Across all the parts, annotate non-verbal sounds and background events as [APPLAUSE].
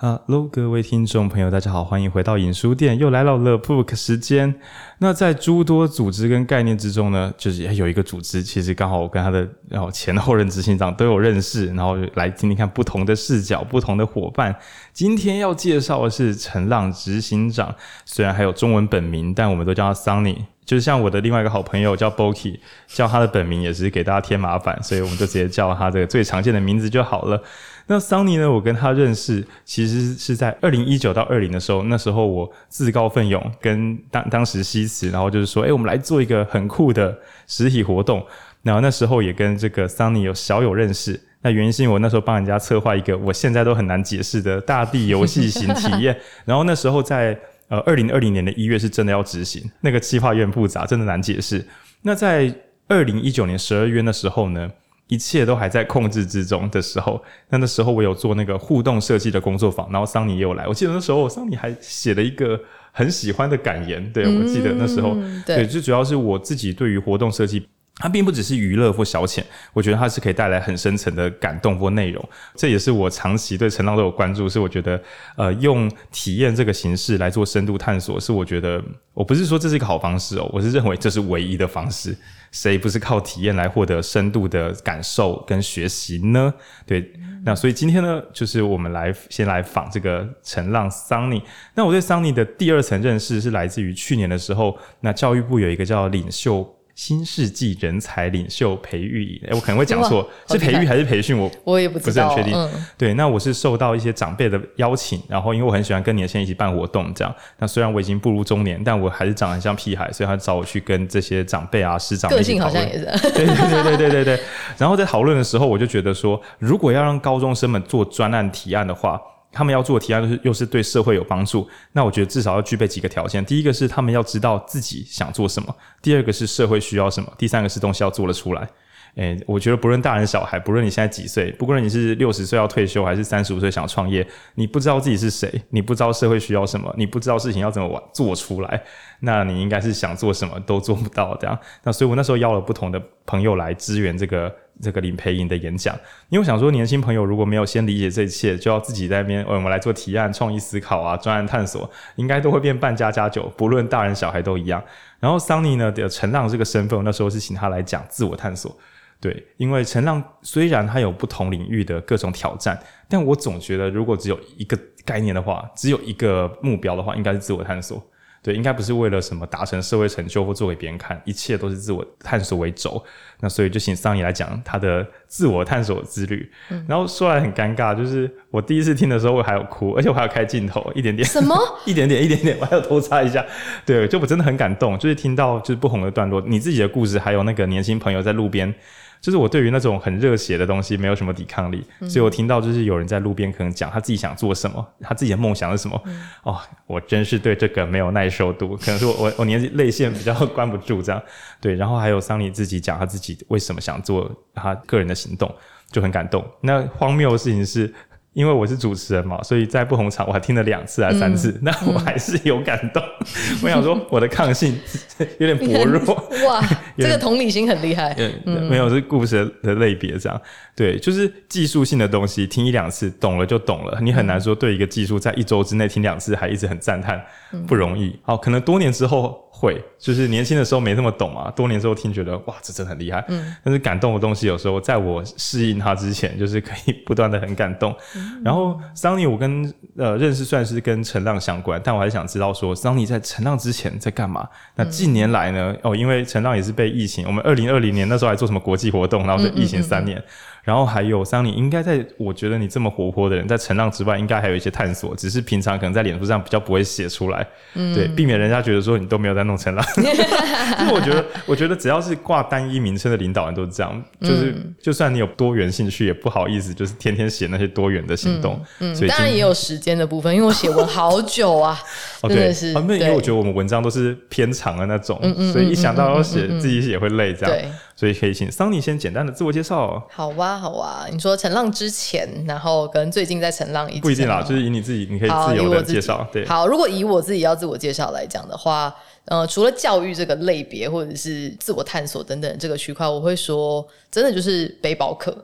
啊，喽各位听众朋友，大家好，欢迎回到影书店，又来到了 Book 时间。那在诸多组织跟概念之中呢，就是有一个组织，其实刚好我跟他的然后前后任执行长都有认识，然后来听听看不同的视角、不同的伙伴。今天要介绍的是陈浪执行长，虽然还有中文本名，但我们都叫他 Sunny。就是像我的另外一个好朋友叫 Boki，叫他的本名也是给大家添麻烦，所以我们就直接叫他这个最常见的名字就好了。那 Sunny 呢？我跟他认识，其实是在二零一九到二零的时候。那时候我自告奋勇，跟当当时西辞，然后就是说，哎、欸，我们来做一个很酷的实体活动。然后那时候也跟这个 Sunny 有小有认识。那原因是因为我那时候帮人家策划一个我现在都很难解释的大地游戏型体验。[LAUGHS] 然后那时候在呃二零二零年的一月是真的要执行，那个计划有点复杂，真的难解释。那在二零一九年十二月那时候呢？一切都还在控制之中的时候，那那时候我有做那个互动设计的工作坊，然后桑尼也有来。我记得那时候桑尼还写了一个很喜欢的感言，对，我记得那时候，嗯、对，最主要是我自己对于活动设计，它并不只是娱乐或消遣，我觉得它是可以带来很深层的感动或内容。这也是我长期对陈浪都有关注，是我觉得呃用体验这个形式来做深度探索，是我觉得我不是说这是一个好方式哦，我是认为这是唯一的方式。谁不是靠体验来获得深度的感受跟学习呢？对，那所以今天呢，就是我们来先来访这个陈浪 Sunny。那我对 Sunny 的第二层认识是来自于去年的时候，那教育部有一个叫领袖。新世纪人才领袖培育营，哎，我可能会讲错，是培育还是培训？我我也不知，不是很确定。嗯、对，那我是受到一些长辈的邀请，然后因为我很喜欢跟年轻人一起办活动，这样。那虽然我已经步入中年，但我还是长得很像屁孩，所以他找我去跟这些长辈啊、师长一起讨论。个性好像也是。[LAUGHS] 对对对对对对对。然后在讨论的时候，我就觉得说，如果要让高中生们做专案提案的话。他们要做的提案就是又是对社会有帮助，那我觉得至少要具备几个条件。第一个是他们要知道自己想做什么，第二个是社会需要什么，第三个是东西要做得出来。诶、我觉得不论大人小孩，不论你现在几岁，不论你是六十岁要退休还是三十五岁想创业，你不知道自己是谁，你不知道社会需要什么，你不知道事情要怎么做出来，那你应该是想做什么都做不到这样。那所以我那时候邀了不同的朋友来支援这个。这个林培营的演讲，因为我想说，年轻朋友如果没有先理解这一切，就要自己在那边，我们来做提案、创意思考啊、专案探索，应该都会变扮家家酒，不论大人小孩都一样。然后桑尼呢的陈浪这个身份，那时候是请他来讲自我探索，对，因为陈浪虽然他有不同领域的各种挑战，但我总觉得如果只有一个概念的话，只有一个目标的话，应该是自我探索。对，应该不是为了什么达成社会成就或做给别人看，一切都是自我探索为轴。那所以就请 Sunny 来讲他的自我探索之旅。嗯、然后说来很尴尬，就是我第一次听的时候，我还有哭，而且我还要开镜头，一点点。什么？一点点，一点点，我还要偷擦一下。对，就我真的很感动，就是听到就是不同的段落，你自己的故事，还有那个年轻朋友在路边。就是我对于那种很热血的东西没有什么抵抗力，嗯、所以我听到就是有人在路边可能讲他自己想做什么，他自己的梦想是什么，嗯、哦，我真是对这个没有耐受度，[LAUGHS] 可能是我我我年纪泪腺比较关不住这样，对，然后还有 Sunny 自己讲他自己为什么想做他个人的行动，就很感动。那荒谬的事情是。因为我是主持人嘛，所以在不同场我还听了两次还三次，嗯、那我还是有感动。嗯、我想说我的抗性 [LAUGHS] 有点薄弱。[LAUGHS] 哇，[LAUGHS] 点这个同理心很厉害。嗯，没有是故事的类别这样。对，就是技术性的东西，听一两次懂了就懂了。你很难说对一个技术在一周之内听两次还一直很赞叹，不容易。好，可能多年之后。会，就是年轻的时候没那么懂嘛，多年之后听觉得哇，这真的很厉害。嗯，但是感动的东西有时候在我适应它之前，就是可以不断的很感动。嗯、然后 Sunny 我跟呃认识算是跟陈浪相关，但我还想知道说 Sunny 在陈浪之前在干嘛？那近年来呢？嗯、哦，因为陈浪也是被疫情，我们二零二零年那时候还做什么国际活动，然后就疫情三年。然后还有 Sunny，应该在我觉得你这么活泼的人，在乘浪之外，应该还有一些探索，只是平常可能在脸书上比较不会写出来，嗯、对，避免人家觉得说你都没有在弄乘浪。[LAUGHS] 因为我觉得，我觉得只要是挂单一名称的领导人都是这样，就是、嗯、就算你有多元兴趣，也不好意思，就是天天写那些多元的行动。嗯，嗯所以当然也有时间的部分，因为我写文好久啊，[LAUGHS] [LAUGHS] 真的是。哦，对，因为我觉得我们文章都是偏长的那种，对所以一想到要写，自己也会累，这样。所以可以请 Sunny 先简单的自我介绍哦。好哇，好哇。你说陈浪之前，然后跟最近在陈浪一起，不一定啦，就是以你自己，你可以自由的介绍。对，好，如果以我自己要自我介绍来讲的话，呃，除了教育这个类别或者是自我探索等等这个区块，我会说，真的就是背包客。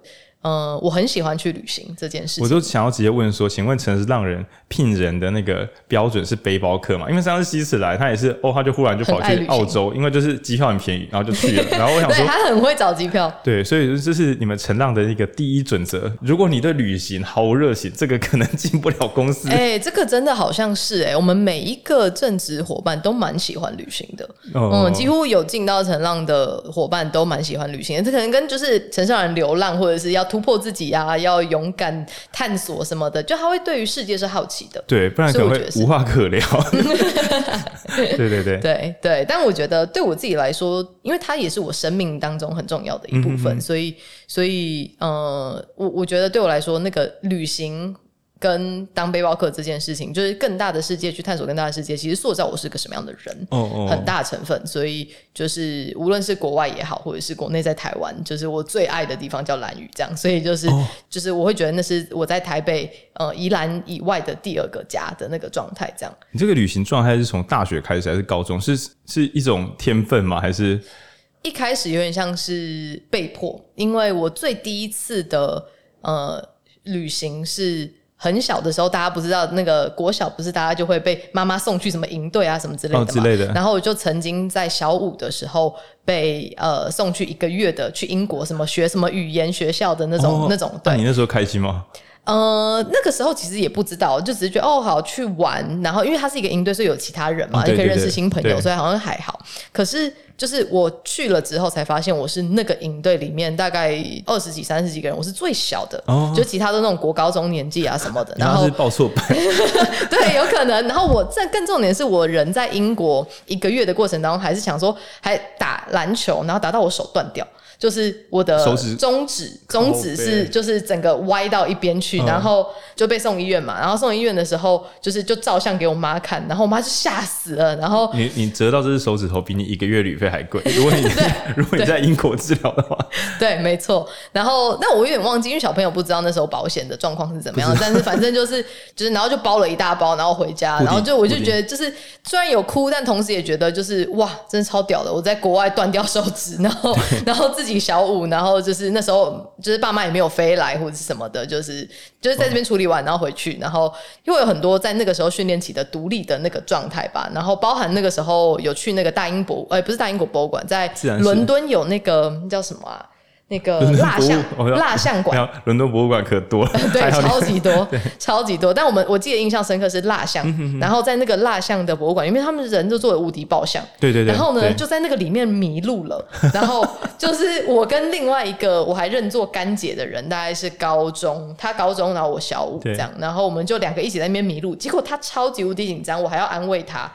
呃，我很喜欢去旅行这件事情。我就想要直接问说，请问城市浪人聘人的那个标准是背包客吗？因为上次西辞来，他也是哦，他就忽然就跑去澳洲，因为就是机票很便宜，然后就去了。然后我想说，[LAUGHS] 对，他很会找机票。[LAUGHS] 对，所以这是你们城浪的一个第一准则。如果你对旅行毫无热情，这个可能进不了公司。哎、欸，这个真的好像是哎、欸，我们每一个正职伙伴都蛮喜欢旅行的。哦、嗯，几乎有进到城浪的伙伴都蛮喜欢旅行的。这可能跟就是城市浪人流浪，或者是要突破自己啊。要勇敢探索什么的，就他会对于世界是好奇的，对，不然可能会无话可聊。[LAUGHS] 对对对对对，但我觉得对我自己来说，因为它也是我生命当中很重要的一部分，所以所以呃，我我觉得对我来说，那个旅行。跟当背包客这件事情，就是更大的世界去探索更大的世界，其实塑造我是个什么样的人，oh, oh. 很大成分。所以就是无论是国外也好，或者是国内在台湾，就是我最爱的地方叫蓝屿，这样。所以就是、oh. 就是我会觉得那是我在台北呃宜兰以外的第二个家的那个状态，这样。你这个旅行状态是从大学开始还是高中？是是一种天分吗？还是一开始有点像是被迫？因为我最第一次的呃旅行是。很小的时候，大家不知道那个国小不是大家就会被妈妈送去什么营队啊什么之类的嘛、哦、之类的。然后我就曾经在小五的时候被呃送去一个月的去英国什么学什么语言学校的那种、哦、那种。对，那你那时候开心吗？呃，那个时候其实也不知道，就只是觉得哦好去玩。然后因为它是一个营队，所以有其他人嘛，哦、对对对，也可以认识新朋友，所以好像还好。可是。就是我去了之后才发现，我是那个营队里面大概二十几、三十几个人，我是最小的，哦、就其他的那种国高中年纪啊什么的。然后，然后是报错班，[LAUGHS] 对，有可能。然后我这更重点是我人在英国一个月的过程当中，还是想说还打篮球，然后打到我手断掉。就是我的中指，中指是就是整个歪到一边去，然后就被送医院嘛。然后送医院的时候，就是就照相给我妈看，然后我妈就吓死了。然后你你折到这只手指头比你一个月旅费还贵。[LAUGHS] 如果你 [LAUGHS] 如果你在英国治疗的话，对，没错。然后那我有点忘记，因为小朋友不知道那时候保险的状况是怎么样。但是反正就是就是，然后就包了一大包，然后回家，然后就我就觉得就是虽然有哭，但同时也觉得就是哇，真的超屌的！我在国外断掉手指，然后 [LAUGHS] 然后自己。自己小五，然后就是那时候，就是爸妈也没有飞来或者是什么的，就是就是在这边处理完，然后回去，然后因为有很多在那个时候训练起的独立的那个状态吧。然后包含那个时候有去那个大英博，哎，不是大英国博物馆，在伦敦有那个叫什么啊？那个蜡像蜡像馆，伦敦博物馆可多了，[LAUGHS] 对，超级多，超级多。但我们我记得印象深刻是蜡像，然后在那个蜡像的博物馆，因为他们人都做的无敌爆像，对对对。然后呢，就在那个里面迷路了。然后就是我跟另外一个我还认作干姐的人，大概是高中，他高中，然后我小五这样，然后我们就两个一起在那边迷路。结果他超级无敌紧张，我还要安慰他。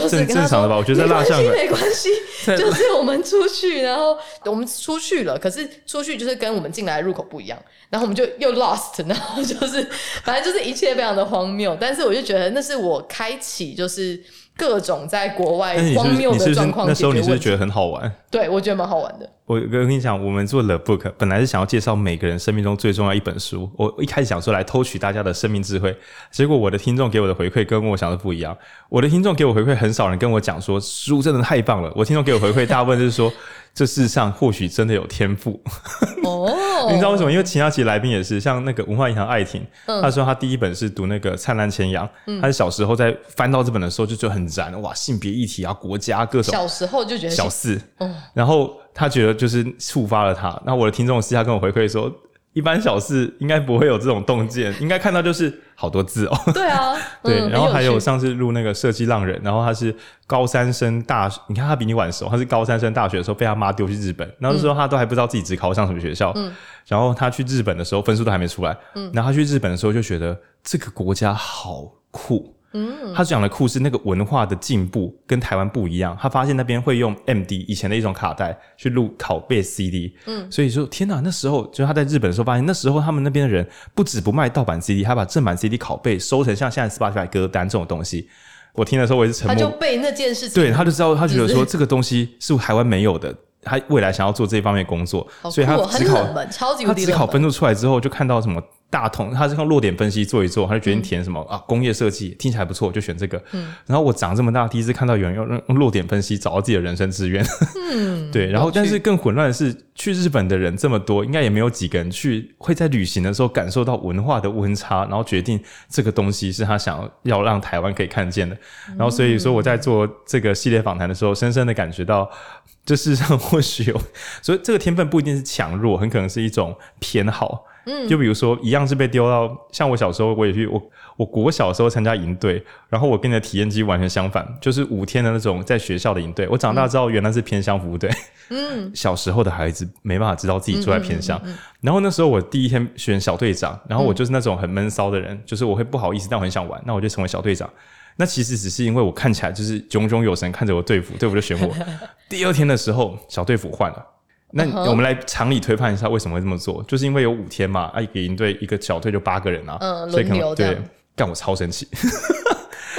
就是正常的吧，我觉得蜡像没关系，没关系，[LAUGHS] 就是我们出去，然后我们出去了，可是出去就是跟我们进来的入口不一样，然后我们就又 lost，然后就是反正就是一切非常的荒谬，但是我就觉得那是我开启就是。各种在国外荒谬的状况，那时候你是不是觉得很好玩？对，我觉得蛮好玩的。我跟你讲，我们做 The Book 本来是想要介绍每个人生命中最重要一本书。我一开始想说来偷取大家的生命智慧，结果我的听众给我的回馈跟我想的不一样。我的听众给我回馈，很少人跟我讲说书真的太棒了。我听众给我回馈，大部分就是说。这世上或许真的有天赋哦，你知道为什么？因为其他其实来宾也是，像那个文化银行艾婷，他说他第一本是读那个《灿烂千阳》，他是小时候在翻到这本的时候就觉得很燃，哇，性别议题啊，国家各种，小时候就觉得小四，然后他觉得就是触发了他。那我的听众私下跟我回馈说。一般小事应该不会有这种洞见，应该看到就是好多字哦。对啊，[LAUGHS] 对，然后还有上次录那个设计浪人，然后他是高三升大学，你看他比你晚熟，他是高三升大学的时候被他妈丢去日本，然后那时候他都还不知道自己只考上什么学校，嗯，然后他去日本的时候分数都还没出来，嗯，然后他去日本的时候就觉得这个国家好酷。嗯，他讲的酷是那个文化的进步跟台湾不一样。他发现那边会用 MD 以前的一种卡带去录拷贝 CD，嗯，所以说天哪，那时候就他在日本的时候发现，那时候他们那边的人不止不卖盗版 CD，还把正版 CD 拷贝收成像现在 Spotify 歌单这种东西。我听的时候我也是沉默。他就被那件事情，对，他就知道他觉得说这个东西是台湾没有的，他未来想要做这一方面工作，哦、所以他只考超级他只考分数出来之后就看到什么。大同，他是用落点分析做一做，他就决定填什么、嗯、啊？工业设计听起来不错，就选这个。嗯，然后我长这么大第一次看到有人用用落点分析找到自己的人生志愿。嗯，[LAUGHS] 对。然后，但是更混乱的是，去日本的人这么多，应该也没有几个人去会在旅行的时候感受到文化的温差，然后决定这个东西是他想要让台湾可以看见的。然后，所以说我在做这个系列访谈的时候，深深的感觉到，这世上或许有，所以这个天分不一定是强弱，很可能是一种偏好。嗯，就比如说，一样是被丢到，像我小时候，我也去，我我国小时候参加营队，然后我跟你的体验机完全相反，就是五天的那种在学校的营队。我长大之后，原来是偏乡服务队。嗯，[LAUGHS] 小时候的孩子没办法知道自己住在偏乡，嗯嗯嗯嗯、然后那时候我第一天选小队长，然后我就是那种很闷骚的人，嗯、就是我会不好意思，但我很想玩，那我就成为小队长。那其实只是因为我看起来就是炯炯有神，看着我队服，队服就选我。[LAUGHS] 第二天的时候，小队服换了。那我们来常理推判一下，为什么会这么做？就是因为有五天嘛，啊，一个营队一个小队就八个人啊，嗯，所以可能对，干我超生气。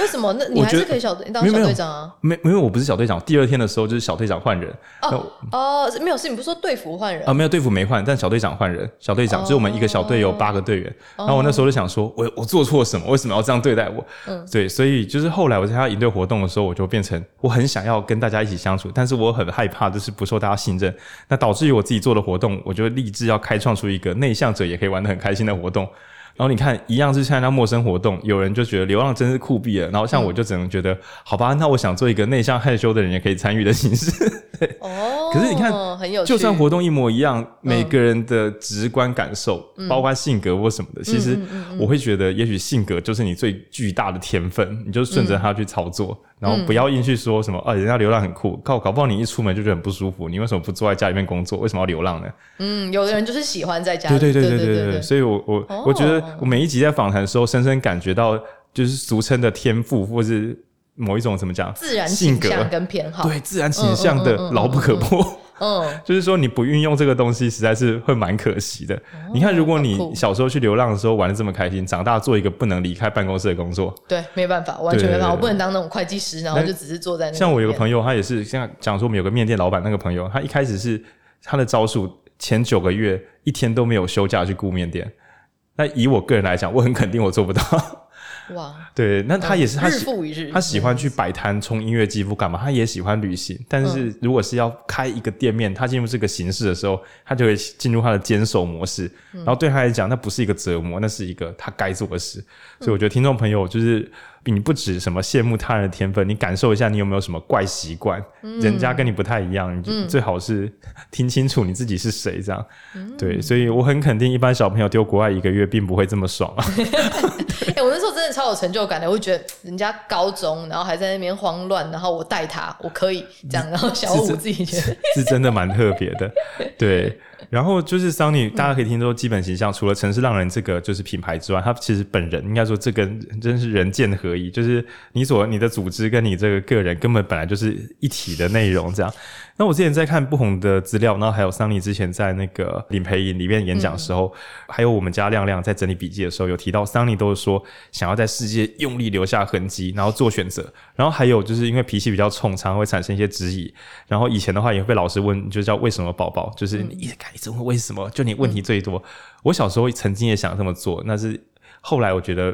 为什么？那你还是可以小队当小队长啊？没没有，我不是小队长。第二天的时候就是小队长换人。哦哦，没有，事你不是说队服换人啊？没有，队服没换，但小队长换人。小队长就是我们一个小队有八个队员。然后我那时候就想说，我我做错什么？为什么要这样对待我？嗯，对，所以就是后来我参加营队活动的时候，我就变成我很想要跟大家一起相处，但是我很害怕就是不受大家信任。那导致于我自己做的活动，我就立志要开创出一个内向者也可以玩得很开心的活动。然后你看，一样是参加陌生活动，有人就觉得流浪真是酷毙了。然后像我就只能觉得，嗯、好吧，那我想做一个内向害羞的人也可以参与的形式。[LAUGHS] 对哦，可是你看，很有趣，就算活动一模一样，每个人的直观感受，嗯、包括性格或什么的，嗯、其实我会觉得，也许性格就是你最巨大的天分，你就顺着它去操作。嗯然后不要硬去说什么啊，人家流浪很酷，搞搞不好你一出门就觉得很不舒服。你为什么不坐在家里面工作？为什么要流浪呢？嗯，有的人就是喜欢在家里。对对对对对对对。所以我我、哦、我觉得我每一集在访谈的时候，深深感觉到就是俗称的天赋，或是某一种怎么讲，自然性格跟偏好。对，自然倾向的牢不可破。嗯 [LAUGHS] 就是说你不运用这个东西，实在是会蛮可惜的。哦、你看，如果你小时候去流浪的时候玩的这么开心，长大做一个不能离开办公室的工作，对，没办法，完全没办法，我不能当那种会计师，然后就只是坐在那。像我有个朋友，他也是像讲说，我们有个面店老板那个朋友，他一开始是他的招数，前九个月一天都没有休假去顾面店。那以我个人来讲，我很肯定我做不到。哇，[LAUGHS] 对，那他也是他喜他喜欢去摆摊、冲音乐季，不干嘛？他也喜欢旅行，但是如果是要开一个店面，他进入这个形式的时候，他就会进入他的坚守模式。然后对他来讲，那不是一个折磨，那是一个他该做的事。所以我觉得听众朋友就是。你不止什么羡慕他人的天分，你感受一下，你有没有什么怪习惯？嗯、人家跟你不太一样，你最好是听清楚你自己是谁，这样。嗯、对，所以我很肯定，一般小朋友丢国外一个月，并不会这么爽啊。[LAUGHS] [LAUGHS] 哎、欸，我那时候真的超有成就感的，我会觉得人家高中，然后还在那边慌乱，然后我带他，我可以这样，然后小五自己觉得是，是真的蛮特别的，对。然后就是桑尼，大家可以听说基本形象，嗯、除了城市浪人这个就是品牌之外，他其实本人应该说这跟真是人剑合一，就是你所你的组织跟你这个个人根本本来就是一体的内容这样。那我之前在看不同的资料，然后还有桑尼之前在那个领培营里面演讲的时候，嗯、还有我们家亮亮在整理笔记的时候，有提到桑尼都是说想要在世界用力留下痕迹，然后做选择。然后还有就是因为脾气比较冲，常常会产生一些质疑。然后以前的话也会被老师问，就叫为什么宝宝，就是你一直看一直问为什么，就你问题最多。嗯、我小时候曾经也想这么做，那是后来我觉得。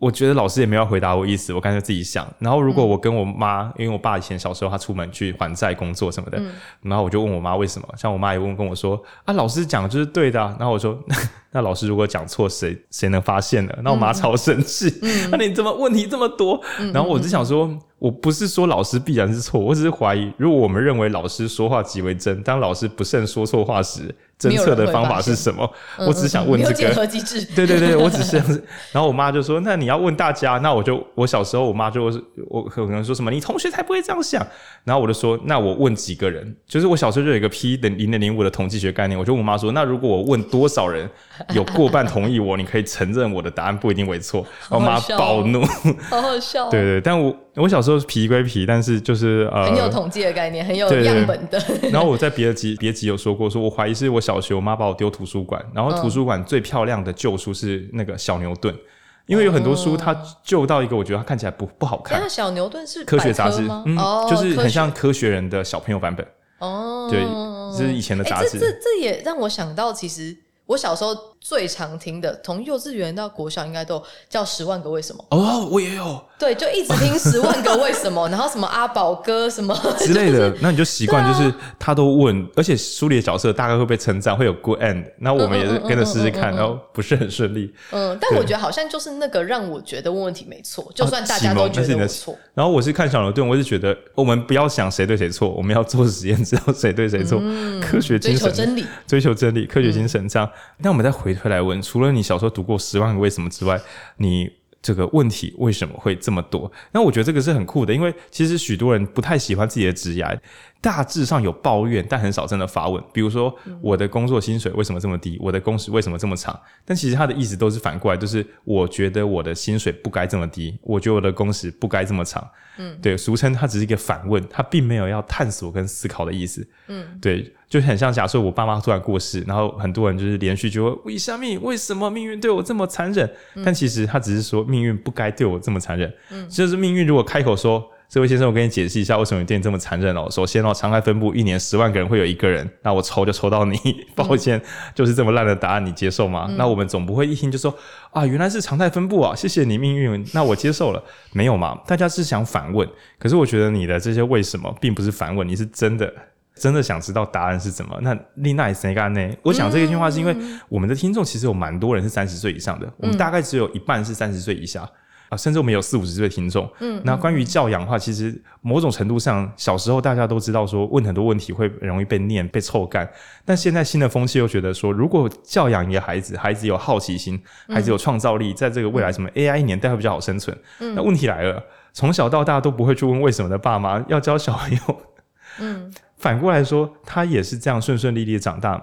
我觉得老师也没有回答我意思，我干脆自己想。然后如果我跟我妈，嗯、因为我爸以前小时候他出门去还债工作什么的，嗯、然后我就问我妈为什么。像我妈也问跟我说啊，老师讲的就是对的、啊。然后我说，[LAUGHS] 那老师如果讲错，谁谁能发现呢？那我妈超生气，那、嗯啊、你怎么问题这么多？嗯、然后我就想说，我不是说老师必然是错，我只是怀疑，如果我们认为老师说话极为真，当老师不慎说错话时。侦测的方法是什么？我只想问这个。对对对，我只是。[LAUGHS] 然后我妈就说：“那你要问大家。”那我就我小时候，我妈就我可能说什么：“你同学才不会这样想。”然后我就说：“那我问几个人？”就是我小时候就有一个 P 等零点零五的统计学概念。我就问我妈说：“那如果我问多少人，[LAUGHS] 有过半同意我，你可以承认我的答案不一定为错。”我妈暴怒，好好笑。[LAUGHS] 对对，但我我小时候皮归皮，但是就是呃很有统计的概念，很有样本的。[LAUGHS] 然后我在别的集别的集有说过，说我怀疑是我小。小学，我妈把我丢图书馆，然后图书馆最漂亮的旧书是那个小牛顿，因为有很多书它旧到一个，我觉得它看起来不不好看。那小牛顿是科学杂志，嗯，就是很像科学人的小朋友版本。哦，对，这是以前的杂志。这这这也让我想到，其实我小时候最常听的，从幼稚园到国小应该都叫十万个为什么。哦，我也有。对，就一直听十万个为什么，[LAUGHS] 然后什么阿宝哥什么 [LAUGHS] 之类的，那你就习惯，就是他都问，而且书里的角色大概会被称赞，会有 good end，那我们也是跟着试试看，然后不是很顺利。嗯，但我觉得好像就是那个让我觉得问问题没错，就算大家都觉得我错。然后我是看小牛顿，我是觉得我们不要想谁对谁错，我们要做实验，知道谁对谁错，科学精神，追求真理，追求真理，科学精神这样。那我们再回回来问，除了你小时候读过《十万个为什么》之外，你。这个问题为什么会这么多？那我觉得这个是很酷的，因为其实许多人不太喜欢自己的职业，大致上有抱怨，但很少真的发问。比如说，我的工作薪水为什么这么低？我的工时为什么这么长？但其实他的意思都是反过来，就是我觉得我的薪水不该这么低，我觉得我的工时不该这么长。嗯，对，俗称它只是一个反问，它并没有要探索跟思考的意思。嗯，对，就很像假设我爸妈突然过世，然后很多人就是连续就会为什么为什么命运对我这么残忍？嗯，但其实他只是说命运不该对我这么残忍。嗯，就是命运如果开口说。这位先生，我跟你解释一下，为什么你对你这么残忍哦？首先哦，常态分布一年十万个人会有一个人，那我抽就抽到你，抱歉，嗯、就是这么烂的答案，你接受吗？嗯、那我们总不会一听就说啊，原来是常态分布啊，谢谢你命运，那我接受了，没有嘛？大家是想反问，可是我觉得你的这些为什么并不是反问，你是真的真的想知道答案是什么？那丽娜也是谁干呢？我想这一句话是因为我们的听众其实有蛮多人是三十岁以上的，我们大概只有一半是三十岁以下。啊，甚至我们有四五十岁的听众。嗯，那关于教养的话，其实某种程度上，小时候大家都知道说，问很多问题会容易被念、被臭干。但现在新的风气又觉得说，如果教养一个孩子，孩子有好奇心，孩子有创造力，在这个未来什么 AI 年代会比较好生存。嗯，那问题来了，从小到大都不会去问为什么的爸妈要教小朋友。嗯，反过来说，他也是这样顺顺利利的长大，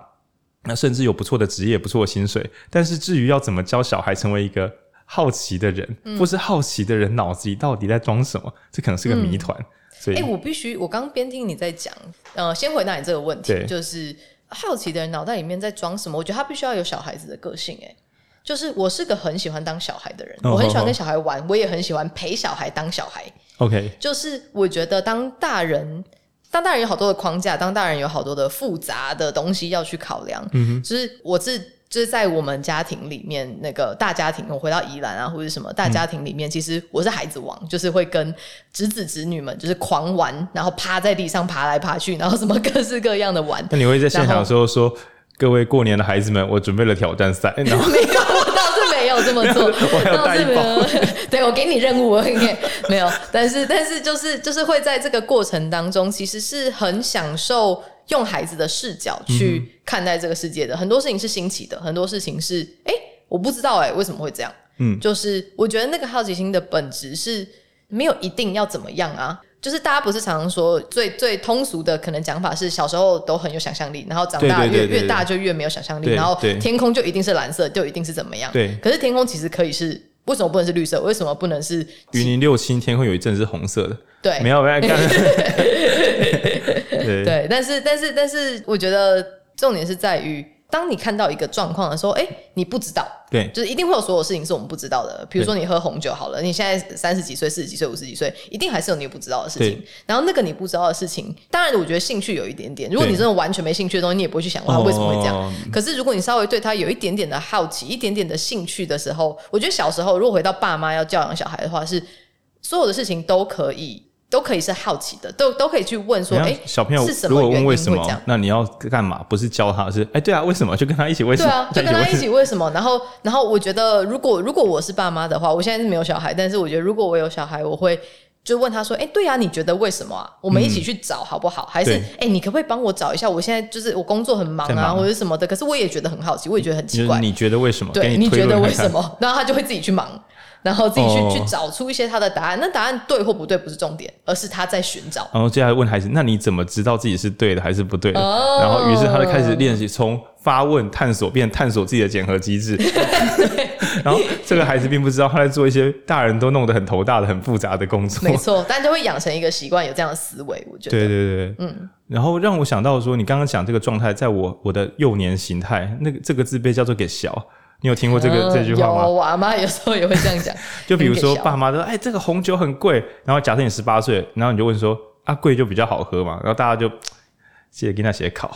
那甚至有不错的职业、不错的薪水。但是至于要怎么教小孩成为一个好奇的人，或是好奇的人脑子里到底在装什么？这可能是个谜团。嗯、所以，哎、欸，我必须，我刚边听你在讲，呃，先回答你这个问题，就是好奇的人脑袋里面在装什么？我觉得他必须要有小孩子的个性，哎，就是我是个很喜欢当小孩的人，哦、我很喜欢跟小孩玩，哦、我也很喜欢陪小孩当小孩。OK，就是我觉得当大人，当大人有好多的框架，当大人有好多的复杂的东西要去考量，嗯哼，就是我是。就是在我们家庭里面，那个大家庭，我回到宜兰啊，或者什么大家庭里面，嗯、其实我是孩子王，就是会跟侄子侄女们就是狂玩，然后趴在地上爬来爬去，然后什么各式各样的玩。那你会在现场的时候说：“各位过年的孩子们，我准备了挑战赛。[LAUGHS] ”然后没有，我倒是没有这么做。[LAUGHS] [LAUGHS] 对，我给你任务，我给你没有，但是但是就是就是会在这个过程当中，其实是很享受。用孩子的视角去看待这个世界的，嗯、很多事情是新奇的，很多事情是哎、欸，我不知道哎、欸，为什么会这样？嗯，就是我觉得那个好奇心的本质是没有一定要怎么样啊，就是大家不是常常说最最通俗的可能讲法是小时候都很有想象力，然后长大越越大就越没有想象力，然后天空就一定是蓝色，就一定是怎么样？对，可是天空其实可以是为什么不能是绿色？为什么不能是云林六轻天空有一阵是红色的？对，没有没有看。[LAUGHS] [LAUGHS] 对，对，但是但是但是，我觉得重点是在于，当你看到一个状况的时候，哎，你不知道，对，就是一定会有所有事情是我们不知道的。比如说你喝红酒好了，你现在三十几岁、四十几岁、五十几岁，一定还是有你不知道的事情。然后那个你不知道的事情，当然我觉得兴趣有一点点。如果你真的完全没兴趣的东西，你也不会去想它为什么会这样。哦、可是如果你稍微对它有一点点的好奇、一点点的兴趣的时候，我觉得小时候如果回到爸妈要教养小孩的话，是所有的事情都可以。都可以是好奇的，都都可以去问说，哎，小朋友如果问为什么，那你要干嘛？不是教他，是哎，对啊，为什么？就跟他一起为什么？对啊，[LAUGHS] 就跟他一起为什么？然后，然后我觉得，如果如果我是爸妈的话，我现在是没有小孩，但是我觉得，如果我有小孩，我会就问他说，哎，对啊，你觉得为什么啊？我们一起去找好不好？还是哎，你可不可以帮我找一下？我现在就是我工作很忙啊，或者什么的，可是我也觉得很好奇，我也觉得很奇怪。你觉得为什么？对，你觉得为什么？[LAUGHS] 然后他就会自己去忙。然后自己去、哦、去找出一些他的答案，那答案对或不对不是重点，而是他在寻找。然后接下来问孩子：“那你怎么知道自己是对的还是不对的？”哦、然后于是他就开始练习从发问、探索变探索自己的检核机制。对 [LAUGHS] 然后这个孩子并不知道他在做一些大人都弄得很头大的、很复杂的工作。没错，但就会养成一个习惯，有这样的思维。我觉得，对对对，嗯。然后让我想到说，你刚刚讲这个状态，在我我的幼年形态，那个这个字被叫做给小。你有听过这个、嗯、这句话吗？我阿妈有时候也会这样讲。[LAUGHS] 就比如说，爸妈说：“哎，这个红酒很贵。”然后假设你十八岁，然后你就问说：“啊，贵就比较好喝嘛？”然后大家就记得给他写考。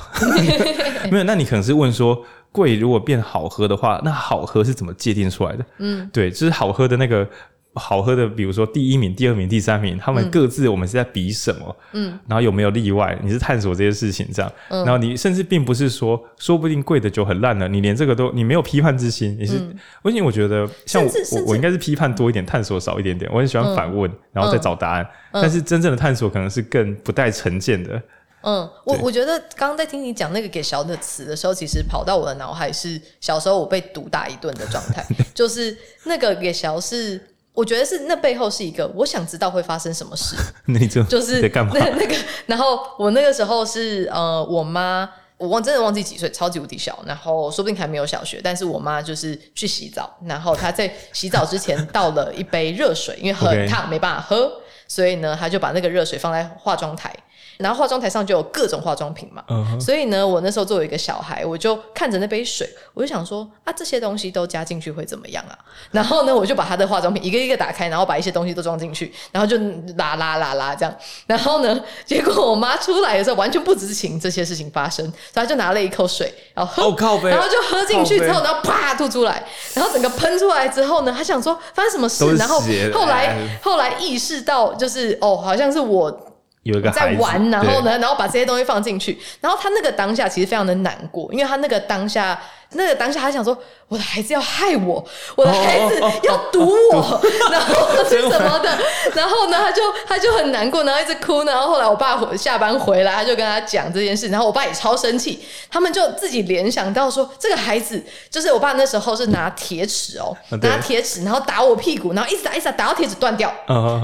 没有，那你可能是问说：“贵如果变好喝的话，那好喝是怎么界定出来的？嗯，对，就是好喝的那个。好喝的，比如说第一名、第二名、第三名，他们各自我们是在比什么？嗯，然后有没有例外？你是探索这些事情这样，嗯，然后你甚至并不是说，说不定贵的酒很烂了，你连这个都你没有批判之心，你是，而且，嗯，我觉得像我我我应该是批判多一点，探索少一点点，我很喜欢反问，嗯，然后再找答案，嗯，但是真正的探索可能是更不带成见的。嗯，我我觉得刚刚在听你讲那个给小的词的时候，其实跑到我的脑海是小时候我被毒打一顿的状态，[LAUGHS] 就是那个给小是。我觉得是那背后是一个，我想知道会发生什么事。[LAUGHS] 那就就是那那个，然后我那个时候是呃，我妈，我忘真的忘记几岁，超级无敌小，然后说不定还没有小学，但是我妈就是去洗澡，然后她在洗澡之前倒了一杯热水，因为很烫.没办法喝，所以呢，她就把那个热水放在化妆台。然后化妆台上就有各种化妆品嘛，uh huh. 所以呢，我那时候作为一个小孩，我就看着那杯水，我就想说啊，这些东西都加进去会怎么样啊？然后呢，我就把他的化妆品一个一个打开，然后把一些东西都装进去，然后就啦啦啦啦这样。然后呢，结果我妈出来的时候完全不知情这些事情发生，所以她就拿了一口水，然后喝，oh, 然后就喝进去之后，然后啪吐出来，然后整个喷出来之后呢，她想说发生什么事？然后后来后来意识到就是哦，好像是我。有一个在玩，然后呢，然后把这些东西放进去，然后他那个当下其实非常的难过，因为他那个当下。那个当下，还想说：“我的孩子要害我，我的孩子要毒我，[LAUGHS] 然后是什么的？[LAUGHS] 然后呢，他就他就很难过，然后一直哭。然后后来我爸下班回来，他就跟他讲这件事。然后我爸也超生气，他们就自己联想到说，这个孩子就是我爸那时候是拿铁尺哦，拿铁尺，然后打我屁股，然后一直打一直打，打到铁尺断掉，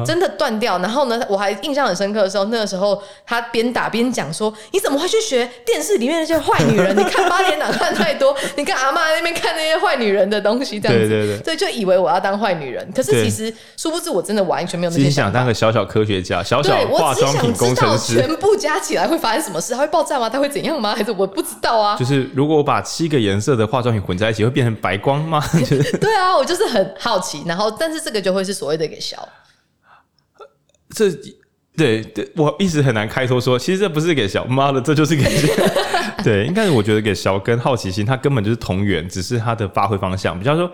真的断掉。然后呢，我还印象很深刻的时候，那个时候他边打边讲说：你怎么会去学电视里面那些坏女人？你看八点档看太多。”你看阿妈那边看那些坏女人的东西，这样子，对对对，对，就以为我要当坏女人。可是其实殊不知，我真的完全没有那些想当个小小科学家，小小化妆品工程师。全部加起来会发生什么事？它会爆炸吗？它会怎样吗？还是我不知道啊？就是如果我把七个颜色的化妆品混在一起，会变成白光吗？[LAUGHS] [LAUGHS] 对啊，我就是很好奇。然后，但是这个就会是所谓的给小。这。对对，我一直很难开脱说，其实这不是给小妈的，这就是给。[LAUGHS] 对，应该是我觉得给小跟好奇心，它根本就是同源，只是它的发挥方向。比方说。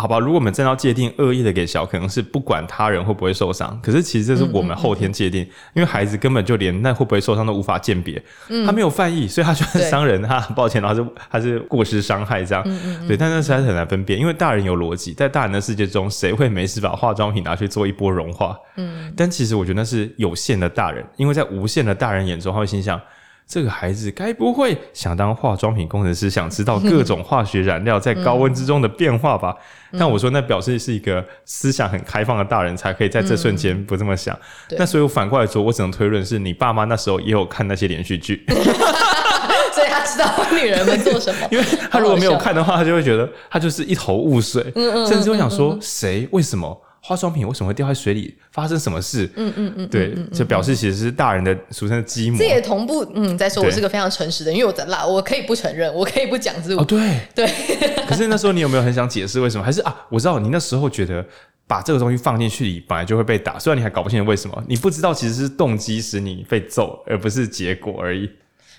好吧，如果我们真要界定恶意的给小，可能是不管他人会不会受伤。可是其实这是我们后天界定，嗯嗯嗯，因为孩子根本就连那会不会受伤都无法鉴别，嗯、他没有犯意，所以他就算伤人，他很抱歉，然后是他是过失伤害这样。对，但那实在是很难分辨，因为大人有逻辑，在大人的世界中，谁会没事把化妆品拿去做一波融化？嗯，但其实我觉得那是有限的大人，因为在无限的大人眼中，他会心想。这个孩子该不会想当化妆品工程师，想知道各种化学染料在高温之中的变化吧？嗯、但我说，那表示是一个思想很开放的大人才可以在这瞬间不这么想。嗯、那所以我反过来说，我只能推论是你爸妈那时候也有看那些连续剧，[LAUGHS] 所以他知道女人们做什么。[LAUGHS] 因为他如果没有看的话，他就会觉得他就是一头雾水，嗯嗯、甚至会想说谁为什么？化妆品为什么会掉在水里？发生什么事？嗯嗯嗯，对，就表示其实是大人的俗称的鸡母。这也同步，嗯，再说我是个非常诚实的，因为我在辣，我可以不承认，我可以不讲这个。哦，对 [LAUGHS] 对。[LAUGHS] 可是那时候你有没有很想解释为什么？还是啊，我知道你那时候觉得把这个东西放进去里本来就会被打，虽然你还搞不清楚为什么，你不知道其实是动机使你被揍，而不是结果而已。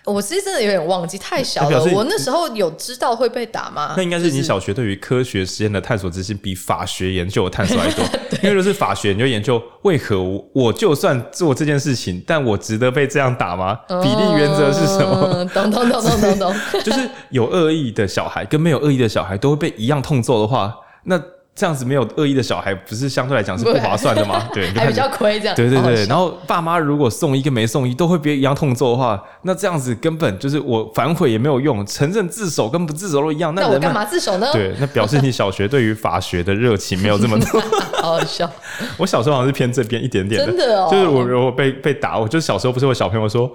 我其实真的有点忘记，太小了。我那时候有知道会被打吗？那应该是你小学对于科学实验的探索之心比法学研究的探索还多。[LAUGHS] 因为就是法学，你就研究为何我就算做这件事情，但我值得被这样打吗？嗯、比例原则是什么？懂懂懂懂懂懂。[LAUGHS] 就是有恶意的小孩跟没有恶意的小孩都会被一样痛揍的话，那。这样子没有恶意的小孩，不是相对来讲是不划算的吗？对，还比较亏这样。对对对，然后爸妈如果送一跟没送一都会别一样痛揍的话，那这样子根本就是我反悔也没有用，承认自首跟不自首都一样。那我干嘛自首呢？对，那表示你小学对于法学的热情没有这么多。好 [LAUGHS] [LAUGHS] 好笑。我小时候好像是偏这边一点点的，真的哦。就是我如果被被打，我就小时候不是我小朋友说。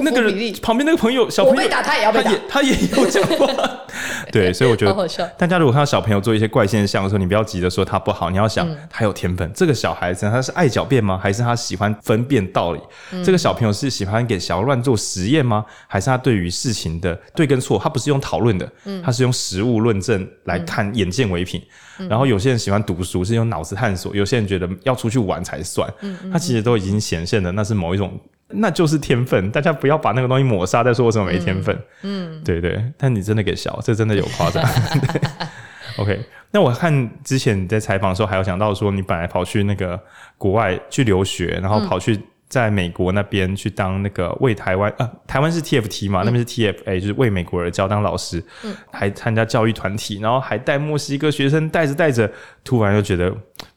那个人旁边那个朋友，小朋友被打，他也要被打，他也，他也有讲话。[LAUGHS] 对，所以我觉得，大家如果看到小朋友做一些怪现象的时候，你不要急着说他不好，你要想他有天分。这个小孩子他是爱狡辩吗？还是他喜欢分辨道理？这个小朋友是喜欢给小乱做实验吗？还是他对于事情的对跟错，他不是用讨论的，他是用实物论证来看，眼见为凭。然后有些人喜欢读书，是用脑子探索；有些人觉得要出去玩才算。他其实都已经显现的，那是某一种。那就是天分。大家不要把那个东西抹杀，再说我怎么没天分。嗯，嗯对，对对。但你真的给笑，这真的有夸张。[LAUGHS] OK，那我看之前你在采访的时候，还有讲到说，你本来跑去那个国外去留学，然后跑去在美国那边去当那个为台湾啊，台湾是 TFT 嘛，嗯、那边是 TFA，就是为美国而教当老师，嗯，还参加教育团体，然后还带墨西哥学生带着带着，突然又觉得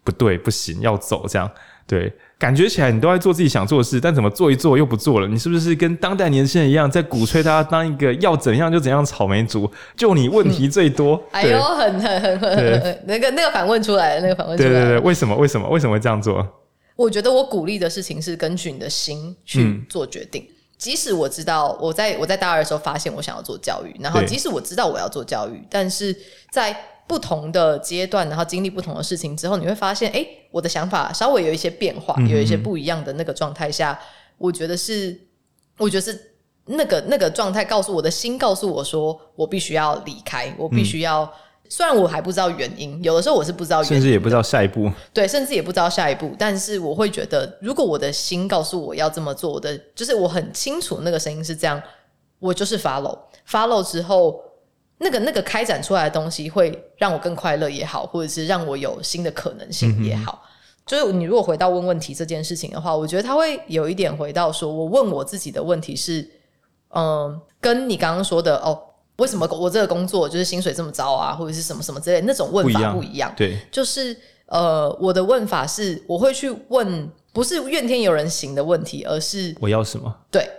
不对，不行，要走这样，对。感觉起来你都在做自己想做的事，但怎么做一做又不做了？你是不是跟当代年轻人一样，在鼓吹大家当一个要怎样就怎样草莓族？就你问题最多。嗯、哎呦，很很很很那个那个反问出来那个反问出来。对对对，为什么为什么为什么会这样做？我觉得我鼓励的事情是根据你的心去做决定。嗯、即使我知道我在我在大二的时候发现我想要做教育，然后即使我知道我要做教育，但是在不同的阶段，然后经历不同的事情之后，你会发现，哎，我的想法稍微有一些变化，有一些不一样的那个状态下，我觉得是，我觉得是那个那个状态告诉我的心，告诉我说，我必须要离开，我必须要，嗯、虽然我还不知道原因，有的时候我是不知道原因，甚至也不知道下一步，对，甚至也不知道下一步，但是我会觉得，如果我的心告诉我要这么做，我的就是我很清楚那个声音是这样，我就是 follow follow 之后。那个那个开展出来的东西会让我更快乐也好，或者是让我有新的可能性也好。嗯、就是你如果回到问问题这件事情的话，我觉得他会有一点回到说，我问我自己的问题是，嗯、呃，跟你刚刚说的哦，为什么我这个工作就是薪水这么糟啊，或者是什么什么之类的那种问法不一样。一样对，就是呃，我的问法是，我会去问不是怨天尤人型的问题，而是我要什么？对。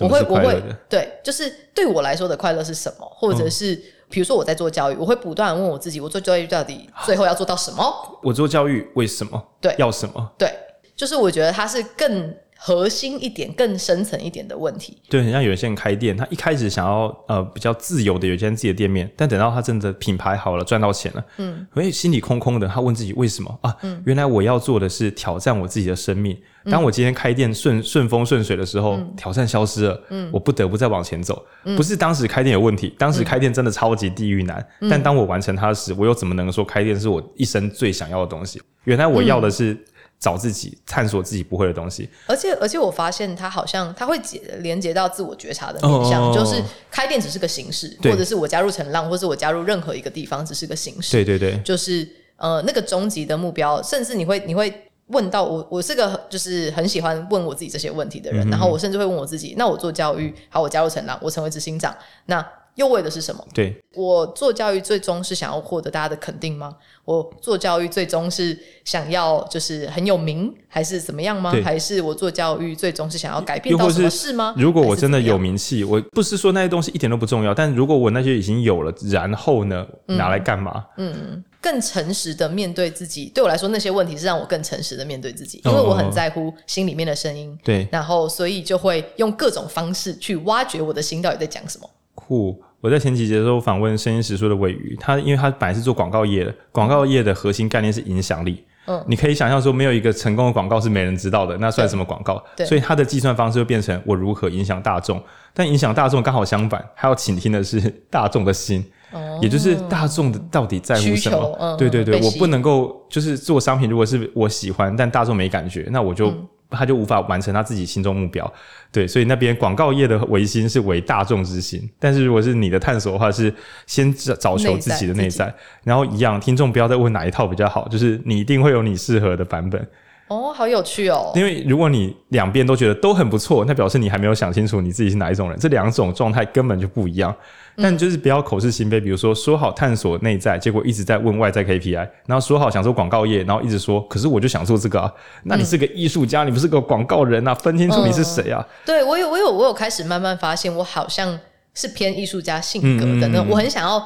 我会，我会，对，就是对我来说的快乐是什么？或者是，比如说我在做教育，我会不断问我自己，我做教育到底最后要做到什么？我做教育为什么？对，要什么？对，就是我觉得它是更。核心一点、更深层一点的问题，对，很像有些人开店，他一开始想要呃比较自由的有一间自己的店面，但等到他真的品牌好了，赚到钱了，嗯，所以心里空空的，他问自己为什么啊？嗯，原来我要做的是挑战我自己的生命。当我今天开店顺顺风顺水的时候，嗯、挑战消失了，嗯，我不得不再往前走。嗯、不是当时开店有问题，当时开店真的超级地狱难，嗯、但当我完成它时，我又怎么能说开店是我一生最想要的东西？原来我要的是。找自己探索自己不会的东西，而且而且我发现它好像它会结连接到自我觉察的面向，oh, 就是开店只是个形式，对。或者是我加入成浪，或者是我加入任何一个地方只是个形式，对对对，就是呃那个终极的目标，甚至你会你会问到我，我是个就是很喜欢问我自己这些问题的人，嗯、然后我甚至会问我自己，那我做教育，好，我加入成长，我成为执行长，那。又为的是什么？对，我做教育最终是想要获得大家的肯定吗？我做教育最终是想要就是很有名，还是怎么样吗？还是我做教育最终是想要改变到什么事吗？如果我真的有名气，我不是说那些东西一点都不重要，但如果我那些已经有了，然后呢，拿来干嘛？嗯，嗯，更诚实的面对自己。对我来说，那些问题是让我更诚实的面对自己，因为我很在乎心里面的声音。对，然后所以就会用各种方式去挖掘我的心到底在讲什么。酷。我在前几节的时候访问声音时说的尾鱼，他因为他本来是做广告业的，广告业的核心概念是影响力。嗯，你可以想象说，没有一个成功的广告是没人知道的，那算什么广告？对，所以它的计算方式就变成我如何影响大众。但影响大众刚好相反，还要倾听的是大众的心，哦、也就是大众的到底在乎什么？嗯、对对对，我不能够就是做商品，如果是我喜欢，但大众没感觉，那我就。嗯他就无法完成他自己心中目标，对，所以那边广告业的维心是为大众之心，但是如果是你的探索的话，是先找找求自己的内在，然后一样，听众不要再问哪一套比较好，就是你一定会有你适合的版本。哦，好有趣哦！因为如果你两边都觉得都很不错，那表示你还没有想清楚你自己是哪一种人，这两种状态根本就不一样。但就是不要口是心非，比如说说好探索内在，结果一直在问外在 KPI，然后说好想做广告业，然后一直说，可是我就想做这个啊。那你是个艺术家，嗯、你不是个广告人啊？分清楚你是谁啊？嗯、对我有，我有，我有开始慢慢发现，我好像是偏艺术家性格的那、嗯、我很想要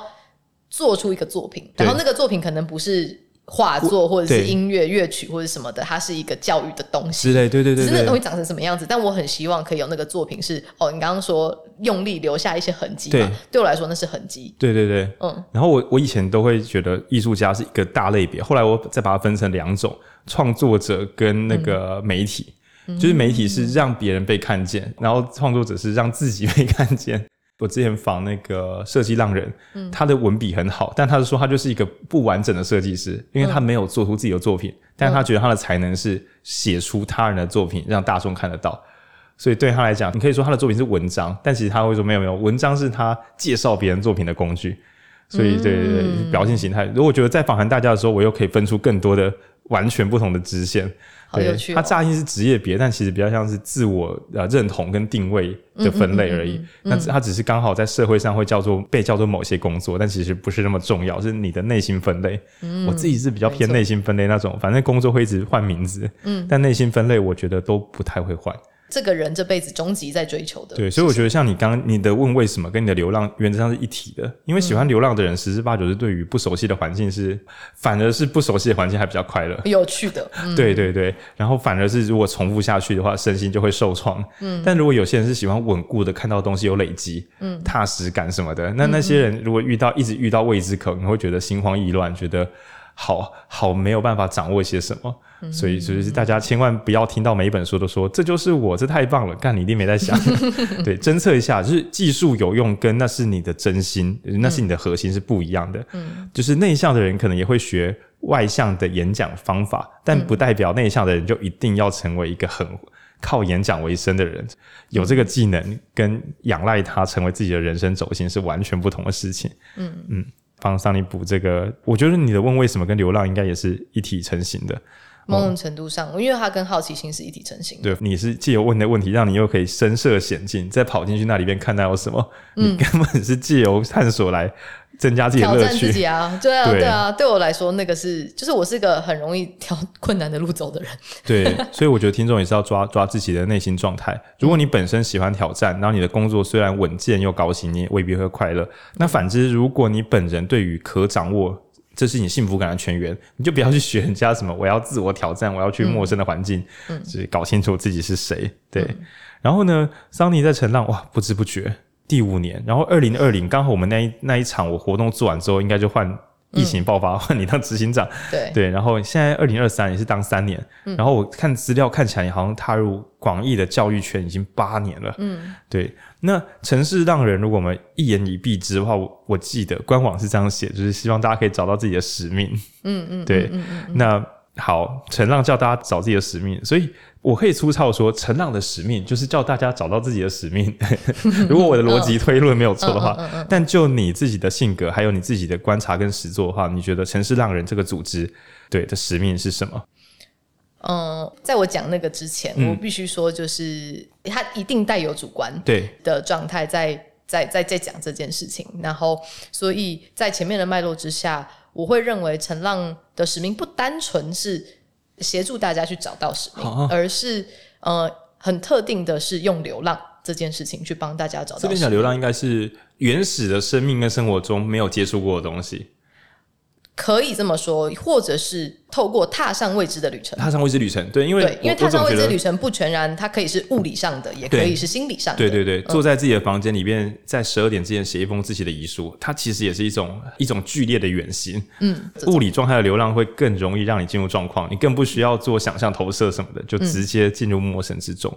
做出一个作品，然后那个作品可能不是。画作或者是音乐乐曲或者什么的，它是一个教育的东西。之类对对对，只是那个东西长成什么样子？但我很希望可以有那个作品是哦，你刚刚说用力留下一些痕迹嘛？对，对我来说那是痕迹。对对对，嗯。然后我我以前都会觉得艺术家是一个大类别，后来我再把它分成两种：创作者跟那个媒体。嗯、就是媒体是让别人被看见，嗯、然后创作者是让自己被看见。我之前访那个设计浪人，嗯、他的文笔很好，但他是说他就是一个不完整的设计师，因为他没有做出自己的作品，嗯、但他觉得他的才能是写出他人的作品，让大众看得到。所以对他来讲，你可以说他的作品是文章，但其实他会说没有没有，文章是他介绍别人作品的工具。所以对对对，嗯、表现形态。如果觉得在访谈大家的时候，我又可以分出更多的完全不同的支线。好有趣、哦。它乍听是职业别，但其实比较像是自我呃认同跟定位的分类而已。那、嗯嗯嗯嗯、它只是刚好在社会上会叫做被叫做某些工作，但其实不是那么重要，是你的内心分类。嗯、我自己是比较偏内心分类那种，反正工作会一直换名字，嗯，但内心分类我觉得都不太会换。这个人这辈子终极在追求的，对，所以我觉得像你刚你的问为什么跟你的流浪原则上是一体的，因为喜欢流浪的人十之八九是对于不熟悉的环境是，反而是不熟悉的环境还比较快乐，有趣的，[LAUGHS] 嗯、对对对，然后反而是如果重复下去的话，身心就会受创，嗯，但如果有些人是喜欢稳固的，看到东西有累积，嗯，踏实感什么的，那那些人如果遇到一直遇到未知可能会觉得心慌意乱，觉得。好好没有办法掌握些什么，嗯、所以就是大家千万不要听到每一本书都说这就是我，这太棒了，干你一定没在想，[LAUGHS] 对，侦测一下，就是技术有用，跟那是你的真心，那是你的核心是不一样的。嗯，就是内向的人可能也会学外向的演讲方法，但不代表内向的人就一定要成为一个很靠演讲为生的人，有这个技能跟仰赖他成为自己的人生轴心是完全不同的事情。嗯嗯。帮桑尼补这个，我觉得你的问为什么跟流浪应该也是一体成型的，某种程度上，因为它跟好奇心是一体成型的。对，你是借由问的问题，让你又可以深涉险境，再跑进去那里边看到有什么，嗯、你根本是借由探索来。增加自己的乐趣，挑战自己啊！对啊，对，对啊，对我来说，那个是就是我是一个很容易挑困难的路走的人。对，[LAUGHS] 所以我觉得听众也是要抓抓自己的内心状态。如果你本身喜欢挑战，然后你的工作虽然稳健又高薪，你也未必会快乐。那反之，如果你本人对于可掌握，这是你幸福感的泉源，你就不要去学人家什么，我要自我挑战，我要去陌生的环境，嗯，就是搞清楚自己是谁。对，嗯、然后呢，桑尼在陈浪，哇，不知不觉。第五年，然后二零二零刚好我们那一那一场我活动做完之后，应该就换疫情爆发，[LAUGHS] 换、嗯、你当执行长。对对，然后现在二零二三也是当三年，嗯、然后我看资料看起来好像踏入广义的教育圈已经八年了。嗯，对。那城市让人，如果我们一言以蔽之的话，我我记得官网是这样写，就是希望大家可以找到自己的使命。嗯嗯，对。嗯嗯嗯、那好，陈浪叫大家找自己的使命，所以。我可以粗糙说，陈浪的使命就是叫大家找到自己的使命。[LAUGHS] 如果我的逻辑推论没有错的话，但就你自己的性格，还有你自己的观察跟实作的话，你觉得城市浪人这个组织对的使命是什么？嗯，在我讲那个之前，我必须说，就是他一定带有主观对的状态，在在在在讲这件事情。然后，所以在前面的脉络之下，我会认为陈浪的使命不单纯是。协助大家去找到使命，哦、而是呃很特定的是用流浪这件事情去帮大家找到。这边讲流浪应该是原始的生命跟生活中没有接触过的东西。可以这么说，或者是透过踏上未知的旅程。踏上未知旅程，对，因为对，因为踏上未知旅程不全然，它可以是物理上的，也可以是心理上的。对对对，嗯、坐在自己的房间里面，在十二点之前写一封自己的遗书，它其实也是一种一种剧烈的远行。嗯，物理状态的流浪会更容易让你进入状况，你更不需要做想象投射什么的，就直接进入陌生之中。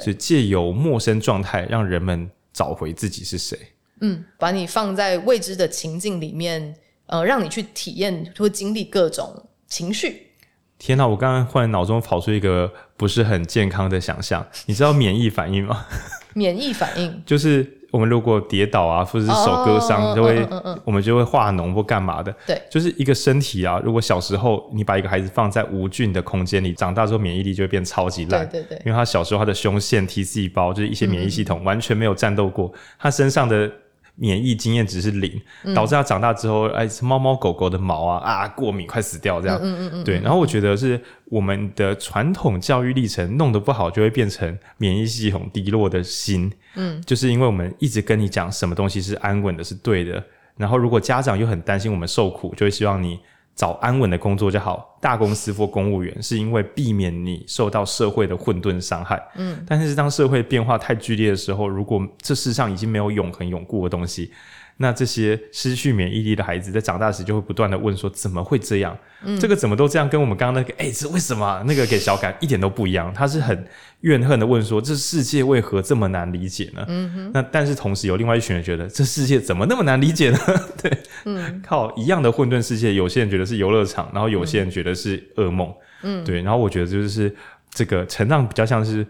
所以借由陌生状态，让人们找回自己是谁。嗯，把你放在未知的情境里面。呃，让你去体验或经历各种情绪。天哪！我刚刚忽然脑中跑出一个不是很健康的想象。你知道免疫反应吗？免疫反应 [LAUGHS] 就是我们如果跌倒啊，或者是手割伤，就会我们就会化脓或干嘛的。对，就是一个身体啊。如果小时候你把一个孩子放在无菌的空间里，长大之后免疫力就会变超级烂。对对对，因为他小时候他的胸腺、T 细胞就是一些免疫系统完全没有战斗过，他身上的。免疫经验值是零，导致它长大之后，哎，猫猫狗狗的毛啊啊过敏，快死掉这样。嗯嗯嗯。对，然后我觉得是我们的传统教育历程弄得不好，就会变成免疫系统低落的心。嗯，就是因为我们一直跟你讲什么东西是安稳的，是对的。然后如果家长又很担心我们受苦，就会希望你。找安稳的工作就好，大公司或公务员，是因为避免你受到社会的混沌伤害。嗯，但是当社会变化太剧烈的时候，如果这世上已经没有永恒永固的东西。那这些失去免疫力的孩子，在长大时就会不断的问说：怎么会这样？嗯，这个怎么都这样？跟我们刚刚那个，哎，这为什么？那个给小感一点都不一样。他是很怨恨的问说：这世界为何这么难理解呢？那但是同时有另外一群人觉得，这世界怎么那么难理解呢？[LAUGHS] 对，嗯，靠一样的混沌世界，有些人觉得是游乐场，然后有些人觉得是噩梦。嗯，对。然后我觉得就是这个成长比较像是。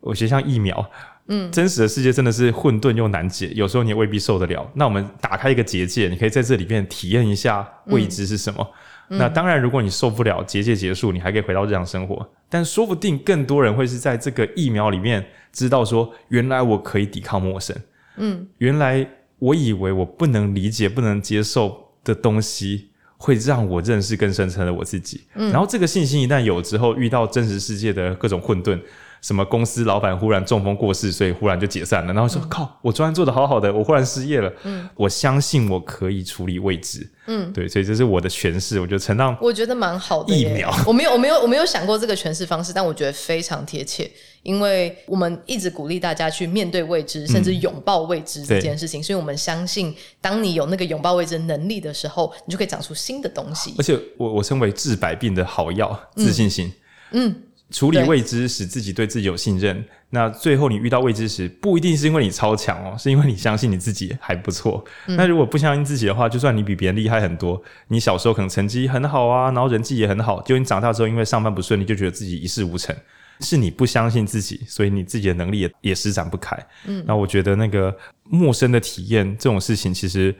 我觉得像疫苗，嗯，真实的世界真的是混沌又难解，有时候你也未必受得了。那我们打开一个结界，你可以在这里面体验一下未知是什么。嗯、那当然，如果你受不了结界结束，你还可以回到日常生活。但说不定更多人会是在这个疫苗里面知道说，原来我可以抵抗陌生。嗯，原来我以为我不能理解、不能接受的东西，会让我认识更深层的我自己。嗯，然后这个信心一旦有之后，遇到真实世界的各种混沌。什么公司老板忽然中风过世，所以忽然就解散了。然后说：“嗯、靠，我昨天做的好好的，我忽然失业了。”嗯，我相信我可以处理未知。嗯，对，所以这是我的诠释。我觉得陈浪，我觉得蛮好的。疫苗，我没有，我没有，我没有想过这个诠释方式，但我觉得非常贴切。因为我们一直鼓励大家去面对未知，甚至拥抱未知这件事情。嗯、所以我们相信，当你有那个拥抱未知能力的时候，你就可以长出新的东西。而且我，我我称为治百病的好药——自信心。嗯。嗯处理未知，使自己对自己有信任。那最后你遇到未知时，不一定是因为你超强哦，是因为你相信你自己还不错。嗯、那如果不相信自己的话，就算你比别人厉害很多，你小时候可能成绩很好啊，然后人际也很好，结果你长大之后因为上班不顺利，就觉得自己一事无成，是你不相信自己，所以你自己的能力也也施展不开。嗯，那我觉得那个陌生的体验这种事情，其实。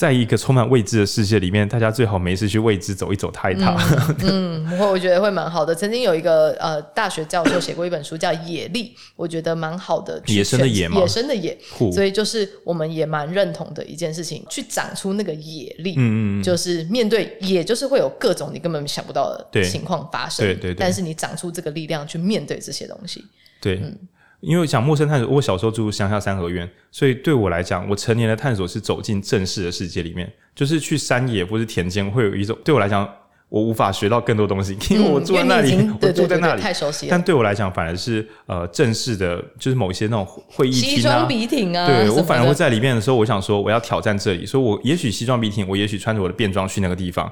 在一个充满未知的世界里面，大家最好没事去未知走一走、踏一踏。嗯，我、嗯、我觉得会蛮好的。曾经有一个呃大学教授写过一本书叫《野力》，我觉得蛮好的。野生的野吗？野生的野。所以就是我们也蛮认同的一件事情，去长出那个野力。嗯嗯。就是面对，也就是会有各种你根本想不到的情况发生。对对对。但是你长出这个力量去面对这些东西。对。嗯。因为讲陌生探索，我小时候住乡下三合院，所以对我来讲，我成年的探索是走进正式的世界里面，就是去山野或是田间，会有一种对我来讲，我无法学到更多东西，[LAUGHS] 因为我住在那里，嗯、我住在那里，太熟悉了。但对我来讲，反而是呃正式的，就是某一些那种会议厅啊，西装笔挺啊，对我反而会在里面的时候，我想说我要挑战这里，所以我也许西装笔挺，我也许穿着我的便装去那个地方。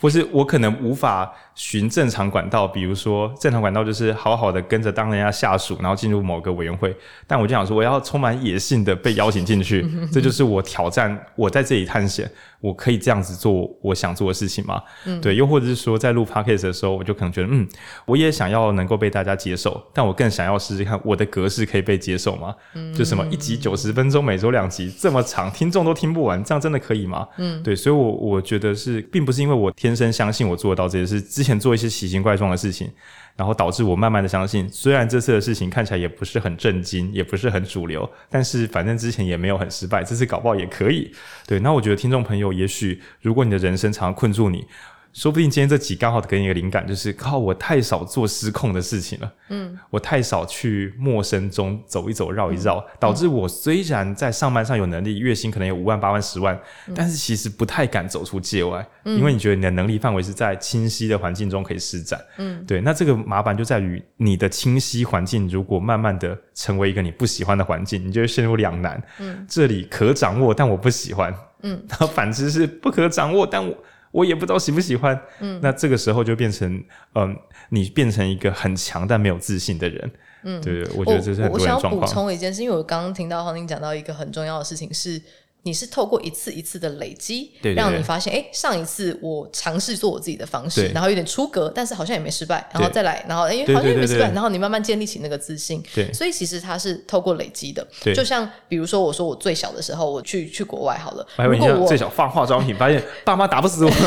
不是我可能无法循正常管道，比如说正常管道就是好好的跟着当人家下属，然后进入某个委员会。但我就想说，我要充满野性的被邀请进去，这就是我挑战。我在这里探险，我可以这样子做我想做的事情吗？嗯，对。又或者是说，在录 podcast 的时候，我就可能觉得，嗯，我也想要能够被大家接受，但我更想要试试看我的格式可以被接受吗？嗯，就什么一集九十分钟，每周两集这么长，听众都听不完，这样真的可以吗？嗯，对。所以我我觉得是，并不是因为我天生相信我做得到这些事，之前做一些奇形怪状的事情，然后导致我慢慢的相信，虽然这次的事情看起来也不是很震惊，也不是很主流，但是反正之前也没有很失败，这次搞不好也可以。对，那我觉得听众朋友，也许如果你的人生常常困住你。说不定今天这集刚好给你一个灵感，就是靠我太少做失控的事情了。嗯，我太少去陌生中走一走、绕一绕，嗯、导致我虽然在上班上有能力，月薪可能有五万、八万、十万，嗯、但是其实不太敢走出界外，嗯、因为你觉得你的能力范围是在清晰的环境中可以施展。嗯，对，那这个麻烦就在于你的清晰环境如果慢慢的成为一个你不喜欢的环境，你就会陷入两难。嗯，这里可掌握，但我不喜欢。嗯，然后反之是不可掌握，但我。我也不知道喜不喜欢，嗯，那这个时候就变成，嗯，你变成一个很强但没有自信的人，嗯，对，我觉得这是很多人状况。我想要补充一件事，因为我刚刚听到黄玲讲到一个很重要的事情是。你是透过一次一次的累积，对对对，让你发现，哎，上一次我尝试做我自己的方式，然后有点出格，但是好像也没失败，然后再来，然后哎，好像也没失败，然后你慢慢建立起那个自信。对，所以其实它是透过累积的。对，就像比如说，我说我最小的时候，我去去国外好了，我还以为你最小放化妆品，发现爸妈打不死我。[LAUGHS]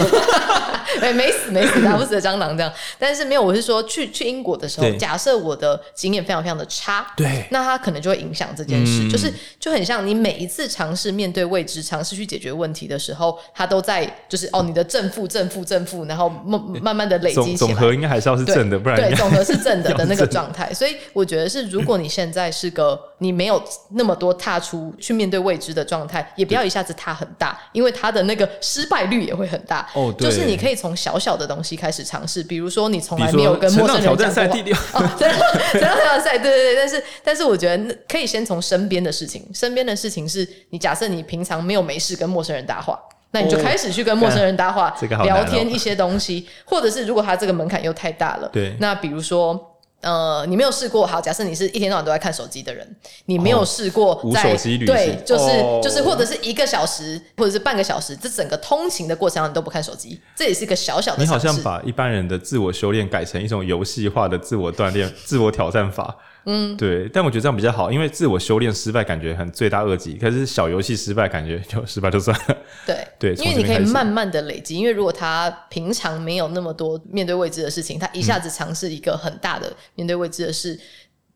哎，没死没死，打不死的蟑螂这样。但是没有，我是说去去英国的时候，假设我的经验非常非常的差，对，那它可能就会影响这件事，就是就很像你每一次尝试面对未知，尝试去解决问题的时候，它都在就是哦，你的正负正负正负，然后慢慢慢的累积起来，总和应该还是要是正的，不然对，总和是正的的 [LAUGHS] 那个状态。所以我觉得是，如果你现在是个你没有那么多踏出去面对未知的状态，也不要一下子踏很大，因为它的那个失败率也会很大。哦，对，就是你可以。从小小的东西开始尝试，比如说你从来没有跟陌生人讲过话。成长挑战赛第六，[LAUGHS] 成长挑战赛，对对对。但是，但是我觉得可以先从身边的事情，身边的事情是你假设你平常没有没事跟陌生人搭话，那你就开始去跟陌生人搭话，聊天一些东西，或者是如果他这个门槛又太大了，对，那比如说。呃，你没有试过，好，假设你是一天到晚都在看手机的人，你没有试过在、哦、无手机旅行，对，就是、哦、就是，或者是一个小时，或者是半个小时，这整个通勤的过程上你都不看手机，这也是一个小小的。你好像把一般人的自我修炼改成一种游戏化的自我锻炼、[LAUGHS] 自我挑战法。嗯，对，但我觉得这样比较好，因为自我修炼失败感觉很罪大恶极，可是小游戏失败感觉就失败就算了。对 [LAUGHS] 对，因为你可以慢慢的累积，因为如果他平常没有那么多面对未知的事情，他一下子尝试一个很大的面对未知的事，嗯、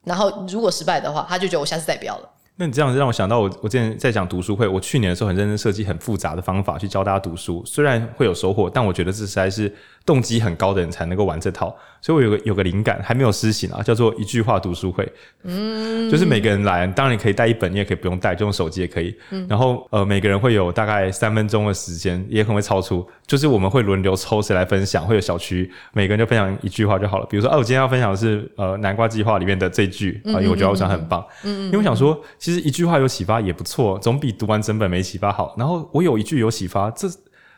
然后如果失败的话，他就觉得我下次再不要了。那你这样子让我想到我，我我之前在讲读书会，我去年的时候很认真设计很复杂的方法去教大家读书，虽然会有收获，但我觉得这实在是动机很高的人才能够玩这套。所以我有个有个灵感，还没有施行啊，叫做一句话读书会。嗯，就是每个人来，当然你可以带一本，你也可以不用带，就用手机也可以。嗯，然后呃，每个人会有大概三分钟的时间，也可能会超出。就是我们会轮流抽谁来分享，会有小区，每个人就分享一句话就好了。比如说，哦、啊，我今天要分享的是呃南瓜计划里面的这句啊，因为我觉得我想很棒。嗯，因为我想说，其实一句话有启发也不错，总比读完整本没启发好。然后我有一句有启发，这。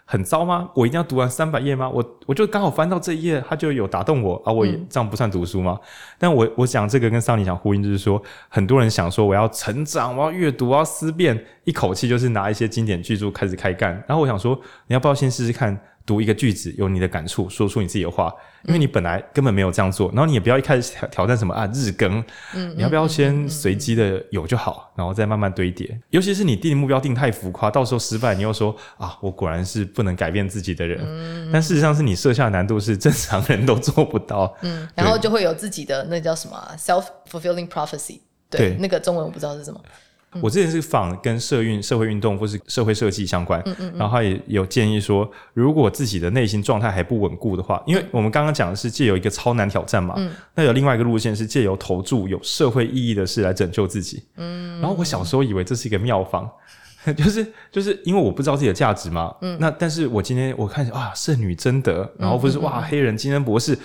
很糟吗？我一定要读完三百页吗？我我就刚好翻到这一页，他就有打动我啊！我也这样不算读书吗？嗯、但我我想这个跟桑尼讲呼应，就是说很多人想说我要成长，我要阅读，我要思辨，一口气就是拿一些经典巨著开始开干。然后我想说，你要不要先试试看？读一个句子，有你的感触，说出你自己的话，因为你本来根本没有这样做。然后你也不要一开始挑挑战什么啊日更，嗯，你要不要先随机的有就好，然后再慢慢堆叠。尤其是你定目标定太浮夸，到时候失败，你又说啊，我果然是不能改变自己的人。嗯，但事实上是你设下的难度是正常人都做不到。嗯，然后就会有自己的那叫什么 self fulfilling prophecy，对，对，那个中文我不知道是什么。我之前是仿跟社运、社会运动或是社会设计相关，嗯嗯嗯，然后他也有建议说，如果自己的内心状态还不稳固的话，因为我们刚刚讲的是借由一个超难挑战嘛，嗯、那有另外一个路线是借由投注有社会意义的事来拯救自己。嗯，然后我小时候以为这是一个妙方，[LAUGHS] 就是就是因为我不知道自己的价值嘛，嗯，那但是我今天我看啊，圣女贞德，然后不是哇，黑人金恩博士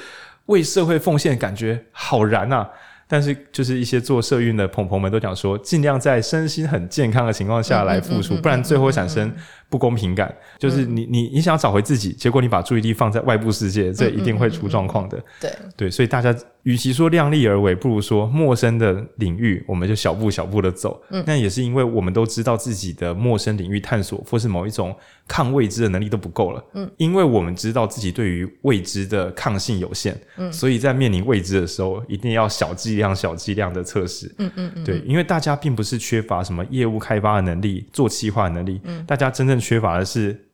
为社会奉献，感觉好燃啊。但是，就是一些做社运的朋朋们都讲说，尽量在身心很健康的情况下来付出，不然最后会产生不公平感。就是你你你想要找回自己，结果你把注意力放在外部世界，这一定会出状况的。对对，所以大家。与其说量力而为，不如说陌生的领域，我们就小步小步的走。嗯，那也是因为我们都知道自己的陌生领域探索，或是某一种抗未知的能力都不够了。嗯，因为我们知道自己对于未知的抗性有限。嗯，所以在面临未知的时候，一定要小剂量、小剂量的测试。嗯嗯嗯，对，因为大家并不是缺乏什么业务开发的能力、做企划的能力。嗯，大家真正缺乏的是。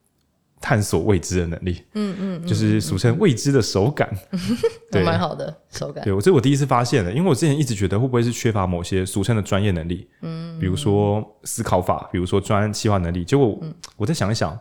探索未知的能力，嗯嗯，就是俗称未知的手感，[LAUGHS] 对，蛮好的手感。对，我这是我第一次发现的，因为我之前一直觉得会不会是缺乏某些俗称的专业能力，嗯，比如说思考法，比如说专案计划能力。结果我再想一想。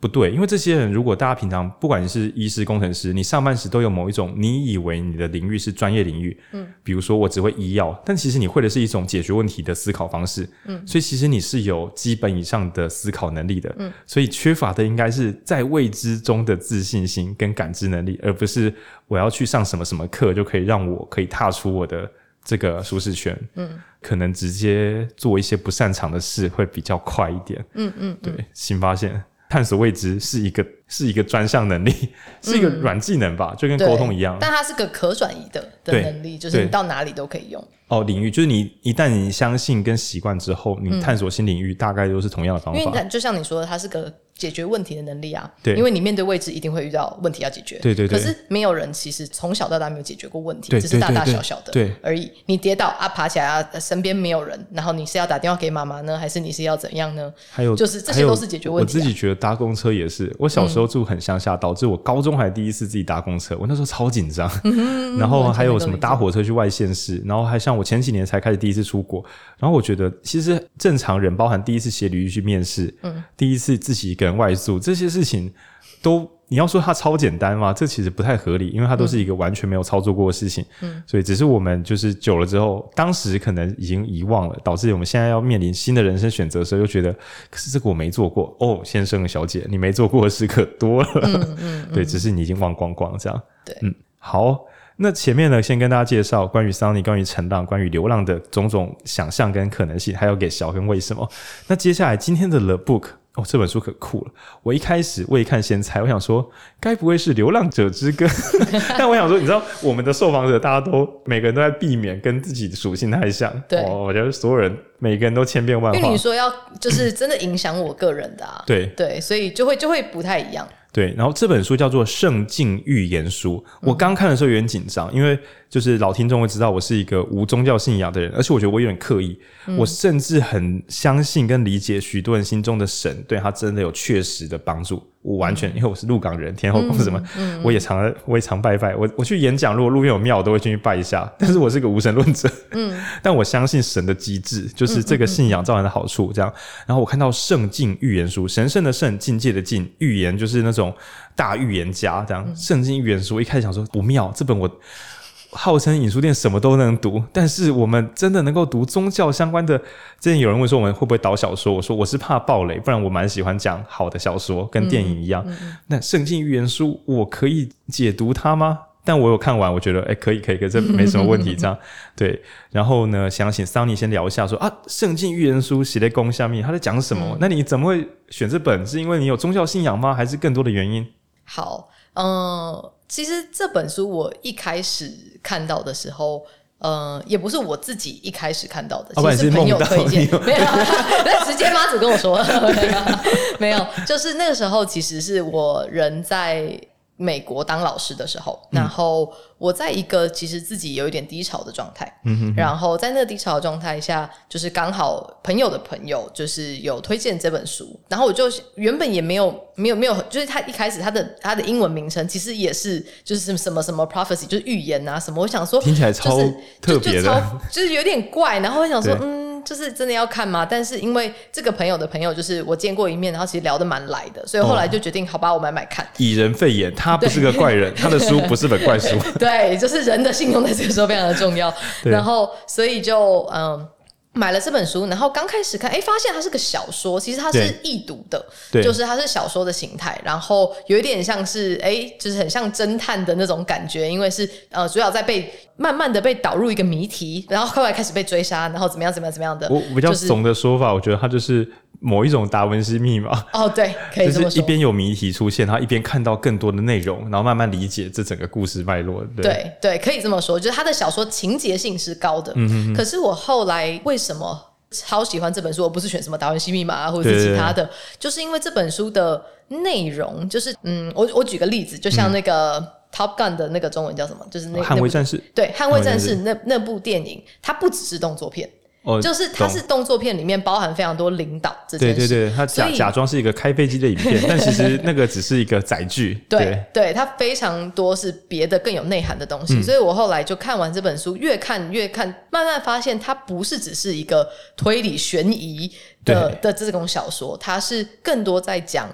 不对，因为这些人，如果大家平常不管是医师、工程师，你上班时都有某一种你以为你的领域是专业领域，嗯，比如说我只会医药，但其实你会的是一种解决问题的思考方式，嗯，所以其实你是有基本以上的思考能力的，嗯，所以缺乏的应该是在未知中的自信心跟感知能力，而不是我要去上什么什么课就可以让我可以踏出我的这个舒适圈，嗯，可能直接做一些不擅长的事会比较快一点，嗯嗯，对，新发现。探索未知是一个是一个专项能力，是一个软技能吧，嗯、就跟沟通一样。但它是个可转移的的能力，就是你到哪里都可以用。哦，领域就是你一旦你相信跟习惯之后，你探索新领域大概都是同样的方法。因为就像你说的，它是个。解决问题的能力啊，对，因为你面对未知，一定会遇到问题要解决。对对对。可是没有人其实从小到大没有解决过问题，只是大大小小的对而已。你跌倒啊，爬起来啊，身边没有人，然后你是要打电话给妈妈呢，还是你是要怎样呢？还有，就是这些都是解决问题。我自己觉得搭公车也是，我小时候住很乡下，导致我高中还第一次自己搭公车，我那时候超紧张。[LAUGHS] [LAUGHS] 然后还有什么搭火车去外县市，然后还像我前几年才开始第一次出国，然后我觉得其实正常人，包含第一次写履历去面试，嗯，第一次自己一个人外宿这些。事情都你要说它超简单吗？这其实不太合理，因为它都是一个完全没有操作过的事情。嗯，所以只是我们就是久了之后，当时可能已经遗忘了，导致我们现在要面临新的人生选择的时候，又觉得可是这个我没做过哦，先生小姐，你没做过的事可多了。嗯嗯，[LAUGHS] 嗯对，只是你已经忘光光这样。对，嗯，好，那前面呢，先跟大家介绍关于 Sunny、关于陈浪、关于流浪的种种想象跟可能性，还有给小跟为什么。那接下来今天的 The Book。哦，这本书可酷了。我一开始未看先猜，我想说，该不会是《流浪者之歌》？[LAUGHS] 但我想说，你知道，我们的受访者大家都每个人都在避免跟自己的属性太像。对，哦，我觉得所有人每个人都千变万化。因为你说要就是真的影响我个人的啊，对对，所以就会就会不太一样。对，然后这本书叫做《圣境预言书》。我刚看的时候有点紧张，因为就是老听众会知道我是一个无宗教信仰的人，而且我觉得我有点刻意。嗯、我甚至很相信跟理解许多人心中的神，对他真的有确实的帮助。我完全，[LAUGHS] 因为我是鹿港人，天后宫什么，嗯嗯、我也常我也常拜拜。我我去演讲，如果路边有庙，我都会进去拜一下。但是我是个无神论者，嗯，[LAUGHS] 但我相信神的机制，就是这个信仰造成的好处。这样，然后我看到《圣境预言书》，神圣的圣，境界的境，预言就是那种大预言家。这样，《圣境预言书》我一开始想说不妙，这本我。号称影书店什么都能读，但是我们真的能够读宗教相关的？之前有人问说我们会不会导小说，我说我是怕暴雷，不然我蛮喜欢讲好的小说，跟电影一样。嗯嗯、那圣经预言书我可以解读它吗？但我有看完，我觉得哎、欸、可以可以，可这没什么问题。这样对，然后呢，想请桑尼先聊一下说，说啊，圣经预言书写在宫下面，他在讲什么？嗯、那你怎么会选这本？是因为你有宗教信仰吗？还是更多的原因？好，嗯、呃。其实这本书我一开始看到的时候，呃，也不是我自己一开始看到的，其实是朋友推荐，没有，[LAUGHS] 那直接妈祖跟我说，[LAUGHS] 没有，就是那个时候其实是我人在。美国当老师的时候，然后我在一个其实自己有一点低潮的状态，嗯哼哼，然后在那个低潮的状态下，就是刚好朋友的朋友就是有推荐这本书，然后我就原本也没有没有没有，就是他一开始他的他的英文名称其实也是就是什么什么 prophecy，就是预言啊什么，我想说听起来超特别的，就就超就是有点怪，然后我想说嗯。就是真的要看吗？但是因为这个朋友的朋友就是我见过一面，然后其实聊得蛮来的，所以后来就决定好吧，我买买看。以人废言，他不是个 [LAUGHS] 怪人，他的书不是本怪书。[LAUGHS] 对，就是人的信用在这个时候非常的重要。然后所以就嗯。买了这本书，然后刚开始看，哎，发现它是个小说，其实它是易读的，对就是它是小说的形态，然后有一点像是，哎，就是很像侦探的那种感觉，因为是呃，主要在被慢慢的被导入一个谜题，然后后来开始被追杀，然后怎么样怎么样怎么样的。我比较怂的说法，就是、我觉得它就是。某一种达文西密码哦，对，[LAUGHS] 可以这么说。就是一边有谜题出现，然后一边看到更多的内容，然后慢慢理解这整个故事脉络。对对，对，可以这么说，就是他的小说情节性是高的。嗯哼哼。可是我后来为什么超喜欢这本书？我不是选什么达文西密码啊，或者是其他的，就是因为这本书的内容，就是嗯，我我举个例子，就像那个 Top Gun 的那个中文叫什么？就是那个捍卫战士。对，捍卫战士那那部电影，它不只是动作片。哦，就是它是动作片里面包含非常多领导这件事。对对对，他假假装是一个开飞机的影片，[LAUGHS] 但其实那个只是一个载具。对对，对，它非常多是别的更有内涵的东西。嗯、所以我后来就看完这本书，越看越看，慢慢发现它不是只是一个推理悬疑的对的这种小说，它是更多在讲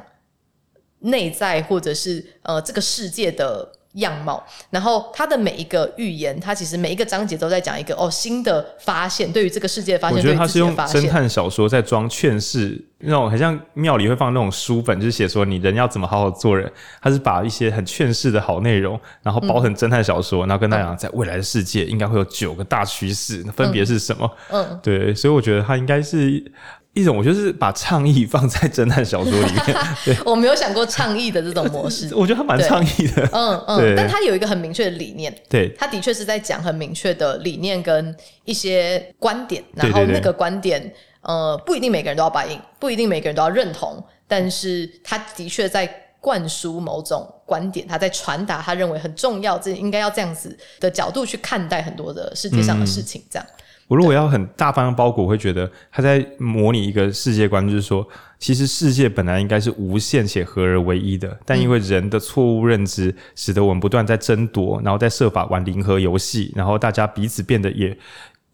内在或者是呃这个世界的。样貌，然后他的每一个预言，他其实每一个章节都在讲一个哦新的发现，对于这个世界的发现。我觉得他是用侦探小说在装劝世，那种很像庙里会放那种书本，就是写说你人要怎么好好做人。他是把一些很劝世的好内容，然后包成侦探小说，嗯、然后跟大家讲，在未来的世界应该会有九个大趋势，嗯、分别是什么？嗯，对，所以我觉得他应该是。一种，我就是把倡议放在侦探小说里面。[LAUGHS] 对，我没有想过倡议的这种模式。我觉得他蛮倡议的。嗯嗯，但他有一个很明确的理念。对，他的确是在讲很明确的理念跟一些观点，然后那个观点，呃，不一定每个人都要答应，不一定每个人都要认同，但是他的确在灌输某种观点，他在传达他认为很重要，这应该要这样子的角度去看待很多的世界上的事情，这样。嗯我如果要很大方向包裹，我会觉得他在模拟一个世界观，就是说，其实世界本来应该是无限且合而为一的，但因为人的错误认知，使得我们不断在争夺，然后在设法玩零和游戏，然后大家彼此变得也。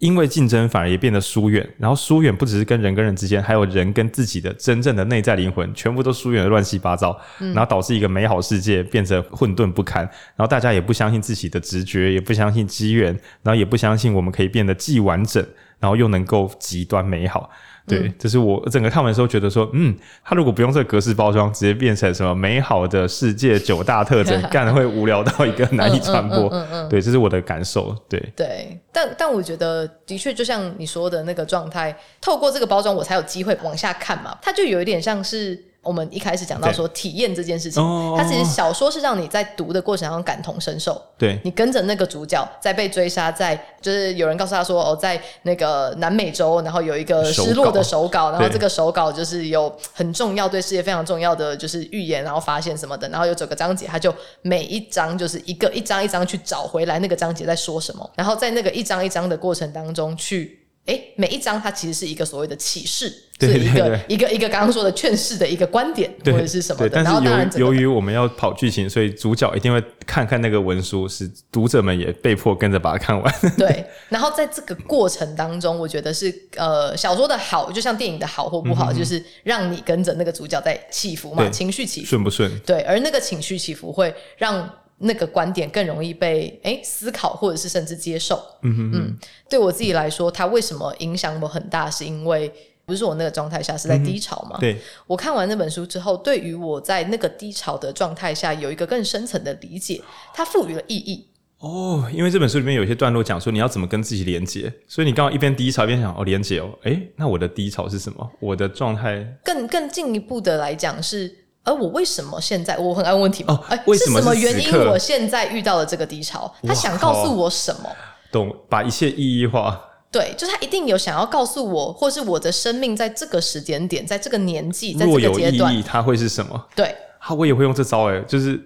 因为竞争反而也变得疏远，然后疏远不只是跟人跟人之间，还有人跟自己的真正的内在灵魂，全部都疏远的乱七八糟，嗯、然后导致一个美好世界变成混沌不堪，然后大家也不相信自己的直觉，也不相信机缘，然后也不相信我们可以变得既完整，然后又能够极端美好。对，嗯、这是我整个看完的时候觉得说，嗯，他如果不用这个格式包装，直接变成什么美好的世界九大特征，[LAUGHS] 干会无聊到一个难以传播。对，这是我的感受。对对，但但我觉得的确就像你说的那个状态，透过这个包装，我才有机会往下看嘛。它就有一点像是。我们一开始讲到说体验这件事情，它其实小说是让你在读的过程中感同身受。对，你跟着那个主角在被追杀，在就是有人告诉他说哦，在那个南美洲，然后有一个失落的手稿，然后这个手稿就是有很重要，对世界非常重要的就是预言，然后发现什么的，然后有整个章节，他就每一章就是一个一章一章去找回来那个章节在说什么，然后在那个一章一章的过程当中去。哎，每一章它其实是一个所谓的启示，是一个一个一个刚刚说的劝世的一个观点或者是什么的。但是由由于我们要跑剧情，所以主角一定会看看那个文书，是读者们也被迫跟着把它看完。[LAUGHS] 对，然后在这个过程当中，我觉得是呃小说的好，就像电影的好或不好，嗯、就是让你跟着那个主角在起伏嘛，情绪起伏顺不顺？对，而那个情绪起伏会让。那个观点更容易被诶思考，或者是甚至接受。嗯哼哼嗯，对我自己来说，它为什么影响我很大？是因为不是我那个状态下是在低潮嘛？对，我看完那本书之后，对于我在那个低潮的状态下有一个更深层的理解，它赋予了意义。哦，因为这本书里面有一些段落讲说你要怎么跟自己连接，所以你刚好一边低潮一边想哦连接哦，诶，那我的低潮是什么？我的状态更更进一步的来讲是。而我为什么现在我很爱问问题吗？哎、哦，是什么原因我现在遇到了这个低潮？他想告诉我什么？懂，把一切意义化。对，就是他一定有想要告诉我，或是我的生命在这个时间点，在这个年纪，在这个阶段，若有意义，他会是什么？对，好，我也会用这招诶，就是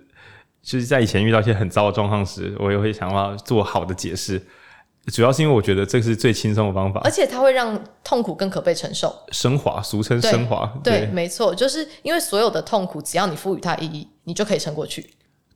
就是在以前遇到一些很糟的状况时，我也会想要做好的解释。主要是因为我觉得这是最轻松的方法，而且它会让痛苦更可被承受，升华，俗称升华。对，对，没错，就是因为所有的痛苦，只要你赋予它意义，你就可以撑过去。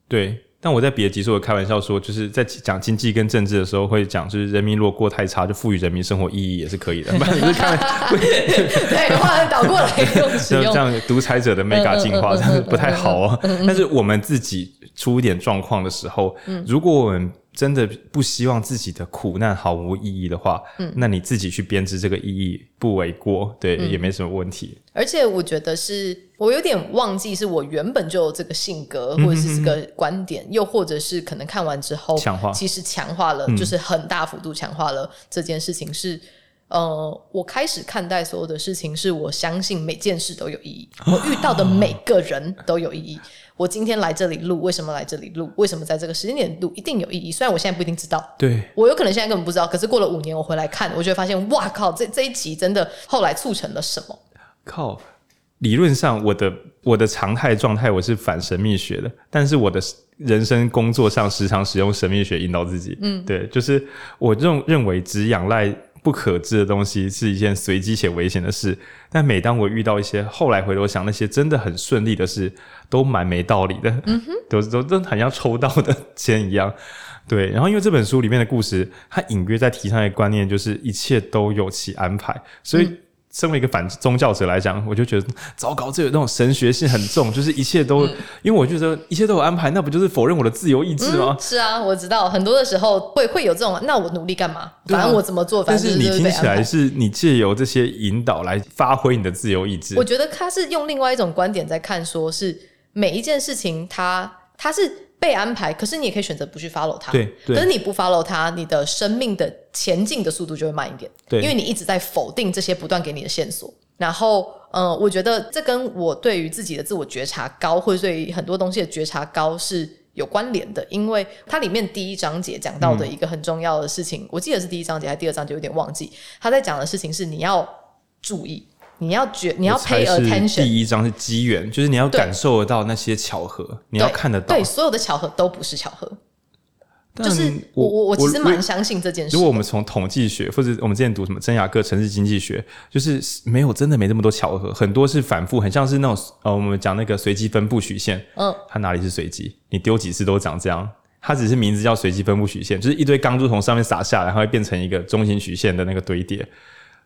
对，但我在别的集数有开玩笑说，就是在讲经济跟政治的时候，会讲就是人民如果过太差，就赋予人民生活意义也是可以的。[LAUGHS] 不然你是看对，话倒过来用使用，[LAUGHS] 这样独裁者的 [LAUGHS] mega 进化，这样不太好哦。但是我们自己出一点状况的时候，嗯，如果我们真的不希望自己的苦难毫无意义的话，嗯，那你自己去编织这个意义不为过，对，嗯，也没什么问题。而且我觉得是我有点忘记，是我原本就有这个性格，或者是这个观点，嗯，又或者是可能看完之后强化，其实强化了，就是很大幅度强化了这件事情是。呃，我开始看待所有的事情，是我相信每件事都有意义，[LAUGHS] 我遇到的每个人都有意义。我今天来这里录，为什么来这里录？为什么在这个时间点录？一定有意义。虽然我现在不一定知道，对，我有可能现在根本不知道。可是过了五年，我回来看，我就会发现，哇靠，这这一集真的后来促成了什么？靠，理论上我的我的常态状态我是反神秘学的，但是我的人生工作上时常使用神秘学引导自己。嗯，对，就是我认认为只仰赖。不可知的东西是一件随机且危险的事，但每当我遇到一些后来回头想那些真的很顺利的事，都蛮没道理的，嗯哼，都都都很像抽到的签一样，对。然后因为这本书里面的故事，它隐约在提倡一个观念，就是一切都有其安排，所以。嗯身为一个反宗教者来讲，我就觉得糟糕，这有那种神学性很重，就是一切都，嗯、因为我觉得一切都有安排，那不就是否认我的自由意志吗？嗯、是啊，我知道很多的时候会会有这种，那我努力干嘛？啊、反正我怎么做，反正是但是你听起来是你借由这些引导来发挥你的自由意志。我觉得他是用另外一种观点在看，说是每一件事情他，他他是。被安排，可是你也可以选择不去 follow 它。对，对。可是你不 follow 它，你的生命的前进的速度就会慢一点。对，因为你一直在否定这些不断给你的线索。然后，嗯、呃，我觉得这跟我对于自己的自我觉察高，或者对于很多东西的觉察高是有关联的。因为它里面第一章节讲到的一个很重要的事情，嗯、我记得是第一章节还是第二章节，有点忘记。他在讲的事情是你要注意。你要觉，你要 pay attention。第一章是机缘，就是你要感受得到那些巧合，你要看得到。对，所有的巧合都不是巧合。就是我我我其实蛮相信这件事。如果我们从统计学，或者我们之前读什么真雅各城市经济学，就是没有真的没这么多巧合，很多是反复，很像是那种呃，我们讲那个随机分布曲线。嗯，它哪里是随机？你丢几次都长这样。它只是名字叫随机分布曲线，就是一堆钢珠从上面洒下来，然后会变成一个中型曲线的那个堆叠。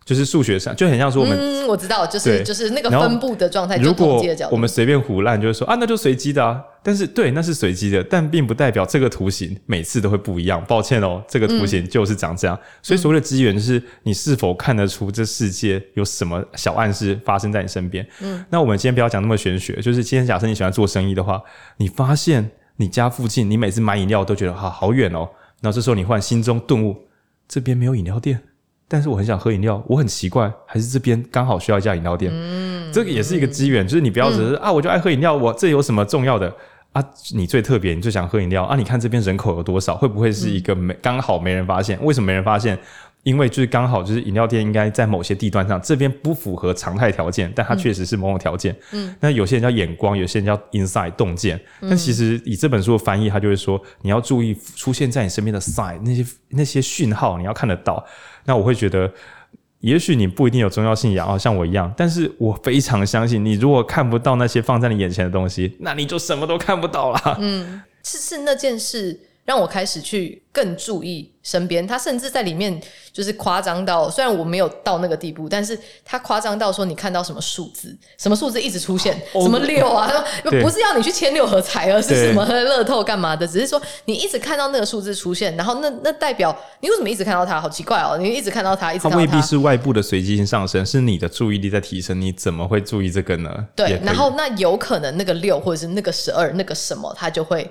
就是数学上就很像说我们，嗯，我知道，就是就是那个分布的状态。如果我们随便胡乱，就是说啊，那就随机的啊。但是对，那是随机的，但并不代表这个图形每次都会不一样。抱歉哦，这个图形就是长这样。嗯、所以所谓的机缘，就是你是否看得出这世界有什么小暗示发生在你身边。嗯，那我们今天不要讲那么玄学，就是今天假设你喜欢做生意的话，你发现你家附近，你每次买饮料都觉得好好远哦，然后这时候你忽然心中顿悟，这边没有饮料店。但是我很想喝饮料，我很奇怪，还是这边刚好需要一家饮料店，嗯，这个也是一个机缘，就是你不要只是、嗯、啊，我就爱喝饮料，我这有什么重要的啊？你最特别，你最想喝饮料啊？你看这边人口有多少？会不会是一个没刚好没人发现？为什么没人发现？因为就是刚好就是饮料店应该在某些地段上，这边不符合常态条件，但它确实是某种条件。嗯，那有些人叫眼光，有些人叫 inside 洞见。但其实以这本书的翻译，它就会说你要注意出现在你身边的 sign 那些那些讯号，你要看得到。那我会觉得，也许你不一定有宗教信仰啊，像我一样，但是我非常相信，你如果看不到那些放在你眼前的东西，那你就什么都看不到了。嗯，是是那件事让我开始去更注意。身边，他甚至在里面就是夸张到，虽然我没有到那个地步，但是他夸张到说，你看到什么数字，什么数字一直出现，哦、什么六啊，对不是要你去签六合彩，而是什么乐透干嘛的，只是说你一直看到那个数字出现，然后那那代表你为什么一直看到它？好奇怪哦，你一直看到它，一直看到它，它未必是外部的随机性上升，是你的注意力在提升，你怎么会注意这个呢？对，然后那有可能那个六或者是那个十二，那个什么，它就会。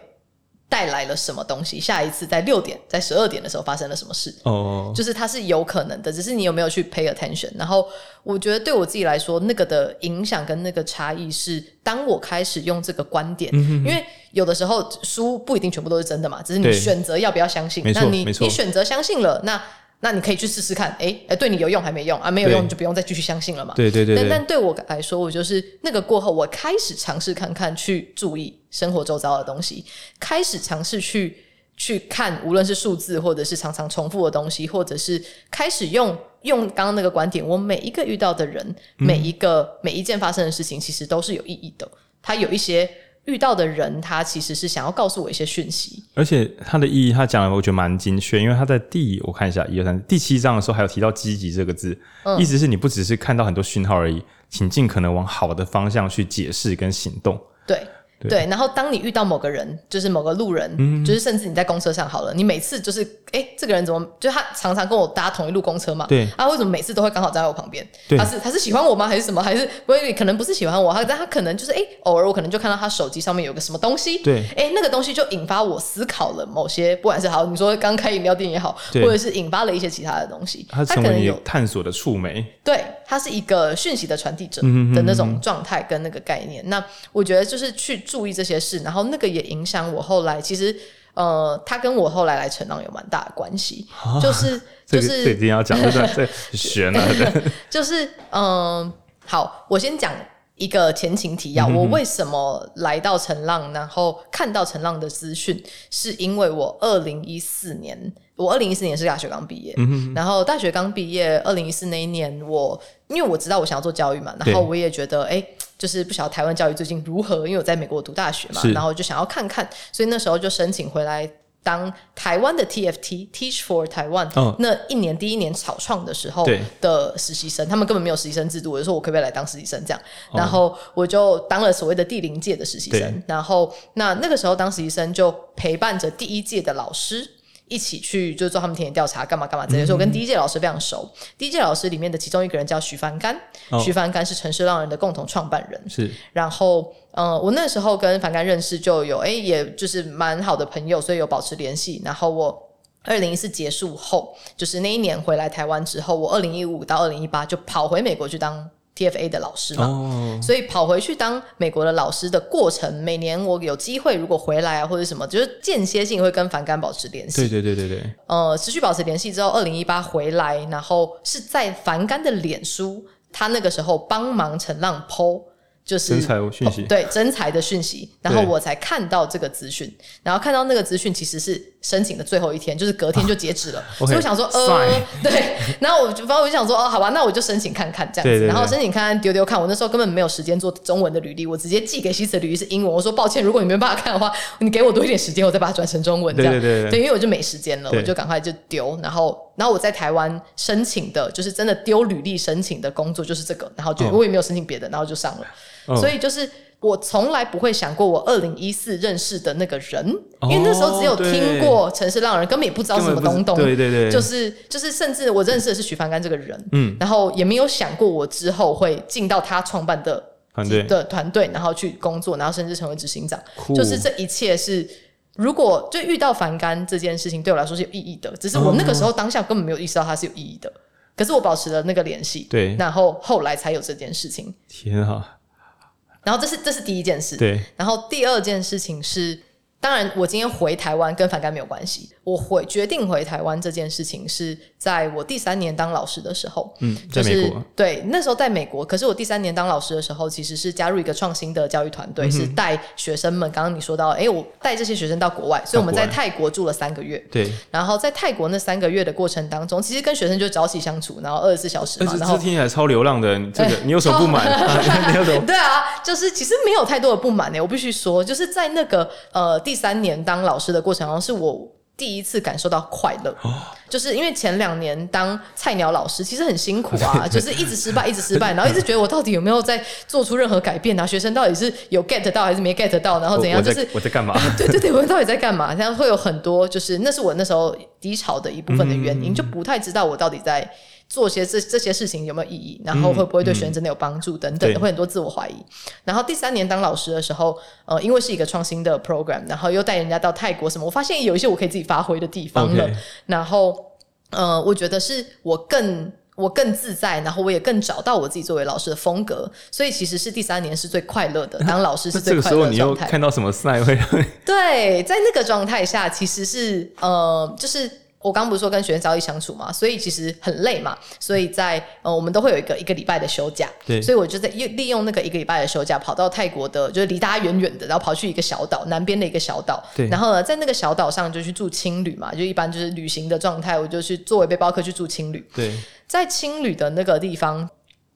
带来了什么东西？下一次在六点、在十二点的时候发生了什么事？哦，oh. 就是它是有可能的，只是你有没有去 pay attention。然后我觉得对我自己来说，那个的影响跟那个差异是，当我开始用这个观点，因为有的时候书不一定全部都是真的嘛，只是你选择要不要相信。那你你选择相信了，那。那你可以去试试看，哎、欸、哎，对你有用还没用啊？没有用你就不用再继续相信了嘛。对对对，对。但但对我来说，我就是那个过后，我开始尝试看看，去注意生活周遭的东西，开始尝试去去看，无论是数字，或者是常常重复的东西，或者是开始用用刚刚那个观点，我每一个遇到的人，每一个、嗯、每一件发生的事情，其实都是有意义的。它有一些。遇到的人，他其实是想要告诉我一些讯息，而且他的意义，他讲的我觉得蛮精确，因为他在第我看一下一二三第七章的时候，还有提到积极这个字，嗯、意思是你不只是看到很多讯号而已，请尽可能往好的方向去解释跟行动。对。对，然后当你遇到某个人，就是某个路人，嗯、就是甚至你在公车上好了，你每次就是，哎，这个人怎么，就他常常跟我搭同一路公车嘛，对，啊，为什么每次都会刚好站在我旁边？对他是他是喜欢我吗？还是什么？还是不会？可能不是喜欢我，他但他可能就是，哎，偶尔我可能就看到他手机上面有个什么东西，对，哎，那个东西就引发我思考了某些，不管是好，你说刚开饮料店也好，或者是引发了一些其他的东西，他可能有探索的触媒，对，他是一个讯息的传递者的那种状态跟那个概念。嗯、哼哼那我觉得就是去注意这些事，然后那个也影响我后来，其实呃，他跟我后来来成浪有蛮大的关系，啊、就是 [LAUGHS] 就是这一定要讲，对对，学了的，就是嗯、呃，好，我先讲一个前情提要，嗯、我为什么来到成浪，然后看到成浪的资讯，是因为我二零一四年。我二零一四年是大学刚毕业，嗯、然后大学刚毕业，二零一四那一年我，我因为我知道我想要做教育嘛，然后我也觉得，哎对，就是不晓得台湾教育最近如何，因为我在美国读大学嘛，然后就想要看看，所以那时候就申请回来当台湾的 TFT Teach for Taiwan，、哦、那一年第一年草创的时候的实习生，他们根本没有实习生制度，我就说我可不可以来当实习生这样，哦、然后我就当了所谓的第零届的实习生，然后那那个时候当实习生就陪伴着第一届的老师。一起去就做他们田野调查，干嘛干嘛这些。所以我跟第一届老师非常熟。嗯、第一届老师里面的其中一个人叫徐帆干，哦、徐帆干是城市浪人的共同创办人。是。然后，呃，我那时候跟凡干认识就有，哎，也就是蛮好的朋友，所以有保持联系。然后我二零一四结束后，就是那一年回来台湾之后，我二零一五到二零一八就跑回美国去当。TFA 的老师嘛，oh. 所以跑回去当美国的老师的过程，每年我有机会如果回来啊或者什么，就是间歇性会跟帆干保持联系。对对对对对。呃，持续保持联系之后，二零一八回来，然后是在帆干的脸书，他那个时候帮忙陈浪 PO。就是真才讯息，对真才的讯息，然后我才看到这个资讯，然后看到那个资讯其实是申请的最后一天，就是隔天就截止了，[LAUGHS] 啊、所以我想说，呃 [LAUGHS] 对，然后我就反正我就想说，哦，好吧，那我就申请看看这样子，然后申请看看丢丢看，我那时候根本没有时间做中文的履历，我直接寄给西辞的履历是英文，我说抱歉，如果你没办法看的话，你给我多一点时间，我再把它转成中文，这样，对，对，对，对，对，因为我就没时间了，我就赶快就丢，然后然后我在台湾申请的，就是真的丢履历申请的工作就是这个，然后就我也没有申请别的，然后就上了。所以就是我从来不会想过我二零一四认识的那个人，因为那时候只有听过《城市浪人》，根本也不知道什么东东。对对对，就是就是，甚至我认识的是许凡甘这个人，嗯，然后也没有想过我之后会进到他创办的团队的团队，然后去工作，然后甚至成为执行长。就是这一切是，如果就遇到凡甘这件事情对我来说是有意义的，只是我那个时候当下根本没有意识到它是有意义的。可是我保持了那个联系，对，然后后来才有这件事情。天啊！然后这是这是第一件事，对。然后第二件事情是，当然我今天回台湾跟反感没有关系。我回决定回台湾这件事情是在我第三年当老师的时候，嗯，在美国。对，那时候在美国。可是我第三年当老师的时候，其实是加入一个创新的教育团队，嗯、是带学生们。刚刚你说到，哎，我带这些学生到国外，所以我们在泰国住了三个月。对。然后在泰国那三个月的过程当中，其实跟学生就朝夕相处，然后二十四小时嘛。然后听起来超流浪的，[LAUGHS] 这个你有什么不满？[LAUGHS] [LAUGHS] 对啊，就是其实没有太多的不满诶，我必须说，就是在那个呃第三年当老师的过程好像，是我。第一次感受到快乐，哦、就是因为前两年当菜鸟老师其实很辛苦啊，[LAUGHS] 就是一直失败，一直失败，[LAUGHS] 然后一直觉得我到底有没有在做出任何改变啊？学生到底是有 get 到还是没 get 到？然后怎样？就是我在干嘛？[LAUGHS] 对对对，我到底在干嘛？这样会有很多，就是那是我那时候低潮的一部分的原因，嗯、就不太知道我到底在。做些这这些事情有没有意义？然后会不会对学生真的有帮助？等等的，会很多自我怀疑。然后第三年当老师的时候，呃，因为是一个创新的 program，然后又带人家到泰国什么，我发现有一些我可以自己发挥的地方了。然后，呃，我觉得是我更我更自在，然后我也更找到我自己作为老师的风格。所以其实是第三年是最快乐的，[LAUGHS] 当老师是最快乐的状态。这个时候你又看到什么 sign 会？对，在那个状态下，其实是呃，就是。我刚不是说跟学生朝夕相处嘛，所以其实很累嘛，所以在呃，我们都会有一个一个礼拜的休假，对，所以我就在利利用那个一个礼拜的休假，跑到泰国的，就是离大家远远的，然后跑去一个小岛，南边的一个小岛，对，然后呢，在那个小岛上就去住青旅嘛，就一般就是旅行的状态，我就去作为背包客去住青旅，对，在青旅的那个地方。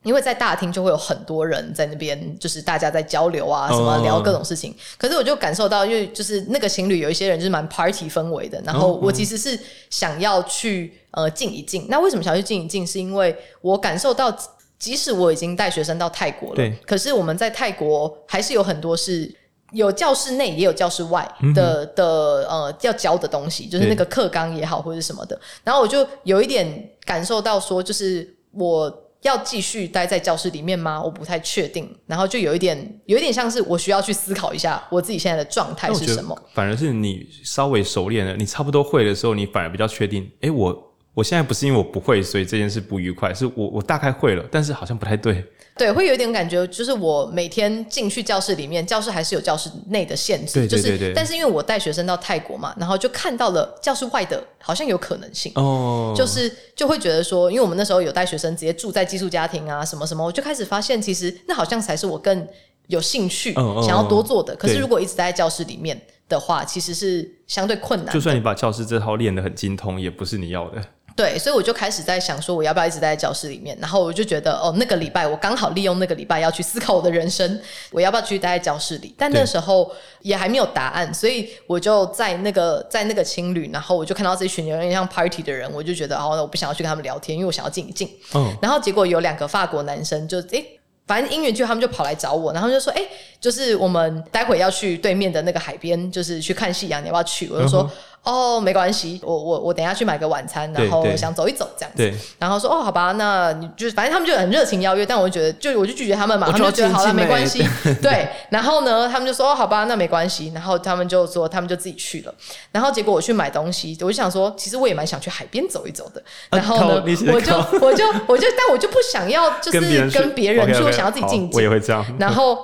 因为在大厅就会有很多人在那边，就是大家在交流啊，什么聊各种事情。Oh. 可是我就感受到，因为就是那个情侣有一些人就是蛮 party 氛围的。然后我其实是想要去呃静一静。那为什么想要去静一静？是因为我感受到，即使我已经带学生到泰国了，对，可是我们在泰国还是有很多是有教室内也有教室外的、嗯、的呃要教的东西，就是那个课纲也好或者什么的。然后我就有一点感受到说，就是我。要继续待在教室里面吗？我不太确定。然后就有一点，有一点像是我需要去思考一下我自己现在的状态是什么。反而是你稍微熟练了，你差不多会的时候，你反而比较确定。诶，我我现在不是因为我不会，所以这件事不愉快，是我我大概会了，但是好像不太对。[LAUGHS] 对，会有一点感觉，就是我每天进去教室里面，教室还是有教室内的限制，对对对对，就是，但是因为我带学生到泰国嘛，然后就看到了教室外的，好像有可能性，哦，就是就会觉得说，因为我们那时候有带学生直接住在寄宿家庭啊，什么什么，我就开始发现，其实那好像才是我更有兴趣想要多做的。可是如果一直待在教室里面的话，其实是相对困难。就算你把教室这套练得很精通，也不是你要的。对，所以我就开始在想说，我要不要一直待在教室里面？然后我就觉得，哦，那个礼拜我刚好利用那个礼拜要去思考我的人生，我要不要继续待在教室里？但那时候也还没有答案，所以我就在那个在那个青旅，然后我就看到这一群有点像 party 的人，我就觉得，哦，我不想要去跟他们聊天，因为我想要静一静。嗯。然后结果有两个法国男生就，就诶，反正因缘就他们就跑来找我，然后就说，诶，就是我们待会要去对面的那个海边，就是去看夕阳，你要不要去？我就说。嗯哦，没关系，我我我等一下去买个晚餐，然后想走一走这样子。然后说哦，好吧，那你就是反正他们就很热情邀约，但我就觉得就我就拒绝他们嘛，他们就觉得好了，没关系。[LAUGHS] 对，然后呢，他们就说哦，好吧，那没关系。然后他们就说他们就自己去了。然后结果我去买东西，我就想说，其实我也蛮想去海边走一走的。然后呢，我就我就我就但我就不想要，就是跟别人说，我想要自己静静。我也会这样。然后。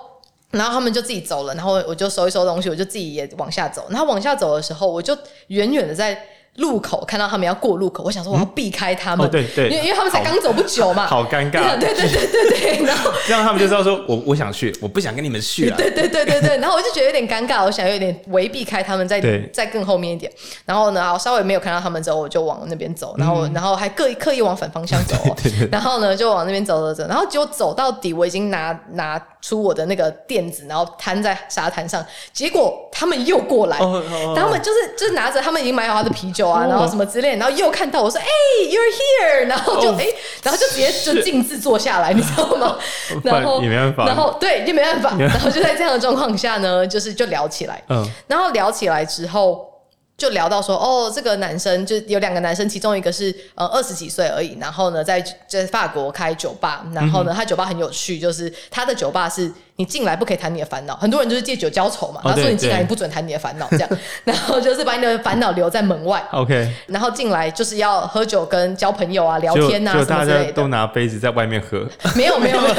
然后他们就自己走了，然后我就收一收东西，我就自己也往下走。然后往下走的时候，我就远远的在。路口看到他们要过路口，我想说我要避开他们，嗯哦、对对，因为因为他们才刚走不久嘛，好尴尬，对对对对对，然后 [LAUGHS] 这样他们就知道说我我想去，我不想跟你们去了，对对对对对，然后我就觉得有点尴尬，我想有点围避开他们，再再更后面一点，然后呢，我稍微没有看到他们之后，我就往那边走，然后、嗯、然后还刻意刻意往反方向走，[LAUGHS] 对对对，然后呢就往那边走走走，然后结果走到底，我已经拿拿出我的那个垫子，然后摊在沙滩上，结果他们又过来，哦，他们就是就是拿着他们已经买好他的啤酒。酒啊，然后什么之类，然后又看到我说，哎、欸、，you're here，然后就哎、欸，然后就直接就径自坐下来，你知道吗？[LAUGHS] 然后也没办法，然后对，就没办法，[LAUGHS] 然后就在这样的状况下呢，就是就聊起来，嗯，然后聊起来之后。就聊到说，哦，这个男生就有两个男生，其中一个是呃二十几岁而已，然后呢，在在法国开酒吧，然后呢，嗯、他酒吧很有趣，就是他的酒吧是。你进来不可以谈你的烦恼，很多人就是借酒浇愁嘛。然后说你进来你不准谈你的烦恼，这样，[LAUGHS] 然后就是把你的烦恼留在门外。OK，然后进来就是要喝酒跟交朋友啊、聊天啊什么之类的。都拿杯子在外面喝。[LAUGHS] 没有没有没有，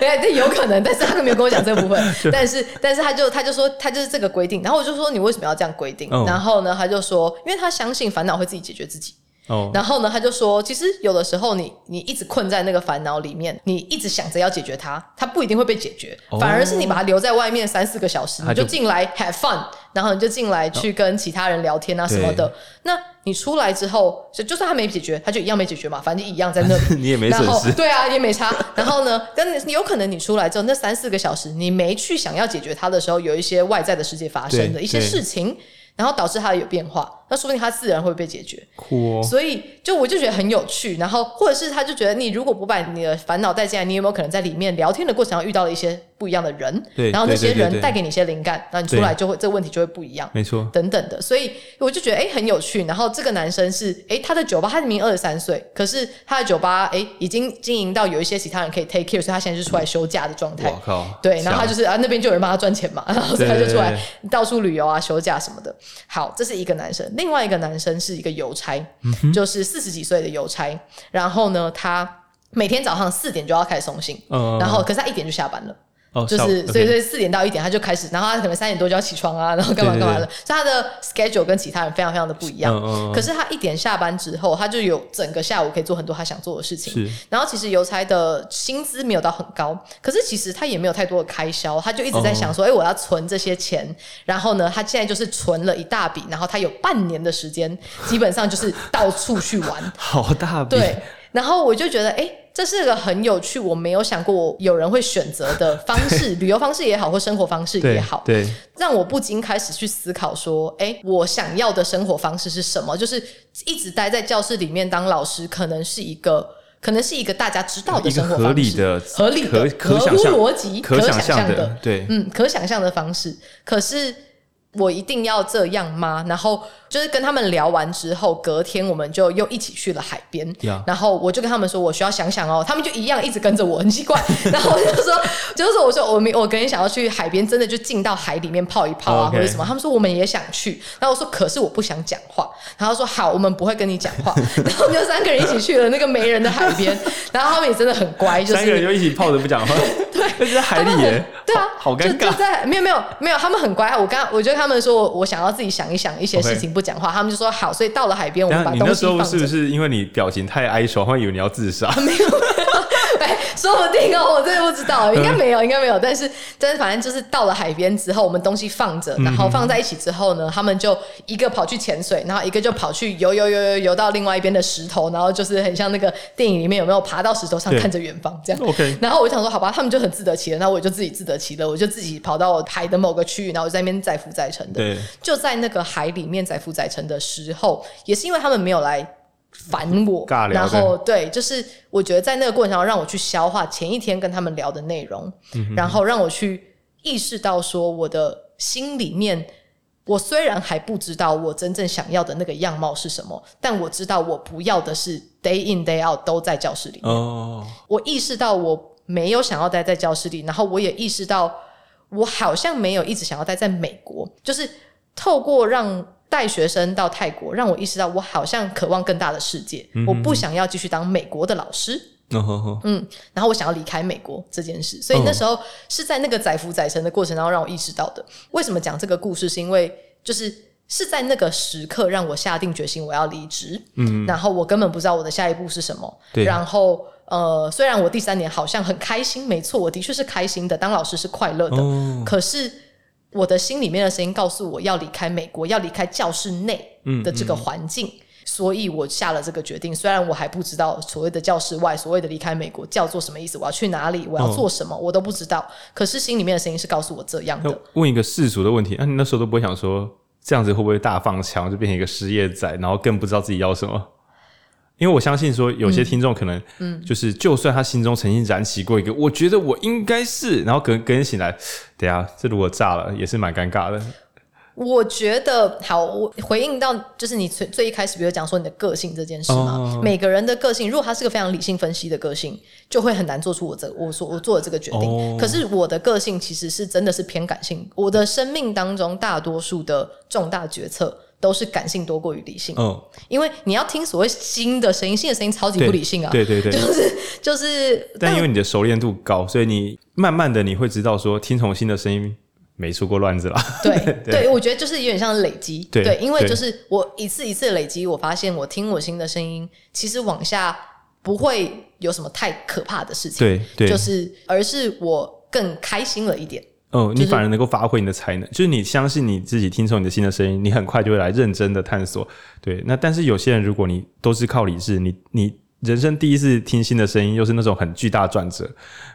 哎，这有可能，但是他都没有跟我讲这个部分。[LAUGHS] 但是但是他就他就说他就是这个规定，然后我就说你为什么要这样规定？然后呢，他就说因为他相信烦恼会自己解决自己。Oh. 然后呢，他就说，其实有的时候你你一直困在那个烦恼里面，你一直想着要解决它，它不一定会被解决，oh. 反而是你把它留在外面三四个小时，你就进来 have fun，然后你就进来去跟其他人聊天啊什么的。Oh. 那你出来之后，就就算他没解决，他就一样没解决嘛，反正一样在那里，[LAUGHS] 你也没损失，对啊，也没差。然后呢，但你有可能你出来之后那三四个小时，你没去想要解决它的时候，有一些外在的世界发生的一些事情。然后导致他有变化，那说不定他自然会被解决。酷哦。所以就我就觉得很有趣，然后或者是他就觉得你如果不把你的烦恼带进来，你有没有可能在里面聊天的过程中遇到了一些不一样的人？对。然后那些人带给你一些灵感，然后你出来就会这个问题就会不一样。没错。等等的，所以我就觉得哎很有趣。然后这个男生是哎他的酒吧，他明明二十三岁，可是他的酒吧哎已经经营到有一些其他人可以 take care，所以他现在是出来休假的状态。我靠。对，然后他就是啊那边就有人帮他赚钱嘛，然后他就出来到处旅游啊休假什么的。好，这是一个男生，另外一个男生是一个邮差，嗯、就是四十几岁的邮差。然后呢，他每天早上四点就要开始送信，嗯、然后可是他一点就下班了。就是，所以所以四点到一点他就开始，然后他可能三点多就要起床啊，然后干嘛干嘛的，所以他的 schedule 跟其他人非常非常的不一样。可是他一点下班之后，他就有整个下午可以做很多他想做的事情。然后其实邮差的薪资没有到很高，可是其实他也没有太多的开销，他就一直在想说，哎，我要存这些钱。然后呢，他现在就是存了一大笔，然后他有半年的时间，基本上就是到处去玩。[LAUGHS] 好大笔。对。然后我就觉得，哎。这是个很有趣，我没有想过有人会选择的方式，旅游方式也好，或生活方式也好，对，对让我不禁开始去思考说，哎，我想要的生活方式是什么？就是一直待在教室里面当老师，可能是一个，可能是一个大家知道的生活方式，合理的、合理的、合乎逻辑、可想象的，对，嗯，可想象的方式，可是。我一定要这样吗？然后就是跟他们聊完之后，隔天我们就又一起去了海边。Yeah. 然后我就跟他们说，我需要想想哦。他们就一样一直跟着我，很奇怪。[LAUGHS] 然后我就说，就是我说我明我跟你想要去海边，真的就进到海里面泡一泡啊，或者什么。他们说我们也想去。然后我说可是我不想讲话。然后说好，我们不会跟你讲话。[LAUGHS] 然后我们就三个人一起去了那个没人的海边。[LAUGHS] 然后他们也真的很乖，就是三个人就一起泡着不讲话。对，那在海里耶。对啊，好尴尬。就在没有没有没有，他们很乖。我刚我觉得他们说我我想要自己想一想一些事情不讲话，他们就说好。所以到了海边，我们把东西放。你那时候是不是因为你表情太哀愁，会以为你要自杀？[LAUGHS] 没有。[LAUGHS] 哎，说不定哦，我真的不知道，应该没有，应该没有。但是，但是，反正就是到了海边之后，我们东西放着，然后放在一起之后呢，他们就一个跑去潜水，然后一个就跑去游游游游游到另外一边的石头，然后就是很像那个电影里面有没有爬到石头上看着远方这样。OK。然后我就想说，好吧，他们就很自得其乐，那我就自己自得其乐，我就自己跑到海的某个区域，然后我在那边载浮载沉的。对。就在那个海里面载浮载沉的时候，也是因为他们没有来。烦我，然后对，就是我觉得在那个过程中让我去消化前一天跟他们聊的内容，嗯、然后让我去意识到说我的心里面，我虽然还不知道我真正想要的那个样貌是什么，但我知道我不要的是 day in day out 都在教室里面。哦，我意识到我没有想要待在教室里，然后我也意识到我好像没有一直想要待在美国，就是透过让。带学生到泰国，让我意识到我好像渴望更大的世界。我不想要继续当美国的老师。嗯，然后我想要离开美国这件事，所以那时候是在那个载浮载沉的过程当中让我意识到的。为什么讲这个故事？是因为就是是在那个时刻让我下定决心我要离职。嗯，然后我根本不知道我的下一步是什么。对，然后呃，虽然我第三年好像很开心，没错，我的确是开心的，当老师是快乐的。哦、可是。我的心里面的声音告诉我要离开美国，要离开教室内的这个环境，嗯嗯、所以我下了这个决定。虽然我还不知道所谓的教室外，所谓的离开美国叫做什么意思，我要去哪里，我要做什么，哦、我都不知道。可是心里面的声音是告诉我这样的。问一个世俗的问题，那、啊、你那时候都不会想说这样子会不会大放枪，就变成一个失业仔，然后更不知道自己要什么？因为我相信说，有些听众可能，嗯，就是就算他心中曾经燃起过一个，我觉得我应该是，然后隔隔天醒来，等下这如果炸了，也是蛮尴尬的。我觉得好，我回应到就是你最最一开始，比如讲说你的个性这件事嘛，哦、每个人的个性，如果他是个非常理性分析的个性，就会很难做出我这我所我做的这个决定。哦、可是我的个性其实是真的是偏感性，我的生命当中大多数的重大决策都是感性多过于理性。哦，因为你要听所谓新的声音，新的声音超级不理性啊，对对对，就是就是，但，因为你的熟练度高，所以你慢慢的你会知道说听从新的声音。没出过乱子啦。对 [LAUGHS] 对，对，我觉得就是有点像累积。对，对，因为就是我一次一次累积，我发现我听我新的声音，其实往下不会有什么太可怕的事情。对对，就是而是我更开心了一点。哦，你反而能够发挥你的才能，就是你相信你自己，听从你的新的声音，你很快就会来认真的探索。对，那但是有些人，如果你都是靠理智，你你。人生第一次听新的声音，又是那种很巨大转折，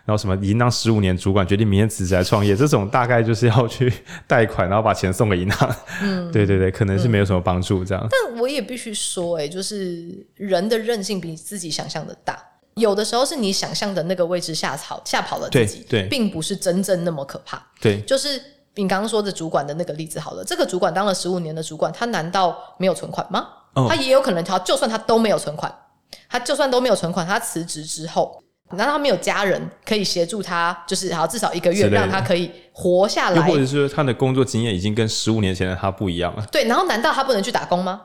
然后什么已经当十五年主管，决定明天辞职来创业，这种大概就是要去贷款，然后把钱送给银行。嗯，[LAUGHS] 对对对，可能是没有什么帮助这样。但我也必须说，哎，就是人的韧性比自己想象的大，有的时候是你想象的那个位置吓跑吓跑了自己，对，对，并不是真正那么可怕。对，就是你刚刚说的主管的那个例子好了，这个主管当了十五年的主管，他难道没有存款吗？哦，他也有可能，他就算他都没有存款。他就算都没有存款，他辞职之后，难道他没有家人可以协助他？就是好至少一个月让他可以活下来，或者是说他的工作经验已经跟十五年前的他不一样了？对，然后难道他不能去打工吗？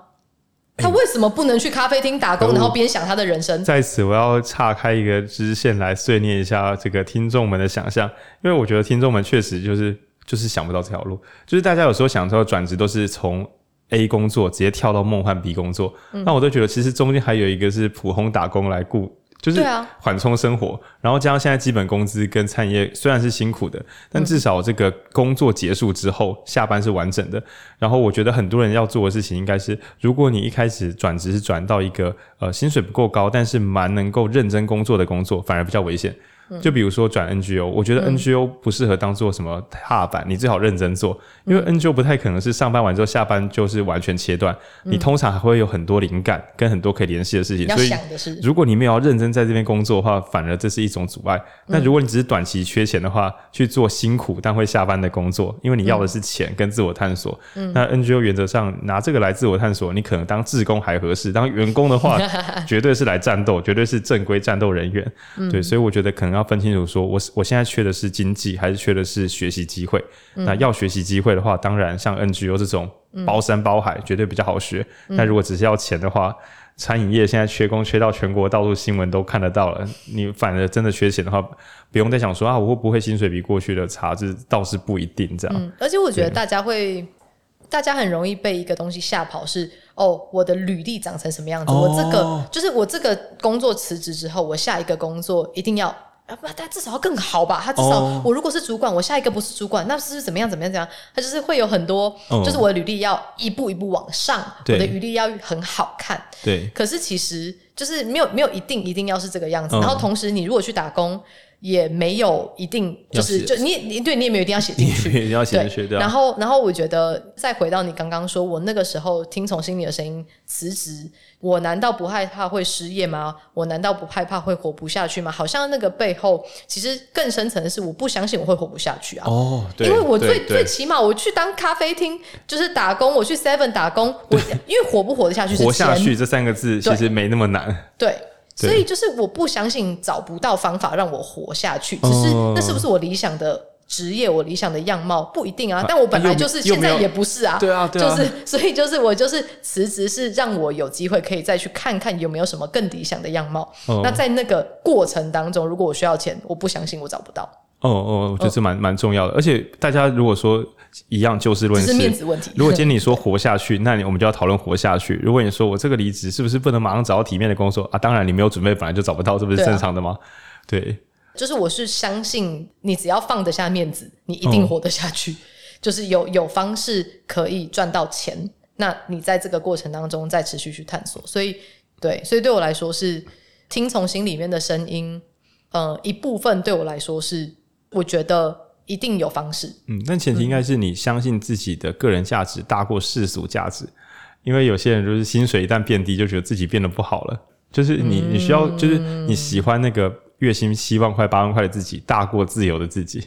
他为什么不能去咖啡厅打工，欸、然后边想他的人生？在此，我要岔开一个支线来碎念一下这个听众们的想象，因为我觉得听众们确实就是就是想不到这条路，就是大家有时候想到转职都是从。A 工作直接跳到梦幻 B 工作，嗯、那我都觉得其实中间还有一个是普通打工来顾，就是缓冲生活，啊、然后加上现在基本工资跟餐饮业虽然是辛苦的，但至少这个工作结束之后下班是完整的。然后我觉得很多人要做的事情应该是，如果你一开始转职是转到一个呃薪水不够高，但是蛮能够认真工作的工作，反而比较危险。就比如说转 NGO，我觉得 NGO 不适合当做什么踏板，你最好认真做，因为 NGO 不太可能是上班完之后下班就是完全切断，你通常还会有很多灵感跟很多可以联系的事情。所以如果你没有要认真在这边工作的话，反而这是一种阻碍。那如果你只是短期缺钱的话，去做辛苦但会下班的工作，因为你要的是钱跟自我探索。那 NGO 原则上拿这个来自我探索，你可能当志工还合适，当员工的话，[LAUGHS] 绝对是来战斗，绝对是正规战斗人员。对，所以我觉得可能。要分清楚，说我我现在缺的是经济，还是缺的是学习机会？嗯、那要学习机会的话，当然像 NGO 这种包山包海，绝对比较好学。那、嗯、如果只是要钱的话，餐饮业现在缺工，缺到全国到处新闻都看得到了。你反而真的缺钱的话，不用再想说啊，我会不会薪水比过去的差？这倒是不一定这样。嗯、而且我觉得大家会。大家很容易被一个东西吓跑是，是哦，我的履历长成什么样子？哦、我这个就是我这个工作辞职之后，我下一个工作一定要啊不，他至少要更好吧？他至少、哦、我如果是主管，我下一个不是主管，那是不是怎么样怎么样怎么样？他就是会有很多，哦、就是我的履历要一步一步往上，对我的履历要很好看。对，可是其实就是没有没有一定一定要是这个样子。哦、然后同时，你如果去打工。也没有一定，就是就你你对你也没有一定要写进去，你要写进去。对，然后然后我觉得再回到你刚刚说，我那个时候听从心里的声音辞职，我难道不害怕会失业吗？我难道不害怕会活不下去吗？好像那个背后其实更深层的是，我不相信我会活不下去啊。哦，对，因为我最最起码我去当咖啡厅就是打工，我去 Seven 打工，我因为活不活得下去，活下去这三个字其实没那么难。对。所以就是我不相信找不到方法让我活下去，只是那是不是我理想的职业，我理想的样貌不一定啊。但我本来就是现在也不是 [LAUGHS] 啊，对啊，就是所以就是我就是辞职是让我有机会可以再去看看有没有什么更理想的样貌。那在那个过程当中，如果我需要钱，我不相信我找不到。哦哦，我觉得这蛮蛮重要的。而且大家如果说。一样就事论事，是面子问题。如果今天你说活下去，那你我们就要讨论活下去。如果你说我这个离职是不是不能马上找到体面的工作啊？当然你没有准备，本来就找不到，这不是正常的吗？对，就是我是相信你，只要放得下面子，你一定活得下去。嗯、就是有有方式可以赚到钱，那你在这个过程当中再持续去探索。所以，对，所以对我来说是听从心里面的声音。呃，一部分对我来说是，我觉得。一定有方式。嗯，但前提应该是你相信自己的个人价值大过世俗价值，因为有些人就是薪水一旦变低，就觉得自己变得不好了。就是你，你需要，就是你喜欢那个月薪七万块、八万块的自己，大过自由的自己。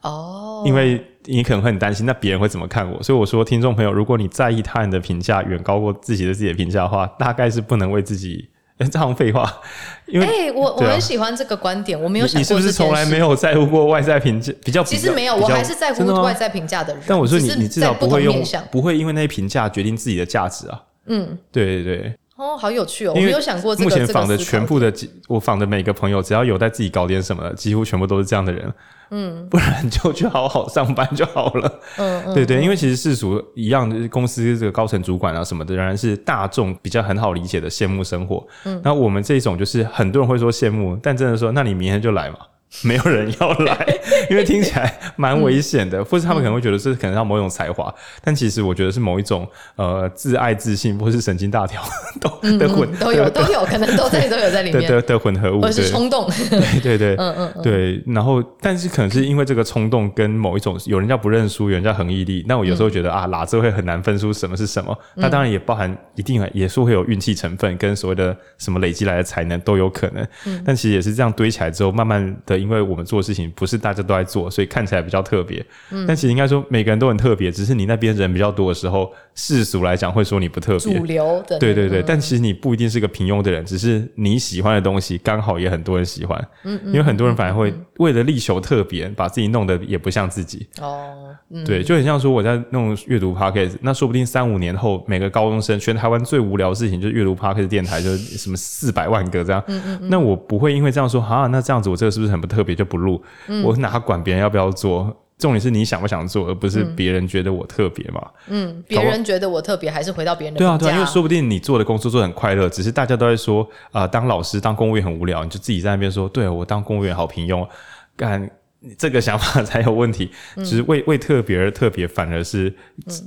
哦，因为你可能会很担心，那别人会怎么看我？所以我说，听众朋友，如果你在意他人的评价远高过自己的自己的评价的话，大概是不能为自己。这样废话，因为、欸、我、啊、我很喜欢这个观点，我没有想过。你是不是从来没有在乎过外在评价？比较其实没有，我还是在乎外在评价的人。但我说你，你至少不会用，不会因为那些评价决定自己的价值啊。嗯，对对对。哦，好有趣哦！我没有想过这个。目前访的全部的，我访的每个朋友，只要有在自己搞点什么的，几乎全部都是这样的人。嗯，不然就去好好上班就好了。嗯嗯，对对，因为其实世俗一样，公司这个高层主管啊什么的，仍然是大众比较很好理解的羡慕生活。嗯，那我们这种就是很多人会说羡慕，但真的说，那你明天就来嘛。[LAUGHS] 没有人要来，因为听起来蛮危险的，或是他们可能会觉得这可能要某一种才华，但其实我觉得是某一种呃自爱自信，或是神经大条 [LAUGHS] 都的混都有都有可能都在都有在里面。[LAUGHS] 的的混合物，或是冲动，对对对，嗯嗯对，然后但是可能是因为这个冲动跟某一种有人叫不认输，有人叫恒毅力，那我有时候觉得啊，哪这会很难分出什么是什么，那当然也包含一定也是会有运气成分跟所谓的什么累积来的才能都有可能，但其实也是这样堆起来之后，慢慢的因为我们做事情。不是大家都在做，所以看起来比较特别。嗯，但其实应该说每个人都很特别，只是你那边人比较多的时候，世俗来讲会说你不特别。主流的，对对对。嗯，但其实你不一定是个平庸的人，只是你喜欢的东西刚好也很多人喜欢。嗯，因为很多人反而会为了力求特别，把自己弄得也不像自己。哦，嗯，对，就很像说我在弄阅读 Podcast，那说不定三五年后，每个高中生全台湾最无聊的事情就是阅读 Podcast 电台，就是什么四百万个这样。嗯嗯嗯。那我不会因为这样说啊，那这样子我这个是不是很不特别就不录？嗯、我哪管别人要不要做？重点是你想不想做，而不是别人觉得我特别嘛。嗯，别人觉得我特别，还是回到别人的对啊对啊，因为说不定你做的工作做得很快乐，只是大家都在说啊、呃，当老师当公务员很无聊，你就自己在那边说，对我当公务员好平庸，干这个想法才有问题。只、就是为为特别而特别，反而是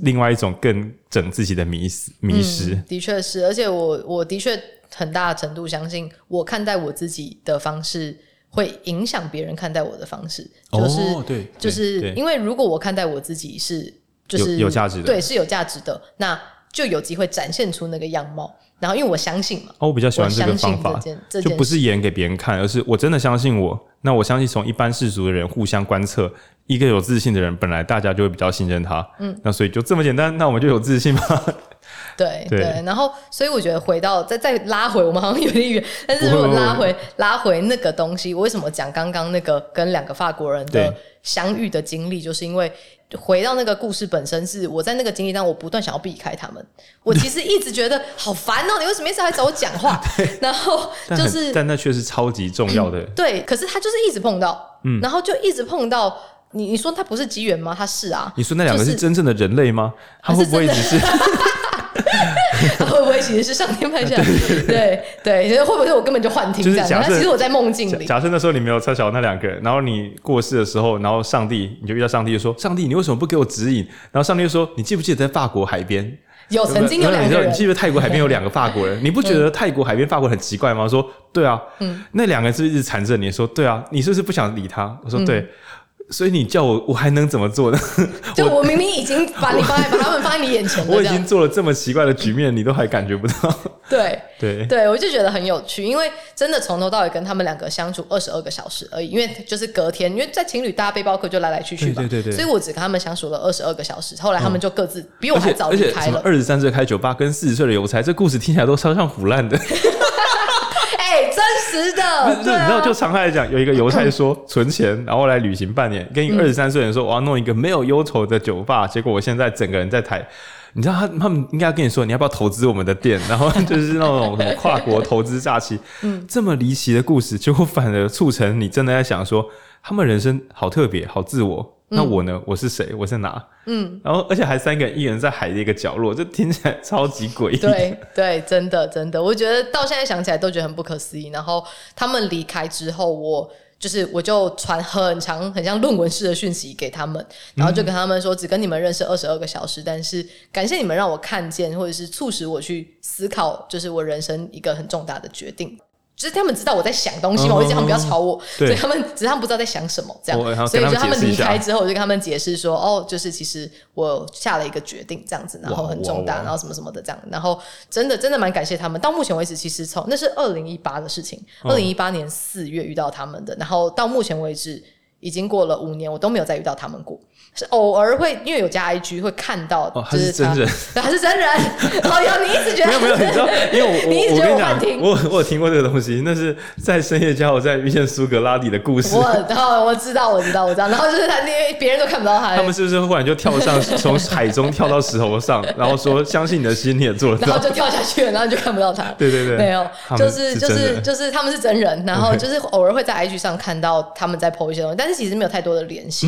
另外一种更整自己的迷思迷失。嗯、的确是，而且我我的确很大程度相信，我看待我自己的方式。会影响别人看待我的方式，就是、哦、对，就是因为如果我看待我自己是就是有价值的，对，是有价值的，那就有机会展现出那个样貌。然后因为我相信嘛，哦，我比较喜欢这个方法，就不是演给别人看，而是我真的相信我。那我相信从一般世俗的人互相观测，一个有自信的人，本来大家就会比较信任他。嗯，那所以就这么简单，那我们就有自信吗？对对，然后所以我觉得回到再再拉回，我们好像有点远，但是如果拉回拉回那个东西，我为什么讲刚刚那个跟两个法国人的相遇的经历，就是因为回到那个故事本身，是我在那个经历当中，我不断想要避开他们。我其实一直觉得好烦哦，你为什么一直来找我讲话？[LAUGHS] 然后就是，但那却是超级重要的。对，可是他就是一直碰到，嗯，然后就一直碰到你。你说他不是机缘吗？他是啊。你说那两个是真正的人类吗？他会不会只是？[LAUGHS] 会不会其实是上天派下来？[LAUGHS] 对对，会不会是我根本就幻听？就是假设，其实我在梦境里。假设那时候你没有凑巧那两个人，然后你过世的时候，然后上帝你就遇到上帝，就说：“上帝，你为什么不给我指引？”然后上帝就说：“你记不记得在法国海边有曾经有两个人？你记不记得泰国海边有两个法国人？你不觉得泰国海边法国人很奇怪吗？”说：“对啊，嗯，那两个人是不是一直缠着你？说：“对啊，你是不是不想理他？”我说：“对。”所以你叫我，我还能怎么做呢？[LAUGHS] 就我明明已经把你放在，把他们放在你眼前了，我已经做了这么奇怪的局面，你都还感觉不到。[LAUGHS] 对 [LAUGHS] 对对，我就觉得很有趣，因为真的从头到尾跟他们两个相处二十二个小时而已，因为就是隔天，因为在情侣搭背包客就来来去去嘛，对对对，对，所以我只跟他们相处了二十二个小时，后来他们就各自比我还早离开了。二十三岁开酒吧，跟四十岁的有才，这故事听起来都超像腐烂的。[LAUGHS] 真实的，对，你知道，就常态来讲，有一个犹太说存钱，然后来旅行半年，跟一个二十三岁人说我要弄一个没有忧愁的酒吧，结果我现在整个人在台，你知道他他们应该跟你说，你要不要投资我们的店？然后就是那种什么跨国投资假期，嗯，这么离奇的故事，结果反而促成你真的在想说，他们人生好特别，好自我。那我呢？我是谁？我在哪？嗯，然后而且还三个人，一人在海的一个角落，这听起来超级诡异。对对，真的真的，我觉得到现在想起来都觉得很不可思议。然后他们离开之后，我就是我就传很长很像论文式的讯息给他们，然后就跟他们说，只跟你们认识二十二个小时，但是感谢你们让我看见，或者是促使我去思考，就是我人生一个很重大的决定。就是他们知道我在想东西嘛，我就叫他们不要吵我，所以他们只是他们不知道在想什么这样，所以就他们离开之后，我就跟他们解释说，哦，就是其实我下了一个决定这样子，然后很重大，然后什么什么的这样，然后真的真的蛮感谢他们。到目前为止，其实从那是二零一八的事情，二零一八年四月遇到他们的，然后到目前为止已经过了五年，我都没有再遇到他们过。是偶尔会因为有加 IG 会看到，哦，[LAUGHS] 他是真人，对，[LAUGHS] 他是真人。好呀，你一直觉得没有没有，你知道，因为我 [LAUGHS] 你一直觉得我幻听，我我有听过这个东西，那是在深夜加油站遇见苏格拉底的故事。我哦，我知道，我知道，我知道。然后就是他，因为别人都看不到他，他们是不是忽然就跳上，从海中跳到石头上，然后说相信你的心，你也做得到，然后就跳下去了，然后就看不到他。对对对，没有，就是就是就是他们是真人，然后就是偶尔会在 IG 上看到他们在 po 一些东西，但是其实没有太多的联系。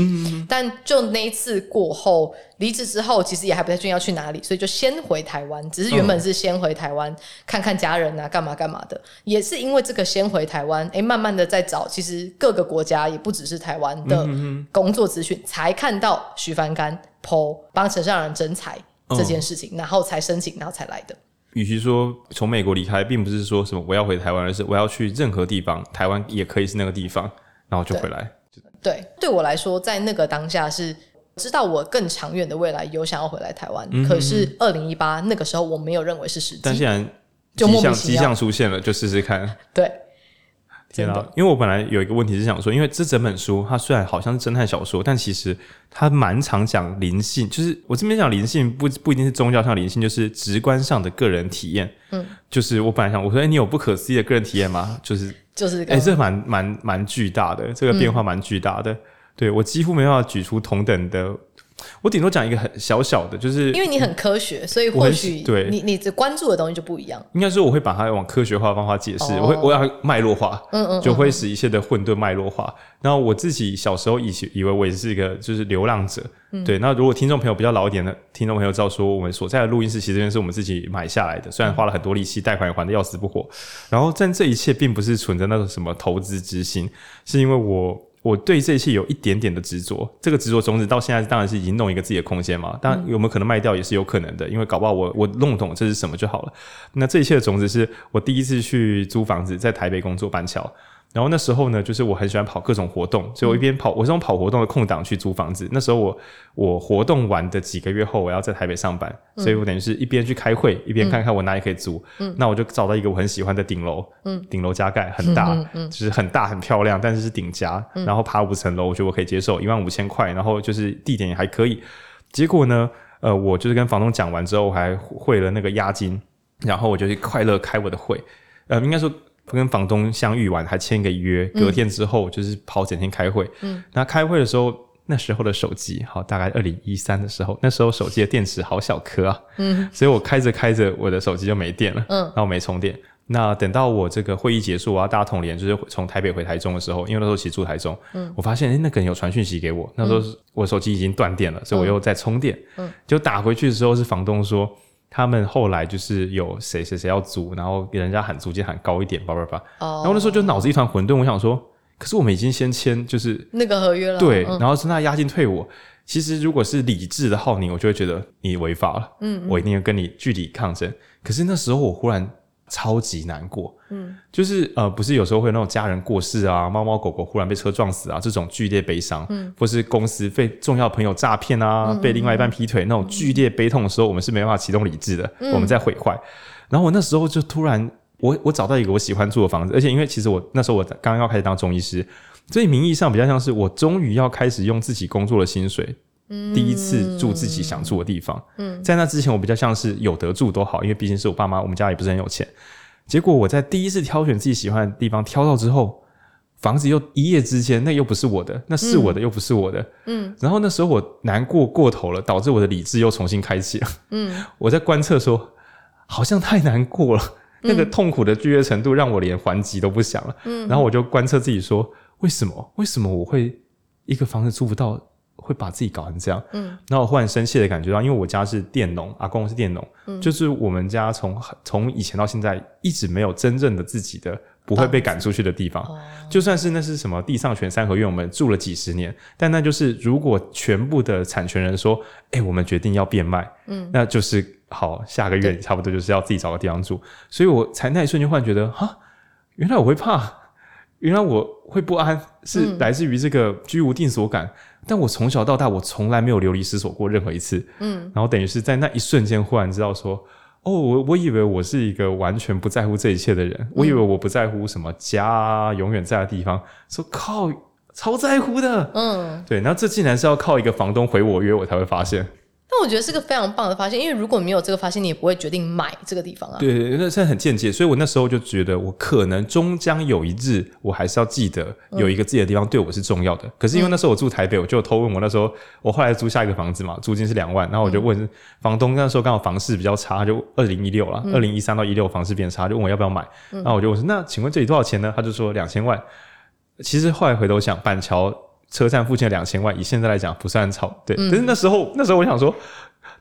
但就那一次过。后离职之后，其实也还不太确定要去哪里，所以就先回台湾。只是原本是先回台湾、嗯、看看家人啊，干嘛干嘛的。也是因为这个先回台湾，哎、欸，慢慢的在找，其实各个国家也不只是台湾的工作资讯，才看到徐帆干 po 帮陈上人征才这件事情，嗯、然后才申请，然后才来的。与其说从美国离开，并不是说什么我要回台湾，而是我要去任何地方，台湾也可以是那个地方，然后就回来。对，对我来说，在那个当下是。知道我更长远的未来有想要回来台湾，嗯、可是二零一八那个时候我没有认为是时机，但既然迹象迹象出现了，就试试看。对，天啊！因为我本来有一个问题是想说，因为这整本书它虽然好像是侦探小说，但其实它蛮常讲灵性，就是我这边讲灵性不不一定是宗教上灵性，就是直观上的个人体验。嗯，就是我本来想我说，哎、欸，你有不可思议的个人体验吗？就是就是，哎、欸，这蛮蛮蛮巨大的，这个变化蛮巨大的。嗯对，我几乎没办法举出同等的，我顶多讲一个很小小的，就是因为你很科学，所以或许对你你只关注的东西就不一样。应该说我会把它往科学化的方法解释，哦、我会我要脉络化，嗯，嗯嗯，就会使一切的混沌脉络化。然后我自己小时候以以为我也是一个就是流浪者，嗯、对。那如果听众朋友比较老一点的听众朋友知道说，我们所在的录音室其实这边是我们自己买下来的，虽然花了很多力气，贷款也还的要死不活。然后但这一切并不是存着那种什么投资之心，是因为我。我对这一切有一点点的执着，这个执着种子到现在当然是已经弄一个自己的空间嘛。当然有没有可能卖掉也是有可能的，因为搞不好我我弄懂这是什么就好了。那这一切的种子是我第一次去租房子，在台北工作板桥。然后那时候呢，就是我很喜欢跑各种活动，所以我一边跑，我是用跑活动的空档去租房子。那时候我我活动完的几个月后，我要在台北上班，所以我等于是一边去开会，一边看看我哪里可以租。嗯，那我就找到一个我很喜欢的顶楼，嗯，顶楼加盖很大，嗯，就是很大很漂亮，但是是顶加，然后爬五层楼，我觉得我可以接受，一万五千块，然后就是地点也还可以。结果呢，呃，我就是跟房东讲完之后，我还汇了那个押金，然后我就去快乐开我的会，呃，应该说。跟房东相遇完，还签个约，隔天之后就是跑整天开会。嗯，那开会的时候，那时候的手机，好，大概二零一三的时候，那时候手机的电池好小颗啊。嗯，[LAUGHS] 所以我开着开着，我的手机就没电了。嗯，然后没充电。那等到我这个会议结束，我要搭统联，就是从台北回台中的时候，因为那时候其实住台中。嗯，我发现诶、欸、那个人有传讯息给我，那时候我手机已经断电了，所以我又在充电。嗯，就打回去的时候是房东说。他们后来就是有谁谁谁要租，然后给人家喊租金喊高一点，叭叭叭。然后那时候就脑子一团混沌，我想说，可是我们已经先签就是那个合约了，对，然后是那押金退我。其实如果是理智的浩宁，我就会觉得你违法了，嗯，我一定要跟你据理抗争。可是那时候我忽然。超级难过，嗯，就是呃，不是有时候会有那种家人过世啊，猫猫狗狗忽然被车撞死啊，这种剧烈悲伤，嗯，或是公司被重要朋友诈骗啊，嗯、被另外一半劈腿、嗯、那种剧烈悲痛的时候，我们是没办法启动理智的，嗯、我们在毁坏。然后我那时候就突然，我我找到一个我喜欢住的房子，而且因为其实我那时候我刚刚要开始当中医师，所以名义上比较像是我终于要开始用自己工作的薪水，嗯，第一次住自己想住的地方，嗯，在那之前我比较像是有得住都好，因为毕竟是我爸妈，我们家也不是很有钱。结果我在第一次挑选自己喜欢的地方挑到之后，房子又一夜之间，那又不是我的，那是我的又不是我的，嗯，然后那时候我难过过头了，导致我的理智又重新开启了，嗯，我在观测说，好像太难过了，那个痛苦的剧烈程度让我连还击都不想了，嗯，然后我就观测自己说，为什么？为什么我会一个房子租不到？会把自己搞成这样，嗯，然后我忽然深切的感觉到，因为我家是佃农，阿公是佃农，嗯，就是我们家从从以前到现在一直没有真正的自己的不会被赶出去的地方，哦，就算是那是什么地上权三合院，我们住了几十年，但那就是如果全部的产权人说，哎，我们决定要变卖，嗯，那就是好，下个月差不多就是要自己找个地方住，所以我才那一瞬间忽然觉得，哈，原来我会怕，原来我会不安，是来自于这个居无定所感。嗯、但我从小到大，我从来没有流离失所过任何一次。嗯，然后等于是在那一瞬间，忽然知道说，哦，我我以为我是一个完全不在乎这一切的人，嗯、我以为我不在乎什么家啊，永远在的地方，说靠，超在乎的。嗯，对，然后这竟然是要靠一个房东回我约，我才会发现。但我觉得是个非常棒的发现，因为如果没有这个发现，你也不会决定买这个地方啊。对，那是很间接，所以我那时候就觉得，我可能终将有一日，我还是要记得有一个自己的地方对我是重要的。嗯、可是因为那时候我住台北，我就偷问我那时候，我后来租下一个房子嘛，租金是两万，然后我就问房东，那时候刚好房市比较差，就二零一六了，二零一三到一六房市变差，就问我要不要买，然后我就问说，那请问这里多少钱呢？他就说两千万。其实后来回头想，板桥车站附近的两千万，以现在来讲不算超，对。可、嗯、是那时候，那时候我想说。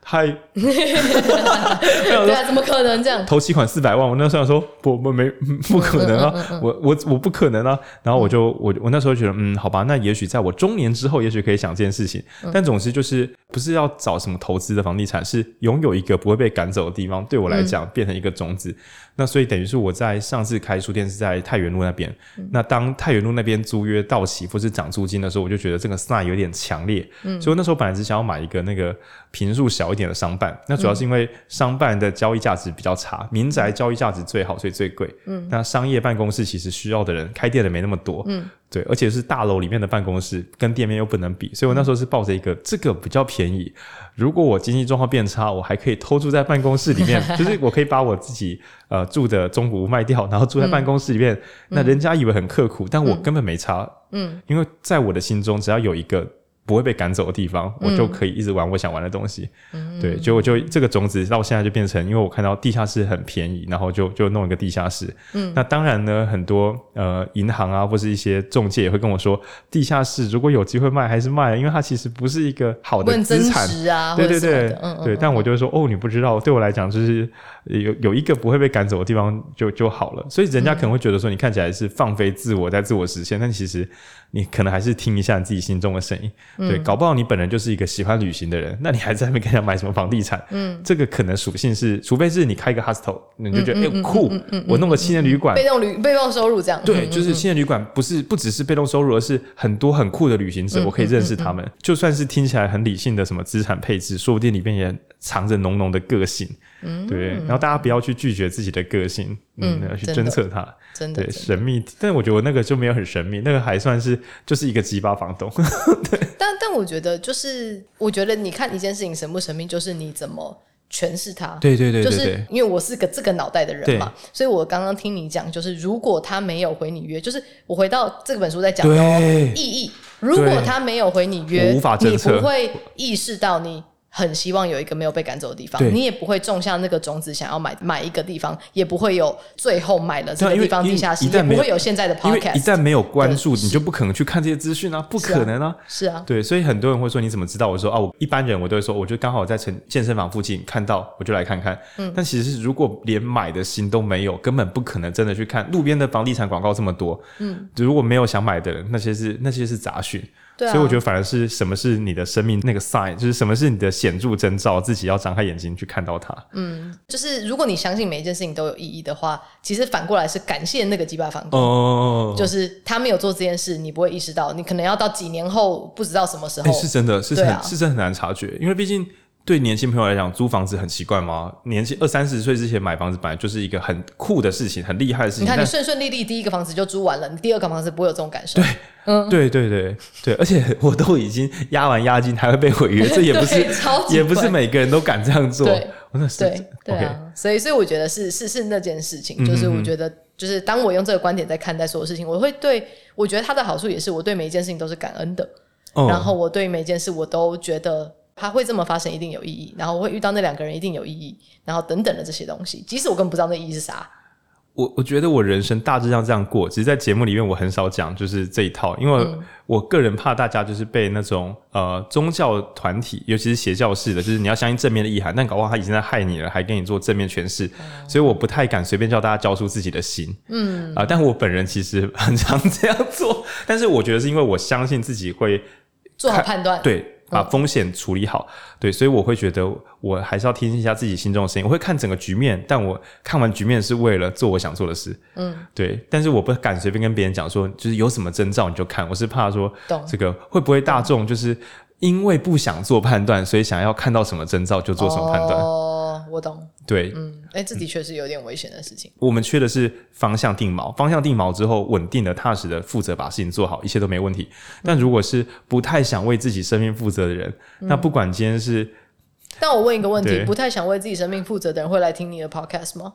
嗨，[LAUGHS] 对啊，怎么可能这样？投期款四百万，我那时候想说不不没 [LAUGHS] 不可能啊，我我我不可能啊。然后我就我我那时候觉得嗯，好吧，那也许在我中年之后，也许可以想这件事情。但总之就是不是要找什么投资的房地产，是拥有一个不会被赶走的地方，对我来讲变成一个种子。那所以等于是我在上次开书店是在太原路那边。那当太原路那边租约到期或是涨租金的时候，我就觉得这个 sign 有点强烈。所以那时候本来只想要买一个那个坪数小一点的商办，那主要是因为商办的交易价值比较差，民宅交易价值最好，所以最贵。嗯，那商业办公室其实需要的人开店的没那么多。嗯，对，而且是大楼里面的办公室，跟店面又不能比，所以我那时候是抱着一个这个比较便宜。如果我经济状况变差，我还可以偷住在办公室里面，[LAUGHS] 就是我可以把我自己呃住的中古屋卖掉，然后住在办公室里面。嗯，那人家以为很刻苦，但我根本没差。嗯，因为在我的心中，只要有一个。不会被赶走的地方，我就可以一直玩我想玩的东西。嗯、对，就我就这个种子到现在就变成，因为我看到地下室很便宜，然后就就弄一个地下室。嗯，那当然呢，很多呃银行啊或是一些中介也会跟我说，地下室如果有机会卖还是卖，因为它其实不是一个好的资产啊。对对对，嗯嗯对。但我就会说，哦，你不知道，对我来讲就是有有一个不会被赶走的地方就就好了。所以人家可能会觉得说，你看起来是放飞自我，在自我实现，但其实。你可能还是听一下你自己心中的声音，嗯、对，搞不好你本人就是一个喜欢旅行的人，[LAUGHS] 那你还在那边跟人家买什么房地产？嗯，这个可能属性是，除非是你开一个 hostel，你就觉得哎、嗯欸、酷，我弄个青年旅馆，被动旅被动收入这样，对，就是青年旅馆不是不只是被动收入，而是很多很酷的旅行者，嗯、我可以认识他们，就算是听起来很理性的什么资产配置，说不定里面也藏着浓浓的个性。嗯，对，然后大家不要去拒绝自己的个性，嗯，要，去侦测它，真的，对，神秘。但我觉得那个就没有很神秘，那个还算是就是一个鸡巴房东。[LAUGHS] 对，但但我觉得就是，我觉得你看一件事情神不神秘，就是你怎么诠释它。对对对，对，就是因为我是个这个脑袋的人嘛，所以我刚刚听你讲，就是如果他没有回你约，就是我回到这本书在讲的意义，如果他没有回你约，你不会意识到你。很希望有一个没有被赶走的地方，你也不会种下那个种子，想要买买一个地方，也不会有最后买了这个地方地下室，也不会有现在的 podcast。一旦没有关注，你就不可能去看这些资讯啊，不可能啊。是啊，对，所以很多人会说你怎么知道？我说啊，我一般人我都会说，我就刚好在健健身房附近看到，我就来看看。嗯，但其实是如果连买的心都没有，根本不可能真的去看路边的房地产广告这么多。嗯，如果没有想买的人，那些是那些是杂讯。对啊，所以我觉得反而是什么是你的生命那个 sign，就是什么是你的显著征兆，自己要张开眼睛去看到它。嗯，就是如果你相信每一件事情都有意义的话，其实反过来是感谢那个鸡巴房东。哦，就是他没有做这件事，你不会意识到，你可能要到几年后不知道什么时候。欸、是真的是很、啊、是真的很难察觉，因为毕竟。对年轻朋友来讲，租房子很奇怪吗？年轻二三十岁之前买房子，本来就是一个很酷的事情，很厉害的事情。你看，你顺顺利利，第一个房子就租完了，你第二个房子不会有这种感受。对，嗯，对对对对，而且我都已经押完押金，还会被毁约，这也不是，[LAUGHS] 也不是每个人都敢这样做。对，那是对对啊，所以所以我觉得是是是那件事情，就是我觉得就是当我用这个观点在看待所有事情，我会对我觉得它的好处也是我对每一件事情都是感恩的，然后我对每一件事我都觉得。他会这么发生，一定有意义。然后我会遇到那两个人，一定有意义。然后等等的这些东西，即使我根本不知道那意义是啥。我我觉得我人生大致上这样过，只是在节目里面我很少讲，就是这一套，因为我个人怕大家就是被那种呃宗教团体，尤其是邪教式的，就是你要相信正面的意涵，但搞不好他已经在害你了，还给你做正面诠释，嗯、所以我不太敢随便叫大家交出自己的心。嗯啊、呃，但我本人其实很常这样做，但是我觉得是因为我相信自己会做好判断，对。把风险处理好。对，所以我会觉得我还是要听一下自己心中的声音。我会看整个局面，但我看完局面是为了做我想做的事。嗯，对。但是我不敢随便跟别人讲说，就是有什么征兆你就看。我是怕说，这个会不会大众就是因为不想做判断，所以想要看到什么征兆就做什么判断。哦，我懂。对，嗯，哎，这的确是有点危险的事情。我们缺的是方向定锚，方向定锚之后，稳定的、踏实的、负责把事情做好，一切都没问题。但如果是不太想为自己生命负责的人，嗯、那不管今天是……但我问一个问题：不太想为自己生命负责的人会来听你的 podcast 吗？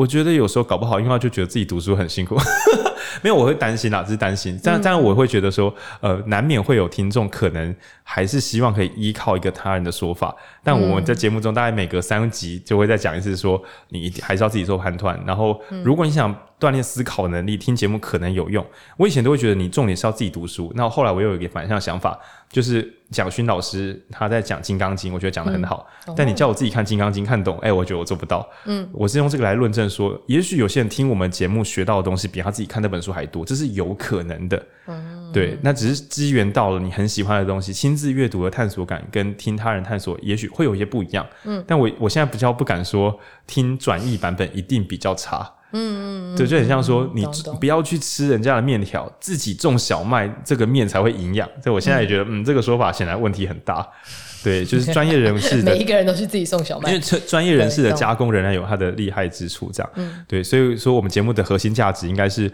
我觉得有时候搞不好，因为他就觉得自己读书很辛苦。[LAUGHS] 没有，我会担心啦，只是担心。但当然，我会觉得说，呃，难免会有听众可能还是希望可以依靠一个他人的说法。但我们在节目中，大概每隔三集就会再讲一次，说你还是要自己做判断。然后，如果你想锻炼思考能力，听节目可能有用。我以前都会觉得你重点是要自己读书。那后来我又有一个反向想法，就是蒋勋老师他在讲《金刚经》，我觉得讲的很好。但你叫我自己看《金刚经》看懂，哎，我觉得我做不到。嗯，我是用这个来论证说，也许有些人听我们节目学到的东西，比他自己看那本书还多，这是有可能的。嗯，对，那只是机缘到了，你很喜欢的东西，亲自阅读的探索感跟听他人探索，也许会有一些不一样。嗯，但我我现在比较不敢说听转译版本一定比较差。嗯嗯，对，就很像说你不要去吃人家的面条，自己种小麦，这个面才会营养。所以我现在也觉得，嗯，这个说法显然问题很大。[LAUGHS] 对，就是专业人士的，每一个人都是自己送小麦，因为专专业人士的加工仍然有它的厉害之处。这样，对，所以说我们节目的核心价值应该是。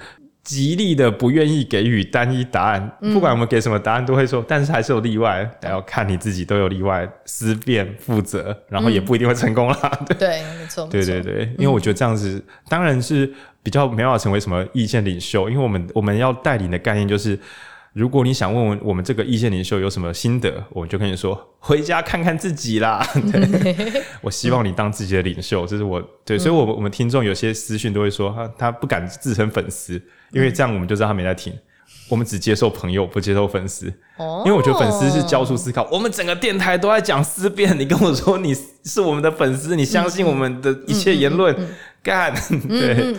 极力的不愿意给予单一答案，不管我们给什么答案，都会说，但是还是有例外，还要看你自己都有例外，思辨负责，然后也不一定会成功啦。对，[LAUGHS] 对，没错，对对对，因为我觉得这样子当然是比较没办法成为什么意见领袖，因为我们我们要带领的概念就是。如果你想问问我们这个意见领袖有什么心得，我就跟你说，回家看看自己啦。对，[LAUGHS] 我希望你当自己的领袖，这是我对，所以我们我们听众有些私讯都会说，他他不敢自称粉丝，因为这样我们就知道他没在听。我们只接受朋友，不接受粉丝。哦，因为我觉得粉丝是教出思考。我们整个电台都在讲思辨，你跟我说你是我们的粉丝，你相信我们的一切言论，干 [LAUGHS] 对，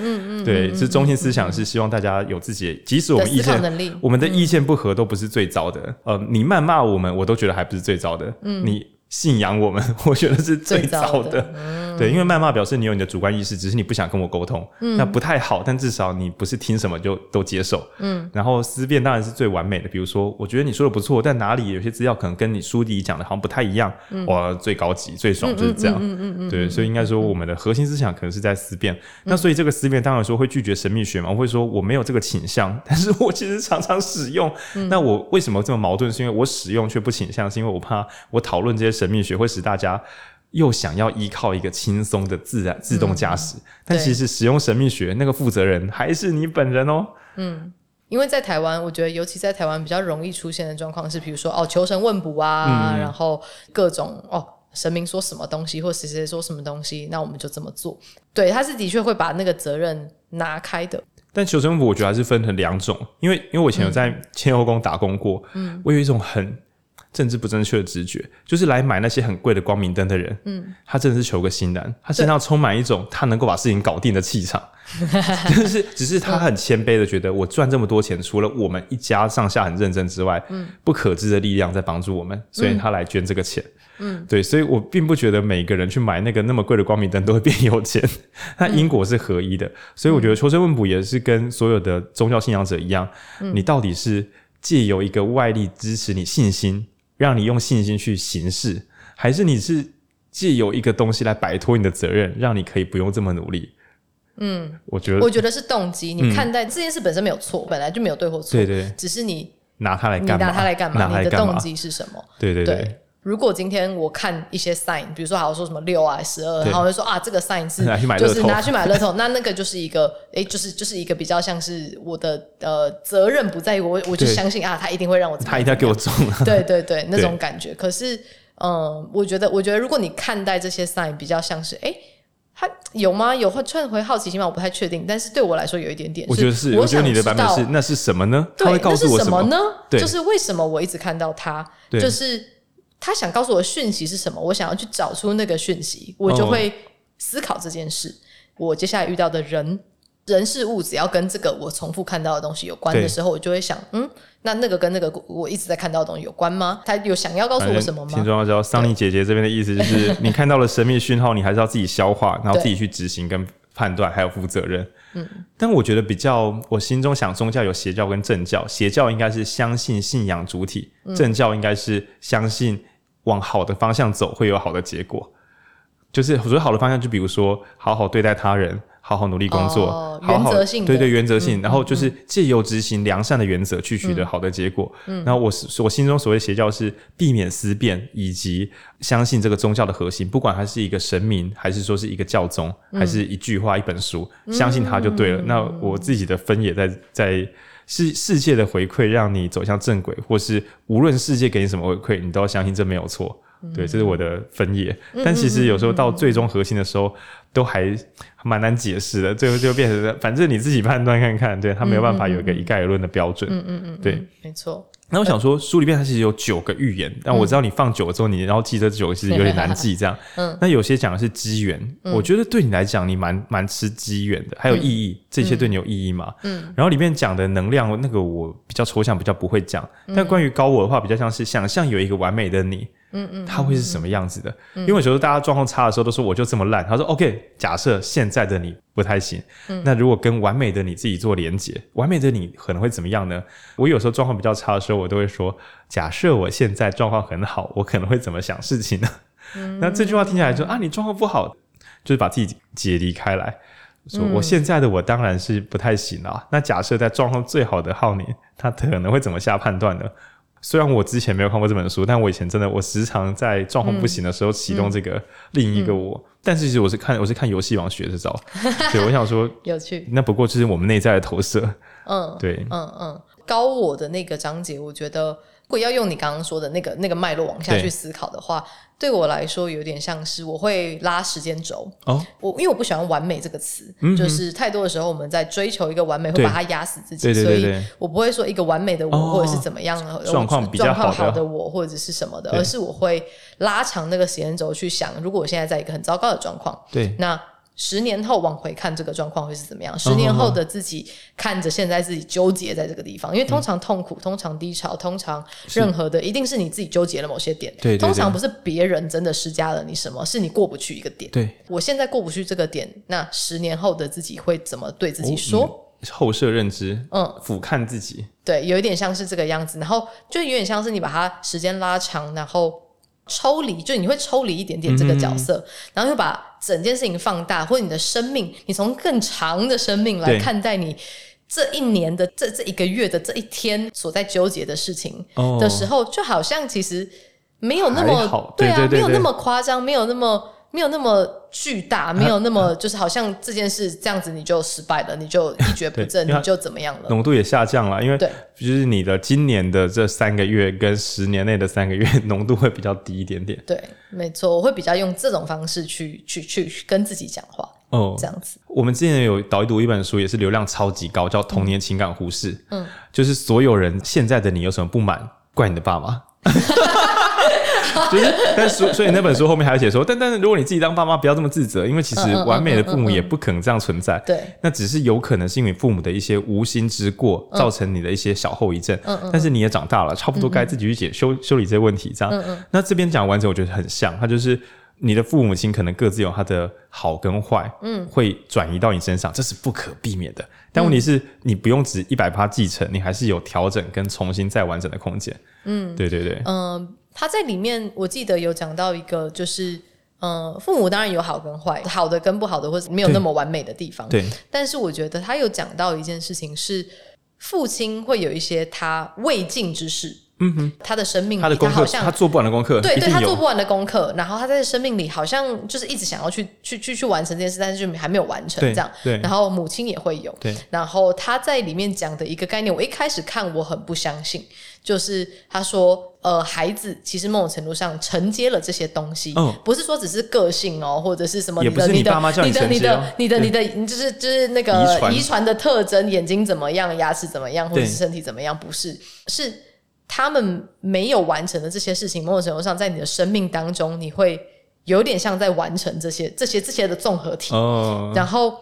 对，是中心思想是希望大家有自己，即使我们意见，我们的意见不合都不是最糟的。呃，你谩骂我们，我都觉得还不是最糟的。嗯，你。信仰我们，[LAUGHS] 我觉得是最早的。的嗯、对，因为谩骂表示你有你的主观意识，只是你不想跟我沟通，嗯、那不太好。但至少你不是听什么就都接受。嗯，然后思辨当然是最完美的。比如说，我觉得你说的不错，但哪里有些资料可能跟你书里讲的好像不太一样，嗯、哇，最高级、最爽就是这样。嗯嗯嗯，对，所以应该说我们的核心思想可能是在思辨。嗯、那所以这个思辨当然说会拒绝神秘学嘛，我会说我没有这个倾向，[LAUGHS] 但是我其实常常使用。嗯、那我为什么这么矛盾？是因为我使用却不倾向，是因为我怕我讨论这些神秘学会使大家又想要依靠一个轻松的自然自动驾驶，嗯、但其实使用神秘学那个负责人还是你本人哦。嗯，因为在台湾，我觉得尤其在台湾比较容易出现的状况是，比如说哦求神问卜啊，嗯、然后各种哦神明说什么东西或谁谁说什么东西，那我们就这么做。对，他是的确会把那个责任拿开的。但求神问卜我觉得还是分成两种，因为因为我以前有在千后宫打工过，嗯，我有一种很。政治不正确的直觉，就是来买那些很贵的光明灯的人，嗯，他真的是求个心安，他身上充满一种他能够把事情搞定的气场，对 [LAUGHS] 就是只是他很谦卑的觉得，我赚这么多钱，除了我们一家上下很认真之外，嗯，不可知的力量在帮助我们，所以他来捐这个钱，嗯，对，所以我并不觉得每个人去买那个那么贵的光明灯都会变有钱，[LAUGHS] 那因果是合一的，所以我觉得求生问卜也是跟所有的宗教信仰者一样，你到底是借由一个外力支持你信心。让你用信心去行事，还是你是借由一个东西来摆脱你的责任，让你可以不用这么努力？嗯，我觉得，我觉得是动机。你看待这件事本身没有错，嗯、本来就没有对或错，对对，只是你拿它来干嘛？你拿它来干嘛？嘛你的动机是什么？对对对。对如果今天我看一些 sign，比如说好像说什么六啊十二，然后我就说啊这个 sign 是 [LAUGHS] 就是拿去买乐透，[LAUGHS] 那那个就是一个哎，就是就是一个比较像是我的呃责任不在于我，我就相信啊他一定会让我他一定要给我中 [LAUGHS] 了，对对对那种感觉。可是嗯，我觉得我觉得如果你看待这些 sign 比较像是哎，他有吗？有会串回好奇心吗？我不太确定，但是对我来说有一点点。我觉得是，我觉得你的版本是那是什么呢？对，会告诉我什么呢？就是为什么我一直看到他，就是。他想告诉我的讯息是什么？我想要去找出那个讯息，我就会思考这件事。Oh. 我接下来遇到的人，人事物只要跟这个我重复看到的东西有关的时候，我就会想，嗯，那那个跟那个我一直在看到的东西有关吗？他有想要告诉我什么吗？听众要知道，桑尼姐姐这边的意思就是，[LAUGHS] 你看到了神秘讯号，你还是要自己消化，然后自己去执行跟判断，还有负责任。嗯，但我觉得比较，我心中想，宗教有邪教跟正教，邪教应该是相信信仰主体，正教应该是相信往好的方向走会有好的结果。就是我觉得好的方向，就比如说好好对待他人。好好努力工作，哦、好好原则性对对原则性，嗯、然后就是借由执行良善的原则去取得好的结果。嗯，然后我是我心中所谓邪教是避免思辨，以及相信这个宗教的核心，不管它是一个神明，还是说是一个教宗，嗯、还是一句话、一本书，相信它就对了。嗯、那我自己的分也在在世世界的回馈，让你走向正轨，或是无论世界给你什么回馈，你都要相信这没有错。对，这是我的分野，嗯、但其实有时候到最终核心的时候，都还蛮难解释的。最后就变成，反正你自己判断看看，对，他没有办法有一个一概而论的标准。嗯嗯嗯，对，没错。那我想说，书里面它其实有九个预言，但我知道你放久了之后，你然后记这九个其实有点难记。这样，[LAUGHS] 嗯，那有些讲的是机缘，我觉得对你来讲，你蛮蛮吃机缘的，还有意义，这些对你有意义吗？嗯，然后里面讲的能量，那个我比较抽象，比较不会讲。但关于高我的话，比较像是想象有一个完美的你。嗯嗯，他会是什么样子的？嗯、因为有时候大家状况差的时候都说我就这么烂。他说 OK，假设现在的你不太行，嗯、那如果跟完美的你自己做连接，完美的你可能会怎么样呢？我有时候状况比较差的时候，我都会说，假设我现在状况很好，我可能会怎么想事情呢？嗯、那这句话听起来就啊，你状况不好，就是把自己解离开来，说我现在的我当然是不太行了。嗯、那假设在状况最好的浩年，他可能会怎么下判断呢？虽然我之前没有看过这本书，但我以前真的，我时常在状况不行的时候启动这个另一个我。嗯嗯、但是其实我是看我是看游戏王学的招，[LAUGHS] 对，我想说有趣。那不过就是我们内在的投射，嗯，对，嗯嗯，高我的那个章节，我觉得。如果要用你刚刚说的那个那个脉络往下去思考的话，对，我来说有点像是我会拉时间轴。哦，我因为我不喜欢“完美”这个词，嗯、就是太多的时候我们在追求一个完美，会把它压死自己。所以我不会说一个完美的我，哦、或者是怎么样的状况比较好的，我，或者是什么的，而是我会拉长那个时间轴去想，如果我现在在一个很糟糕的状况，对，那。十年后往回看这个状况会是怎么样？十年后的自己看着现在自己纠结在这个地方，因为通常痛苦、通常低潮、通常任何的，一定是你自己纠结了某些点。对，通常不是别人真的施加了你什么，是你过不去一个点。对，我现在过不去这个点，那十年后的自己会怎么对自己说？后设认知，嗯，俯瞰自己，对，有一点像是这个样子，然后就有点像是你把它时间拉长，然后。抽离，就你会抽离一点点这个角色，嗯、然后又把整件事情放大，或者你的生命，你从更长的生命来看待你这一年的这这一个月的这一天所在纠结的事情的时候，哦、就好像其实没有那么对啊，对对对对没有那么夸张，没有那么。没有那么巨大，没有那么就是好像这件事这样子你就失败了，你就一蹶不振，你就怎么样了？浓度也下降了，因为对，就是你的今年的这三个月跟十年内的三个月浓度会比较低一点点。对，没错，我会比较用这种方式去去去跟自己讲话哦，这样子。我们之前有导读一本书，也是流量超级高，叫《童年情感忽视》。嗯，就是所有人现在的你有什么不满，怪你的爸妈。[LAUGHS] [LAUGHS] 就是，但所所以那本书后面还有写说，但但是如果你自己当爸妈，不要这么自责，因为其实完美的父母也不可能这样存在。对，那只是有可能是因为父母的一些无心之过，造成你的一些小后遗症。嗯嗯。但是你也长大了，差不多该自己去解修修理这些问题。这样。嗯嗯。那这边讲完之后，我觉得很像，他就是你的父母亲可能各自有他的好跟坏，嗯，会转移到你身上，这是不可避免的。但问题是，你不用只一百趴继承，你还是有调整跟重新再完整的空间。嗯，对对对。嗯。他在里面，我记得有讲到一个，就是，嗯、呃，父母当然有好跟坏，好的跟不好的，或者没有那么完美的地方。对。但是我觉得他有讲到一件事情是，父亲会有一些他未尽之事。嗯哼，他的生命里，他的功课，他好像他做不完的功课，对对，他做不完的功课，然后他在生命里好像就是一直想要去去去去完成这件事，但是就还没有完成这样。对，然后母亲也会有。对，然后他在里面讲的一个概念，我一开始看我很不相信，就是他说，呃，孩子其实某种程度上承接了这些东西，不是说只是个性哦，或者是什么，你爸妈叫你承接，你的你的你的你的就是就是那个遗传。的特征，眼睛怎么样，牙齿怎么样，或者是身体怎么样，不是。是。他们没有完成的这些事情，某种程度上，在你的生命当中，你会有点像在完成这些、这些、这些的综合体。哦。然后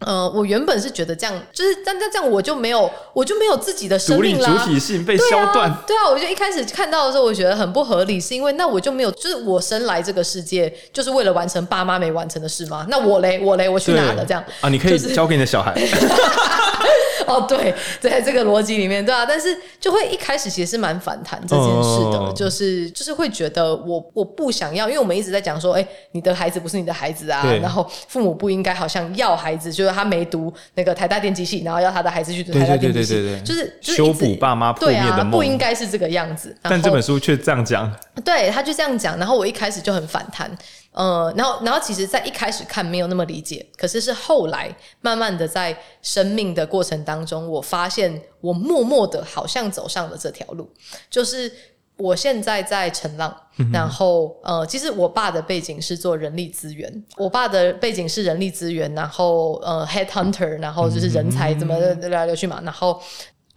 呃，我原本是觉得这样，就是但但这样我就没有，我就没有自己的生命啦，主体性被削断。对啊，我就一开始看到的时候，我觉得很不合理，是因为那我就没有，就是我生来这个世界就是为了完成爸妈没完成的事吗？那我嘞，我嘞，我去哪了？这样啊，你可以交给你的小孩。[LAUGHS] [LAUGHS] [LAUGHS] 哦，对，在这个逻辑里面，对啊，但是就会一开始其实是蛮反弹这件事的，oh. 就是就是会觉得我我不想要，因为我们一直在讲说，哎，你的孩子不是你的孩子啊，然后父母不应该好像要孩子，就是他没读那个台大电机系，然后要他的孩子去读台大电机系，就是修补爸妈破灭的梦，对啊，不应该是这个样子。但这本书却这样讲，对，他就这样讲，然后我一开始就很反弹。呃，然后，然后，其实，在一开始看没有那么理解，可是是后来慢慢的在生命的过程当中，我发现我默默的好像走上了这条路，就是我现在在成浪，嗯、然后呃，其实我爸的背景是做人力资源，我爸的背景是人力资源，然后呃，head hunter，然后就是人才怎么来来流去嘛，然后。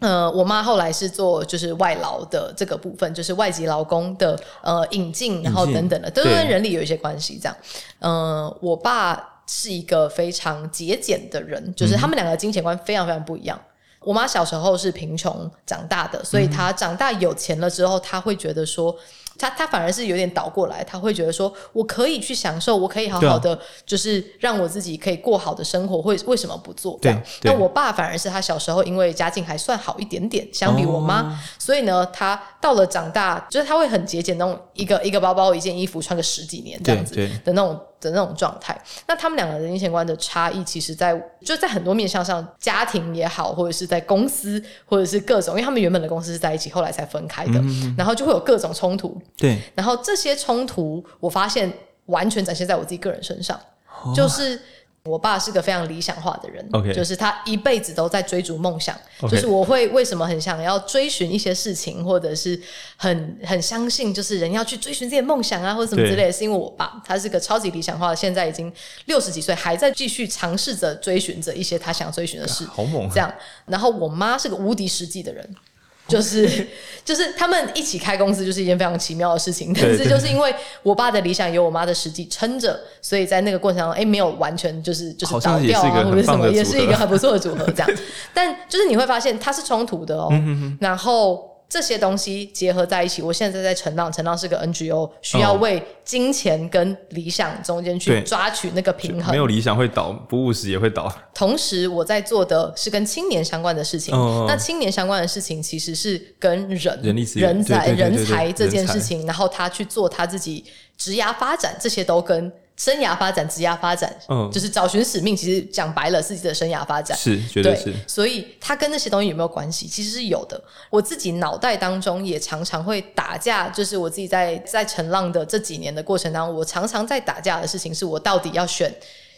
呃，我妈后来是做就是外劳的这个部分，就是外籍劳工的呃引进，然后等等的，都跟人力有一些关系。这样，呃，我爸是一个非常节俭的人，就是他们两个金钱观非常非常不一样。我妈小时候是贫穷长大的，所以她长大有钱了之后，她会觉得说。他他反而是有点倒过来，他会觉得说，我可以去享受，我可以好好的，就是让我自己可以过好的生活，会为什么不做？这样。那我爸反而是他小时候，因为家境还算好一点点，相比我妈，哦、所以呢，他到了长大，就是他会很节俭，那种一个一个包包、一件衣服穿个十几年这样子的那种。的那种状态，那他们两个人金钱观的差异，其实在就在很多面向上，家庭也好，或者是在公司，或者是各种，因为他们原本的公司是在一起，后来才分开的，嗯、然后就会有各种冲突。对，然后这些冲突，我发现完全展现在我自己个人身上，哦、就是。我爸是个非常理想化的人.就是他一辈子都在追逐梦想。就是我会为什么很想要追寻一些事情，或者是很很相信，就是人要去追寻自己的梦想啊，或者什么之类的，是因为我爸他是个超级理想化的，现在已经六十几岁，还在继续尝试着追寻着一些他想追寻的事，好猛啊。这样，然后我妈是个无敌实际的人。就是 [LAUGHS] 就是他们一起开公司，就是一件非常奇妙的事情。但是就是因为我爸的理想有我妈的实际撑着，所以在那个过程当中，哎、欸，没有完全就是就是倒掉啊，或者什么，也是一个 [LAUGHS] 很不错的组合。这样，但就是你会发现它是冲突的哦。然后。这些东西结合在一起，我现在在成浪，成浪是个 NGO，需要为金钱跟理想中间去抓取那个平衡。没有理想会倒，不务实也会倒。同时，我在做的是跟青年相关的事情。哦、那青年相关的事情其实是跟人、人力、人才、人才这件事情，然后他去做他自己职涯发展，这些都跟。生涯发展、职业发展，嗯，就是找寻使命。其实讲白了，自己的生涯发展，是，绝对是。所以它跟那些东西有没有关系？其实是有的。我自己脑袋当中也常常会打架，就是我自己在在成浪的这几年的过程当中，我常常在打架的事情是我到底要选。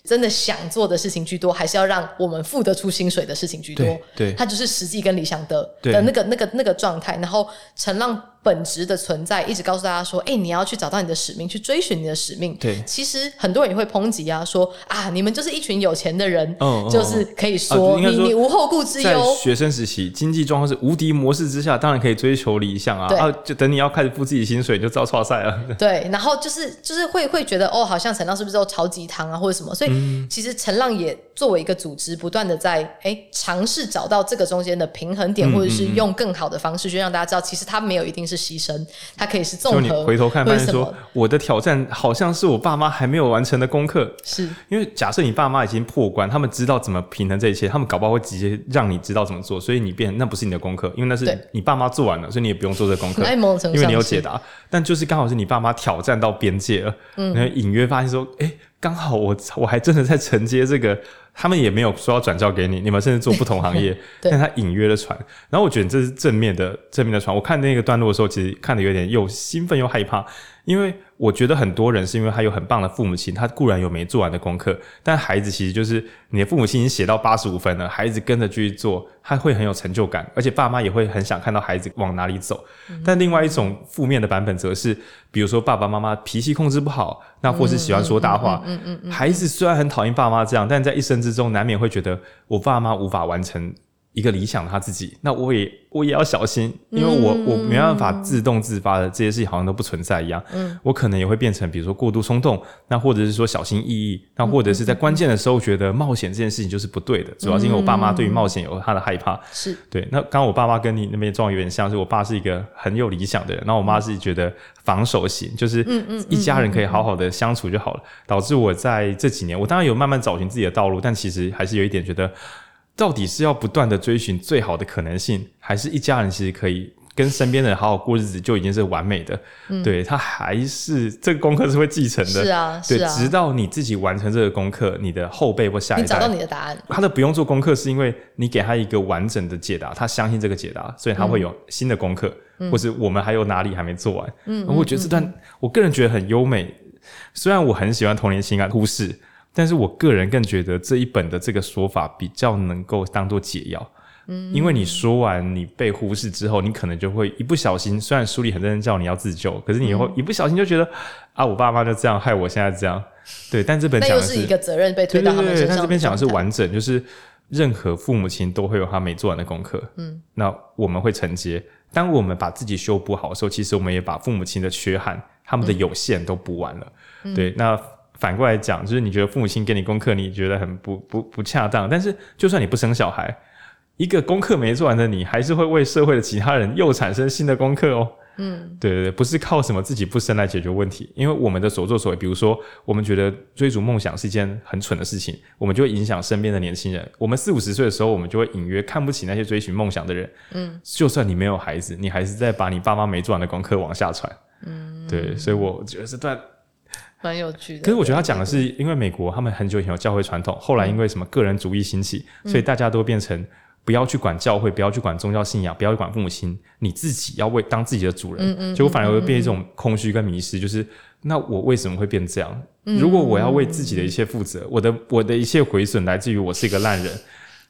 真的想做的事情居多，还是要让我们付得出薪水的事情居多？对，对，它就是实际跟理想的的那个、那个、那个状态。然后，成浪本质的存在，一直告诉大家说：“哎、欸，你要去找到你的使命，去追寻你的使命。”对，其实很多人也会抨击啊，说啊，你们就是一群有钱的人，嗯、就是可以说、你你无后顾之忧。学生时期，经济状况是无敌模式之下，当然可以追求理想啊。啊，就等你要开始付自己薪水，就遭错赛了。对，然后就是就是会会觉得哦，好像陈浪是不是都超鸡汤啊，或者什么？所以、嗯、其实陈浪也作为一个组织，不断的在哎尝试找到这个中间的平衡点，嗯、或者是用更好的方式去让大家知道，其实他没有一定是牺牲，它可以是综合。你回头看，发现说我的挑战好像是我爸妈还没有完成的功课，是因为假设你爸妈已经破关，他们知道怎么平衡这一切，他们搞不好会直接让你知道怎么做，所以你变那不是你的功课，因为那是你爸妈做完了，所以你也不用做这个功课，[LAUGHS] 因为你有解答。但就是刚好是你爸妈挑战到边界了，嗯，然后隐约发现说，哎、欸。刚好我我还真的在承接这个，他们也没有说要转交给你，你们甚至做不同行业，[LAUGHS] 但他隐约的传，然后我觉得这是正面的正面的传。我看那个段落的时候，其实看的有点又兴奋又害怕，因为。我觉得很多人是因为他有很棒的父母亲，他固然有没做完的功课，但孩子其实就是你的父母亲已经写到八十五分了，孩子跟着继续做，他会很有成就感，而且爸妈也会很想看到孩子往哪里走。嗯、但另外一种负面的版本则是，比如说爸爸妈妈脾气控制不好，那或是喜欢说大话，孩子虽然很讨厌爸妈这样，但在一生之中难免会觉得我爸妈无法完成。一个理想他自己，那我也我也要小心，因为我、嗯、我没办法自动自发的这些事情好像都不存在一样。嗯，我可能也会变成比如说过度冲动，那或者是说小心翼翼，那或者是在关键的时候觉得冒险这件事情就是不对的，主要是因为我爸妈对于冒险有他的害怕。是、嗯、对。那刚刚我爸妈跟你那边状况有点像，是我爸是一个很有理想的人，然后我妈是觉得防守型，就是一家人可以好好的相处就好了，导致我在这几年，我当然有慢慢找寻自己的道路，但其实还是有一点觉得。到底是要不断的追寻最好的可能性，还是一家人其实可以跟身边的人好好过日子就已经是完美的？嗯、对，他还是这个功课是会继承的。是啊，对，是啊，直到你自己完成这个功课，你的后辈或下一代，你找到你的答案，他的不用做功课，是因为你给他一个完整的解答，他相信这个解答，所以他会有新的功课，嗯、或是我们还有哪里还没做完。嗯，我觉得这段、嗯、我个人觉得很优美，虽然我很喜欢童年情感故事。但是我个人更觉得这一本的这个说法比较能够当做解药，嗯，因为你说完你被忽视之后，你可能就会一不小心，虽然书里很认真叫你要自救，可是你以后一不小心就觉得啊，我爸妈就这样害我现在这样，对。但这本讲的是，是一个责任被推到他们身上。但这边讲的是完整，就是任何父母亲都会有他没做完的功课，嗯，那我们会承接。当我们把自己修补好的时候，其实我们也把父母亲的缺憾、他们的有限都补完了，嗯、对，那。反过来讲，就是你觉得父母亲给你功课，你觉得很不不不恰当。但是，就算你不生小孩，一个功课没做完的你，还是会为社会的其他人又产生新的功课哦。嗯，对对对，不是靠什么自己不生来解决问题，因为我们的所作所为，比如说，我们觉得追逐梦想是一件很蠢的事情，我们就会影响身边的年轻人。我们四五十岁的时候，我们就会隐约看不起那些追寻梦想的人。嗯，就算你没有孩子，你还是在把你爸妈没做完的功课往下传。嗯，对，所以我觉得这段。蛮有趣的，可是我觉得他讲的是，因为美国他们很久以前有教会传统，后来因为什么个人主义兴起，嗯、所以大家都变成不要去管教会，不要去管宗教信仰，不要去管父母亲，你自己要为当自己的主人。嗯嗯，结果反而会变一种空虚跟迷失，就是那我为什么会变这样？如果我要为自己的一切负责，我的我的一切毁损来自于我是一个烂人。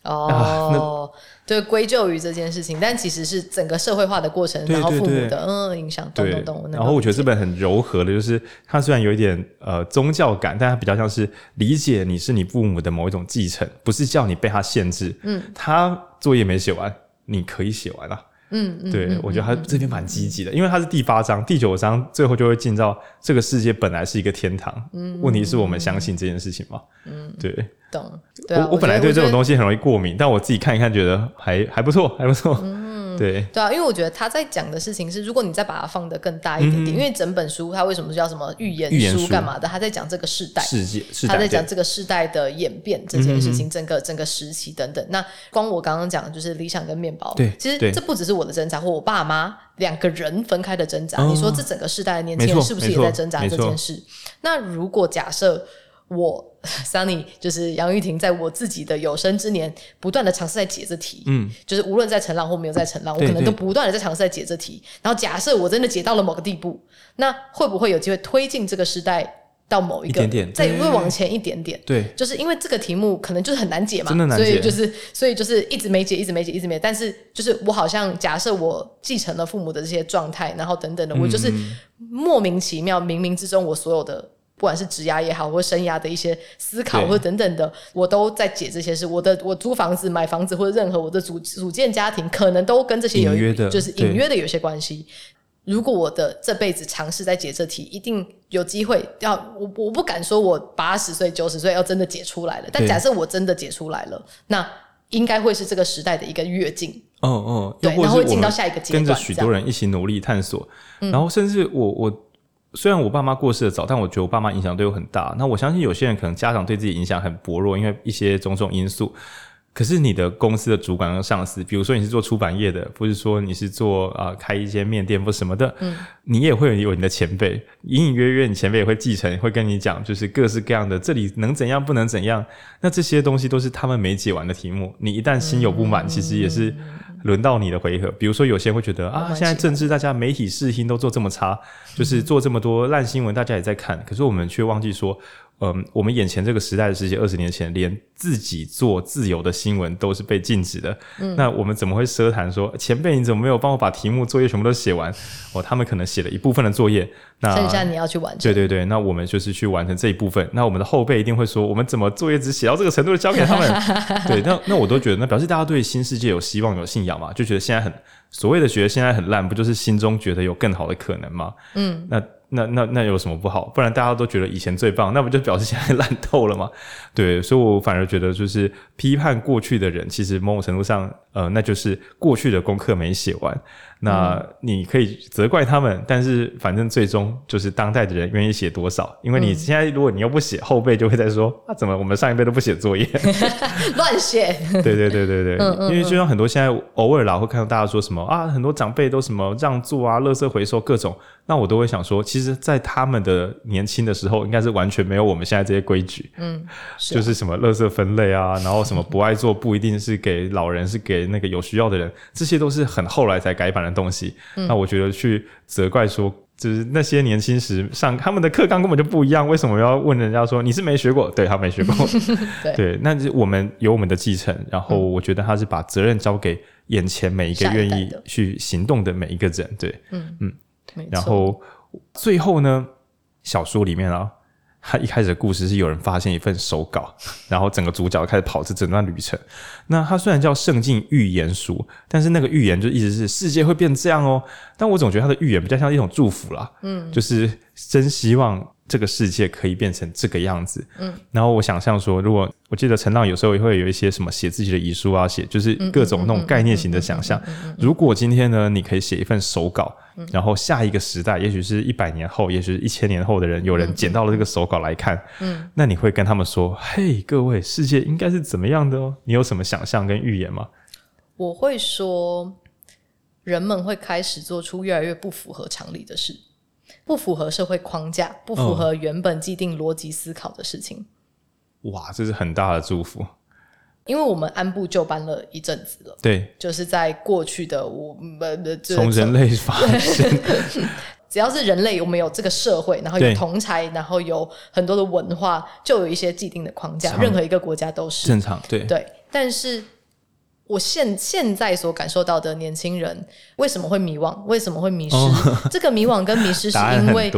哦。对，归咎于这件事情，但其实是整个社会化的过程，对对对，然后父母的嗯影响，懂懂懂。然后我觉得这本很柔和的，就是它虽然有一点呃宗教感，但它比较像是理解你是你父母的某一种继承，不是叫你被他限制。嗯，他作业没写完，你可以写完了。嗯，对，嗯、我觉得他这边蛮积极的，因为他是第八章、第九章，最后就会进到这个世界本来是一个天堂。嗯，问题是我们相信这件事情嘛？嗯，对，懂。对啊、我我本来对这种东西很容易过敏，但我自己看一看，觉得还还不错，还不错。嗯。对对啊，因为我觉得他在讲的事情是，如果你再把它放得更大一点点，嗯、因为整本书它为什么叫什么预言书干嘛的？他在讲这个世代，世界，他在讲这个世代的演变这件事情，整个整个时期等等。那光我刚刚讲的就是理想跟面包，对，其实这不只是我的挣扎，或我爸妈两个人分开的挣扎。哦、你说这整个世代的年轻人是不是也在挣扎这件事？那如果假设。我 Sunny 就是杨玉婷，在我自己的有生之年，不断的尝试在解这题，嗯，就是无论在成浪或没有在成浪，我可能都不断的在尝试在解这题。然后假设我真的解到了某个地步，那会不会有机会推进这个时代到某一个，一点点再会往前一点点？对，就是因为这个题目可能就是很难解嘛，真的难解，所以就是所以就是一直没解，一直没解，一直没解。但是就是我好像假设我继承了父母的这些状态，然后等等的，我就是莫名其妙，冥冥之中我所有的。不管是职涯也好，或生涯的一些思考，或等等的，我都在解这些事。我的我租房子、买房子，或者任何我的组组建家庭，可能都跟这些有约的，就是隐约的有些关系。如果我的这辈子尝试在解这题，一定有机会要我我不敢说我八十岁、九十岁要真的解出来了，但假设我真的解出来了，那应该会是这个时代的一个跃进。哦哦，对，然后会进到下一个阶段，跟着许多人一起努力探索，嗯、然后甚至我我。虽然我爸妈过世的早，但我觉得我爸妈影响对我很大。那我相信有些人可能家长对自己影响很薄弱，因为一些种种因素。可是你的公司的主管跟上司，比如说你是做出版业的，不是说你是做啊、呃、开一些面店或什么的，嗯，你也会有你的前辈，隐隐约约你前辈也会继承，会跟你讲，就是各式各样的这里能怎样不能怎样。那这些东西都是他们没解完的题目，你一旦心有不满，嗯、其实也是。轮到你的回合，比如说有些人会觉得啊，现在政治大家媒体视听都做这么差，就是做这么多烂新闻，大家也在看，可是我们却忘记说，嗯，我们眼前这个时代的世界，二十年前连自己做自由的新闻都是被禁止的。嗯，那我们怎么会奢谈说前辈你怎么没有帮我把题目作业全部都写完？哦，他们可能写了一部分的作业，那剩下你要去完成。对对对，那我们就是去完成这一部分。那我们的后辈一定会说，我们怎么作业只写到这个程度就交给他们？[LAUGHS] 对，那那我都觉得，那表示大家对新世界有希望、有信仰嘛？就觉得现在很所谓的觉得现在很烂，不就是心中觉得有更好的可能吗？嗯，那。那那那有什么不好？不然大家都觉得以前最棒，那不就表示现在 [LAUGHS] 烂透了吗？对，所以我反而觉得就是批判过去的人，其实某种程度上，呃，那就是过去的功课没写完。那你可以责怪他们，但是反正最终就是当代的人愿意写多少，因为你现在如果你又不写，后辈就会在说，那、啊、怎么我们上一辈都不写作业，[LAUGHS] 乱写。对对对对对，嗯嗯嗯，因为就像很多现在偶尔啦会看到大家说什么啊，很多长辈都什么让座啊、垃圾回收各种，那我都会想说，其实，在他们的年轻的时候，应该是完全没有我们现在这些规矩，嗯，是。啊、就是什么垃圾分类啊，然后什么不爱做不一定是给老人，是给那个有需要的人，这些都是很后来才改版的东西，嗯、那我觉得去责怪说，就是那些年轻时上他们的课纲根本就不一样，为什么要问人家说你是没学过？对，他没学过，[LAUGHS] [LAUGHS] 对，对，那我们有我们的继承，然后我觉得他是把责任交给眼前每一个愿意去行动的每一个人，对，嗯嗯，然后最后呢，小说里面啊。他一开始的故事是有人发现一份手稿，然后整个主角开始跑这整段旅程。那他虽然叫圣境预言书，但是那个预言就一直是世界会变这样哦。但我总觉得他的预言比较像一种祝福啦，嗯，就是真希望这个世界可以变成这个样子。嗯，然后我想象说，如果我记得陈浪有时候也会有一些什么写自己的遗书啊，写就是各种那种概念型的想象。如果今天呢，你可以写一份手稿。然后下一个时代，也许是一百年后，也许是一千年后的人，有人捡到了这个手稿来看，嗯，那你会跟他们说：“嘿，各位，世界应该是怎么样的哦？”你有什么想象跟预言吗？我会说，人们会开始做出越来越不符合常理的事，不符合社会框架，不符合原本既定逻辑思考的事情。哇，这是很大的祝福。因为我们按部就班了一阵子了，对，就是在过去的我们的从人类发现，[LAUGHS] 只要是人类，我们有这个社会，然后有同才，然后有很多的文化，就有一些既定的框架，任何一个国家都是正常，对对。但是我现现在所感受到的年轻人为什么会迷惘？为什么会迷失？哦、[LAUGHS] 这个迷惘跟迷失是因为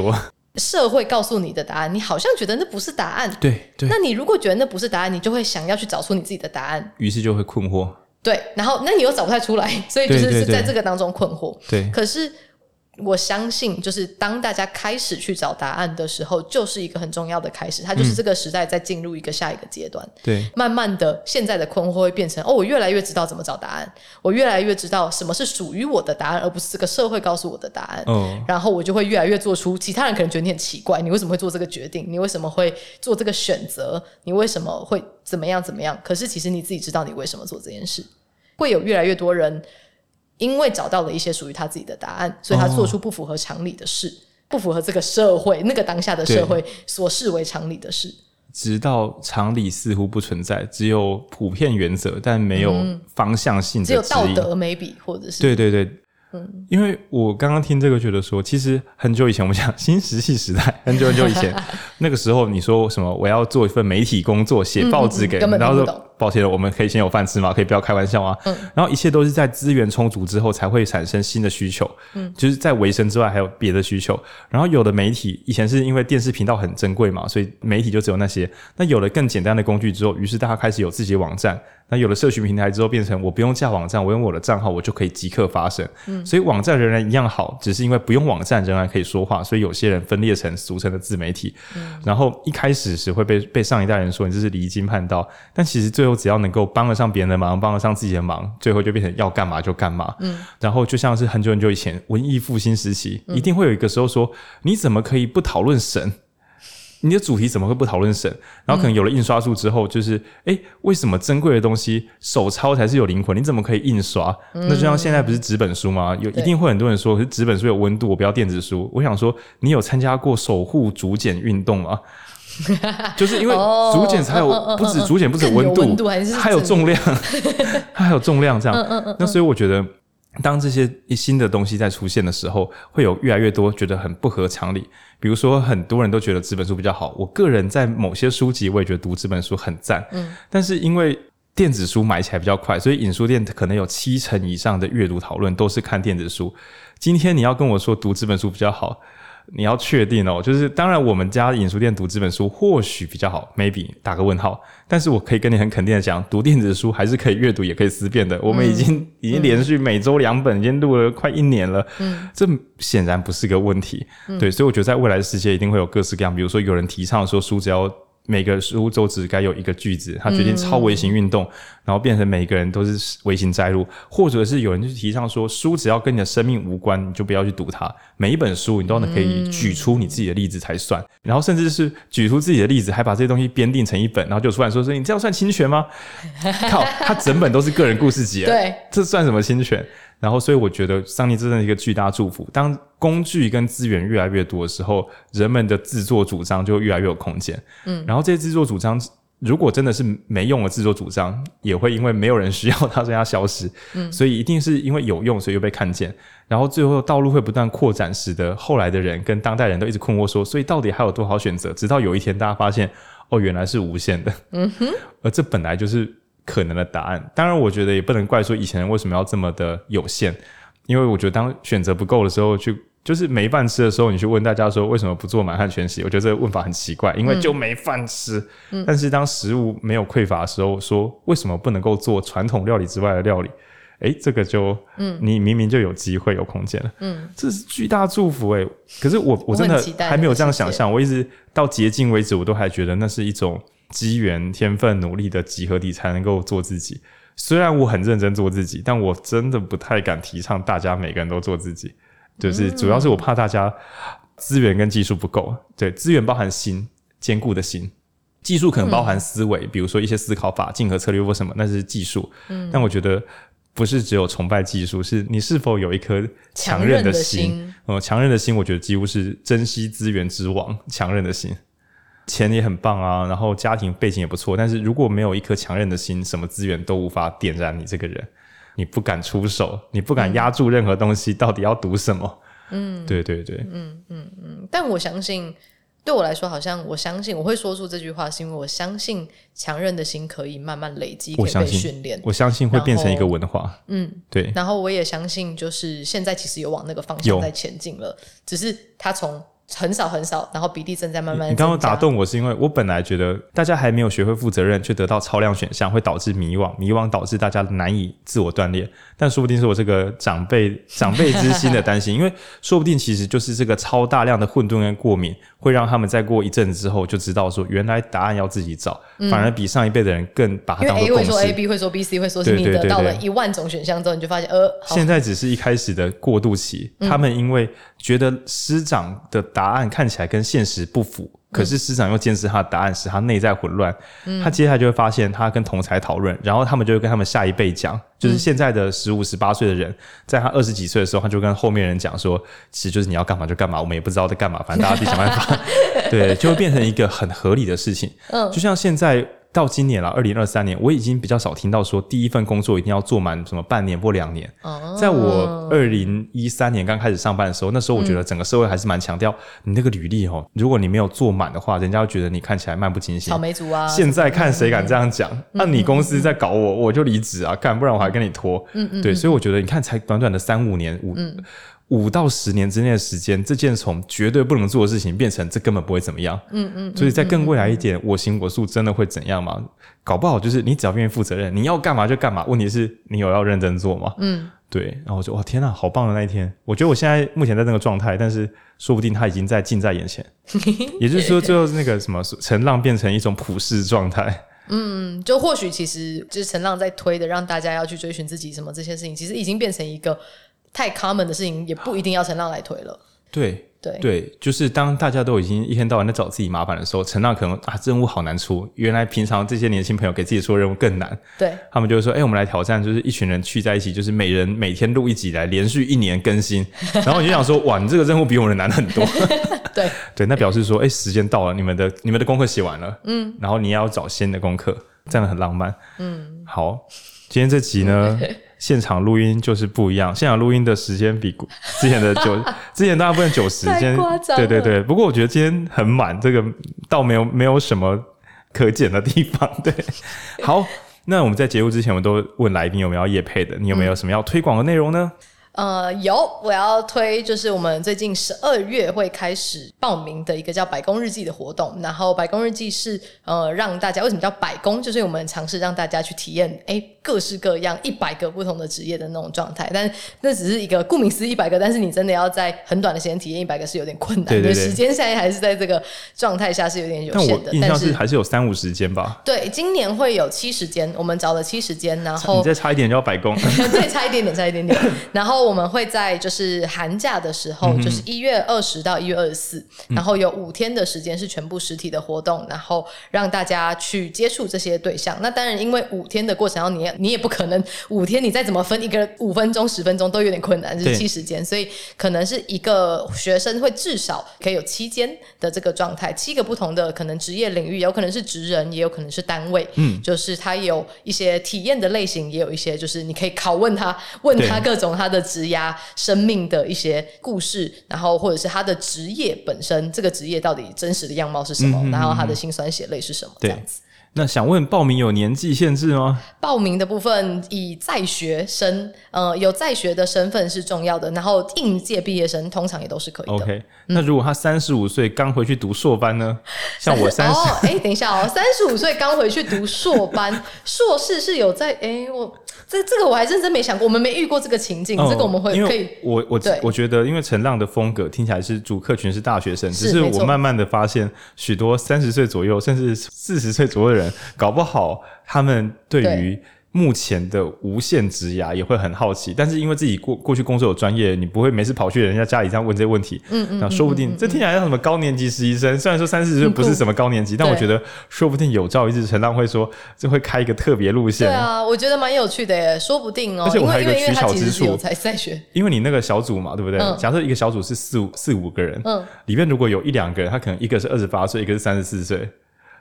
社会告诉你的答案，你好像觉得那不是答案。对，对。那你如果觉得那不是答案，你就会想要去找出你自己的答案，于是就会困惑。对，然后那你又找不太出来，所以就是是在这个当中困惑。对。可是。我相信，就是当大家开始去找答案的时候，就是一个很重要的开始。它就是这个时代在进入一个下一个阶段。嗯。对，慢慢的，现在的困惑会变成：哦，我越来越知道怎么找答案，我越来越知道什么是属于我的答案，而不是这个社会告诉我的答案。哦。然后我就会越来越做出其他人可能觉得你很奇怪，你为什么会做这个决定？你为什么会做这个选择？你为什么会怎么样怎么样？可是其实你自己知道你为什么做这件事。会有越来越多人。因为找到了一些属于他自己的答案，所以他做出不符合常理的事，哦、不符合这个社会那个当下的社会所视为常理的事。直到常理似乎不存在，只有普遍原则，但没有方向性的、嗯，只有道德 maybe 或者是。对对对。嗯，因为我刚刚听这个，觉得说，其实很久以前，我们讲新石器时代，很久很久以前，[LAUGHS] 那个时候你说什么，我要做一份媒体工作，写报纸给人，然后说，抱歉，我们可以先有饭吃吗？可以不要开玩笑吗？嗯，然后一切都是在资源充足之后才会产生新的需求，嗯，就是在维生之外还有别的需求。然后有的媒体以前是因为电视频道很珍贵嘛，所以媒体就只有那些。那有了更简单的工具之后，于是大家开始有自己的网站。那有了社群平台之后，变成我不用架网站，我用我的账号，我就可以即刻发声。嗯，所以网站仍然一样好，只是因为不用网站仍然可以说话，所以有些人分裂成俗称的自媒体。嗯，然后一开始是会被被上一代人说你这是离经叛道，但其实最后只要能够帮得上别人的忙，帮得上自己的忙，最后就变成要干嘛就干嘛。嗯，然后就像是很久很久以前文艺复兴时期，一定会有一个时候说，你怎么可以不讨论神？你的主题怎么会不讨论神？然后可能有了印刷术之后，就是哎、嗯，为什么珍贵的东西手抄才是有灵魂？你怎么可以印刷？嗯、那就像现在不是纸本书吗？有一定会很多人说，是纸本书有温度，我不要电子书。我想说，你有参加过守护竹简运动吗？[LAUGHS] 就是因为竹简才有不止竹简不止温度，还有重量，它 [LAUGHS] 还有重量这样。那所以我觉得。当这些新的东西在出现的时候，会有越来越多觉得很不合常理。比如说，很多人都觉得纸本书比较好。我个人在某些书籍，我也觉得读纸本书很赞。嗯，但是因为电子书买起来比较快，所以影书店可能有七成以上的阅读讨论都是看电子书。今天你要跟我说读纸本书比较好。你要确定哦，就是当然，我们家影书店读这本书或许比较好，maybe 打个问号。但是我可以跟你很肯定的讲，读电子书还是可以阅读，也可以思辨的。我们已经、嗯、已经连续每周两本，已经录了快一年了。嗯，这显然不是个问题。嗯、对，所以我觉得在未来的世界一定会有各式各样，比如说有人提倡说书只要。每个书周只该有一个句子，他决定超微型运动，嗯、然后变成每个人都是微型摘录，或者是有人就提倡说，书只要跟你的生命无关，你就不要去读它。每一本书你都能可以举出你自己的例子才算，嗯、然后甚至是举出自己的例子，还把这些东西编订成一本，然后就出来说说你这样算侵权吗？靠，他整本都是个人故事集，对，这算什么侵权？然后，所以我觉得上帝真的是一个巨大祝福。当工具跟资源越来越多的时候，人们的自作主张就越来越有空间。嗯，然后这些自作主张，如果真的是没用的自作主张，也会因为没有人需要它，所以它消失。嗯，所以一定是因为有用，所以又被看见。然后最后道路会不断扩展，使得后来的人跟当代人都一直困惑说：所以到底还有多少选择？直到有一天，大家发现，哦，原来是无限的。嗯哼，而这本来就是。可能的答案，当然，我觉得也不能怪说以前人为什么要这么的有限，因为我觉得当选择不够的时候，去就是没饭吃的时候，你去问大家说为什么不做满汉全席，我觉得这个问法很奇怪，因为就没饭吃。嗯、但是当食物没有匮乏的时候，说为什么不能够做传统料理之外的料理？哎，这个就，嗯，你明明就有机会有空间了，嗯，这是巨大祝福哎。可是我我真的还没有这样想象，我一直到竭尽为止，我都还觉得那是一种。机缘、天分、努力的集合体才能够做自己。虽然我很认真做自己，但我真的不太敢提倡大家每个人都做自己。就是主要是我怕大家资源跟技术不够。对，资源包含心，坚固的心；技术可能包含思维，嗯、比如说一些思考法、竞合策略或什么，那是技术。嗯，但我觉得不是只有崇拜技术，是你是否有一颗强韧的心。嗯，强韧的心，我觉得几乎是珍惜资源之王。强韧的心。钱也很棒啊，然后家庭背景也不错，但是如果没有一颗强韧的心，什么资源都无法点燃你这个人。你不敢出手，你不敢压住任何东西，嗯、到底要赌什么？嗯，对对对，嗯嗯嗯。但我相信，对我来说，好像我相信我会说出这句话，是因为我相信强韧的心可以慢慢累积，可以被训练。我相信会变成一个文化。嗯，对。然后我也相信，就是现在其实有往那个方向在前进了，只是他从。很少很少，然后比例正在慢慢。你刚刚打动我是因为我本来觉得大家还没有学会负责任，却得到超量选项，会导致迷惘，迷惘导致大家难以自我锻炼。但说不定是我这个长辈 [LAUGHS] 长辈之心的担心，因为说不定其实就是这个超大量的混沌跟过敏，会让他们再过一阵子之后就知道说，原来答案要自己找，嗯、反而比上一辈的人更把它当做共识。因为 A 会说 A，B 会说 B，C 会说是你得到了一万种选项之后，你就发现呃，现在只是一开始的过渡期，嗯、他们因为觉得师长的答案看起来跟现实不符。可是师长又坚持他的答案，使他内在混乱。嗯、他接下来就会发现，他跟同才讨论，然后他们就会跟他们下一辈讲，就是现在的十五、十八岁的人，在他二十几岁的时候，他就跟后面人讲说，其实就是你要干嘛就干嘛，我们也不知道在干嘛，反正大家自己想办法。[LAUGHS] 对，就会变成一个很合理的事情。嗯，就像现在。到今年了，二零二三年，我已经比较少听到说第一份工作一定要做满什么半年或两年。哦，在我二零一三年刚开始上班的时候，那时候我觉得整个社会还是蛮强调你那个履历哦，如果你没有做满的话，人家会觉得你看起来漫不经心。草莓族啊！现在看谁敢这样讲？那你公司在搞我，我就离职啊，干，不然我还跟你拖。嗯嗯。对，所以我觉得你看，才短短的三五年五。五到十年之内的时间，这件从绝对不能做的事情变成这根本不会怎么样。嗯嗯。嗯，所以在更未来一点，我行我素真的会怎样吗？搞不好就是你只要愿意负责任，你要干嘛就干嘛。问题是你有要认真做吗？嗯，对。然后我就哇天呐，好棒的那一天！我觉得我现在目前在那个状态，但是说不定他已经在近在眼前。[LAUGHS] 也就是说，最后那个什么陈浪变成一种普世状态。嗯，就或许其实就是陈浪在推的，让大家要去追寻自己什么这些事情，其实已经变成一个。太 common 的事情也不一定要陈浪来推了。对对对，就是当大家都已经一天到晚在找自己麻烦的时候，陈浪可能啊任务好难出。原来平常这些年轻朋友给自己说任务更难。对，他们就会说：“哎、欸，我们来挑战，就是一群人聚在一起，就是每人每天录一集来连续一年更新。[LAUGHS] ”然后你就想说：“哇，你这个任务比我们的难很多。[LAUGHS] ”对对，那表示说：“哎、欸，时间到了，你们的你们的功课写完了。”嗯，然后你要找新的功课，这样很浪漫。嗯，好，今天这集呢。[LAUGHS] 现场录音就是不一样，现场录音的时间比之前的九，[LAUGHS] 之前大部分九十，今天对对对。不过我觉得今天很满，这个倒没有没有什么可剪的地方。[LAUGHS] 对，[LAUGHS] 好，那我们在节目之前，我们都问来宾有没有要夜配的，你有没有什么要推广的内容呢？嗯呃，有，我要推就是我们最近十二月会开始报名的一个叫百工日记的活动。然后百工日记是呃让大家为什么叫百工，就是我们尝试让大家去体验哎各式各样一百个不同的职业的那种状态。但那只是一个顾名思义一百个，但是你真的要在很短的时间体验一百个是有点困难的。对对对，时间现在还是在这个状态下是有点有限的。但我印象是还是有三五十间吧？对，今年会有七十间，我们找了七十间，然后你再差一点就要百工，[LAUGHS] 对，差一点点，差一点点，[LAUGHS] 然后。我们会在就是寒假的时候，就是一月二十到一月二十四，然后有五天的时间是全部实体的活动，然后让大家去接触这些对象。那当然，因为五天的过程，然后你你也不可能五天你再怎么分一个五分钟、十分钟都有点困难，就是七时间，所以可能是一个学生会至少可以有七间的这个状态，七个不同的可能职业领域，有可能是职人，也有可能是单位，嗯，就是他有一些体验的类型，也有一些就是你可以拷问他，问他各种他的。职涯生命的一些故事，然后或者是他的职业本身，这个职业到底真实的样貌是什么？嗯嗯嗯，然后他的辛酸血泪是什么？这样子。那想问报名有年纪限制吗？报名的部分以在学生，呃，有在学的身份是重要的，然后应届毕业生通常也都是可以的。OK，那如果他三十五岁刚回去读硕班呢？[LAUGHS] 像我三十，哎、哦，等一下哦，三十五岁刚回去读硕班，硕士是有在，哎，我。这这个我还认真没想过，我们没遇过这个情境。嗯、这个我们会可以，我我我觉得，因为陈浪的风格听起来是主客群是大学生，只是我慢慢的发现，许多三十岁左右甚至四十岁左右的人，搞不好他们对于。目前的无限职涯也会很好奇，但是因为自己过过去工作有专业，你不会没事跑去人家家里这样问这些问题。嗯嗯，那说不定、嗯嗯嗯、这听起来像什么高年级实习生，虽然说三四十岁不是什么高年级，嗯、但我觉得说不定有朝一日陈浪会说，这会开一个特别路线。对啊，我觉得蛮有趣的耶，说不定哦。而且我还有一个取巧之处，才在学。因为你那个小组嘛，对不对？嗯、假设一个小组是四五四五个人，嗯，里面如果有一两个人，他可能一个是二十八岁，一个是三十四岁。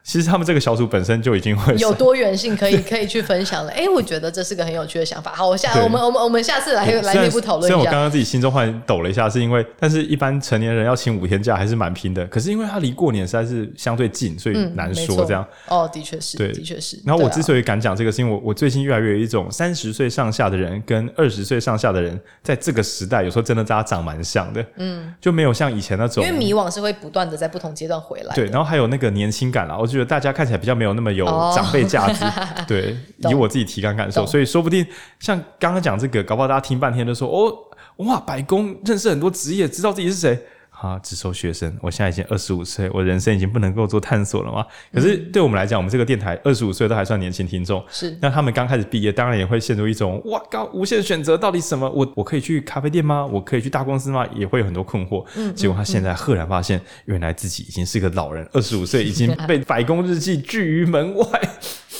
其实他们这个小组本身就已经会有多元性，可以 [LAUGHS] 可以去分享了。哎，我觉得这是个很有趣的想法。好，我下我们我们我们下次来来内部讨论一下。虽然我刚刚自己心中忽然抖了一下，是因为，但是一般成年人要请五天假还是蛮拼的。可是因为他离过年实在是相对近，所以难说这样。哦，的确是，对，的确是。然后我之所以敢讲这个，是因为我我最近越来越有一种三十岁上下的人跟二十岁上下的人，在这个时代有时候真的大家长蛮像的。嗯，就没有像以前那种，因为迷惘是会不断的在不同阶段回来。对，然后还有那个年轻感啦，我觉得大家看起来比较。没有那么有长辈价值，哦、[LAUGHS] 对，以我自己体感感受，所以说不定像刚刚讲这个，搞不好大家听半天都说哦，哇，百工认识很多职业，知道自己是谁。啊，只收学生。我现在已经二十五岁，我人生已经不能够做探索了吗？可是对我们来讲，我们这个电台二十五岁都还算年轻听众。是，那他们刚开始毕业，当然也会陷入一种哇，高无限选择，到底什么？我我可以去咖啡店吗？我可以去大公司吗？也会有很多困惑。嗯，结果他现在赫然发现，原来自己已经是个老人，二十五岁已经 [LAUGHS] 被百工日记拒于门外。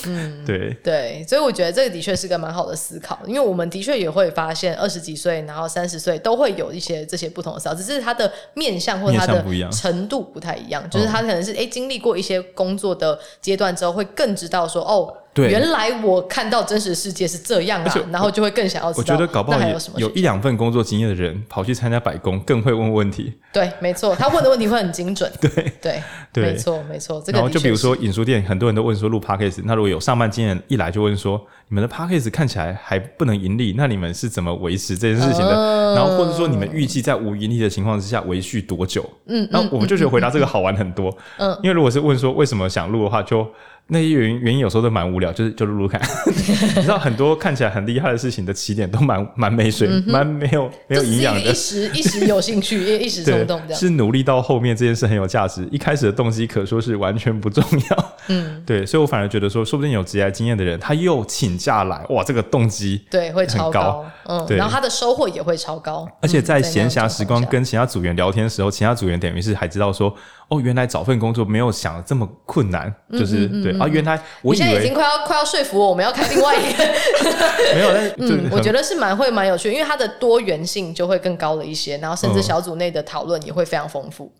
嗯，对对，所以我觉得这个的确是个蛮好的思考，因为我们的确也会发现二十几岁，然后三十岁都会有一些这些不同的思考，只是他的面向或他的程度不太一样，就是他可能是哎经历过一些工作的阶段之后，会更知道说哦。对原来我看到真实世界是这样啊，然后就会更想要知道。我觉得搞不好有有一两份工作经验的人跑去参加百工，更会问问题。对，没错，他问的问题会很精准。[LAUGHS] 对对对，没错没错。这个然后就比如说影书店，很多人都问说录 Podcast，那如果有上班经验，一来就问说你们的 Podcast 看起来还不能盈利，那你们是怎么维持这件事情的？嗯、然后或者说你们预计在无盈利的情况之下维续多久？嗯，然后我们就觉得回答这个好玩很多。嗯，因为如果是问说为什么想录的话，就。那些原因原因有时候都蛮无聊，就是就录录看，[LAUGHS] 你知道很多看起来很厉害的事情的起点都蛮蛮没水，蛮、嗯、没有没有营养的。一时一时有兴趣，[LAUGHS] 一时冲动的。是努力到后面这件事很有价值，一开始的动机可说是完全不重要。嗯，对，所以我反而觉得说，说不定有职业经验的人，他又请假来，哇，这个动机对会超高，嗯，对，然后他的收获也会超高。而且在闲暇时光跟其他组员聊天的时候，其他组员等于是还知道说。哦，原来找份工作没有想的这么困难，就是对啊，原来我现在已经快要快要说服我，我们要开另外一个，[LAUGHS] 没有，但 [LAUGHS] 是嗯，我觉得是蛮会蛮有趣，因为它的多元性就会更高了一些，然后甚至小组内的讨论也会非常丰富。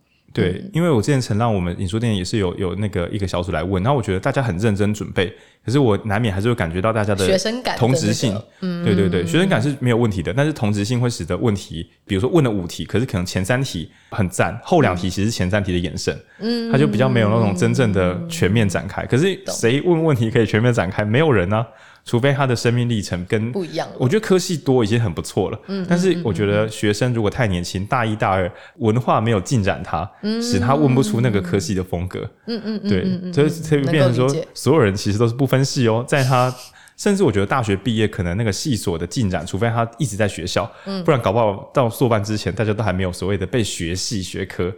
对，因为我之前曾让我们影书店也是有有那个一个小组来问，然后我觉得大家很认真准备，可是我难免还是会感觉到大家的学生感、同质性。嗯，对对对，学生感是没有问题的，但是同质性会使得问题，比如说问了五题，可是可能前三题很赞，后两题其实是前三题的延伸，嗯，他就比较没有那种真正的全面展开。可是谁问问题可以全面展开？没有人啊。除非他的生命历程跟不一样，我觉得科系多已经很不错了。嗯，但是我觉得学生如果太年轻，大一大二文化没有进展他，嗯，使他问不出那个科系的风格。嗯嗯嗯，对，所以所以变成说，所有人其实都是不分系哦，在他。甚至我觉得大学毕业可能那个系所的进展，除非他一直在学校，嗯，不然搞不好到硕班之前，大家都还没有所谓的被学系学科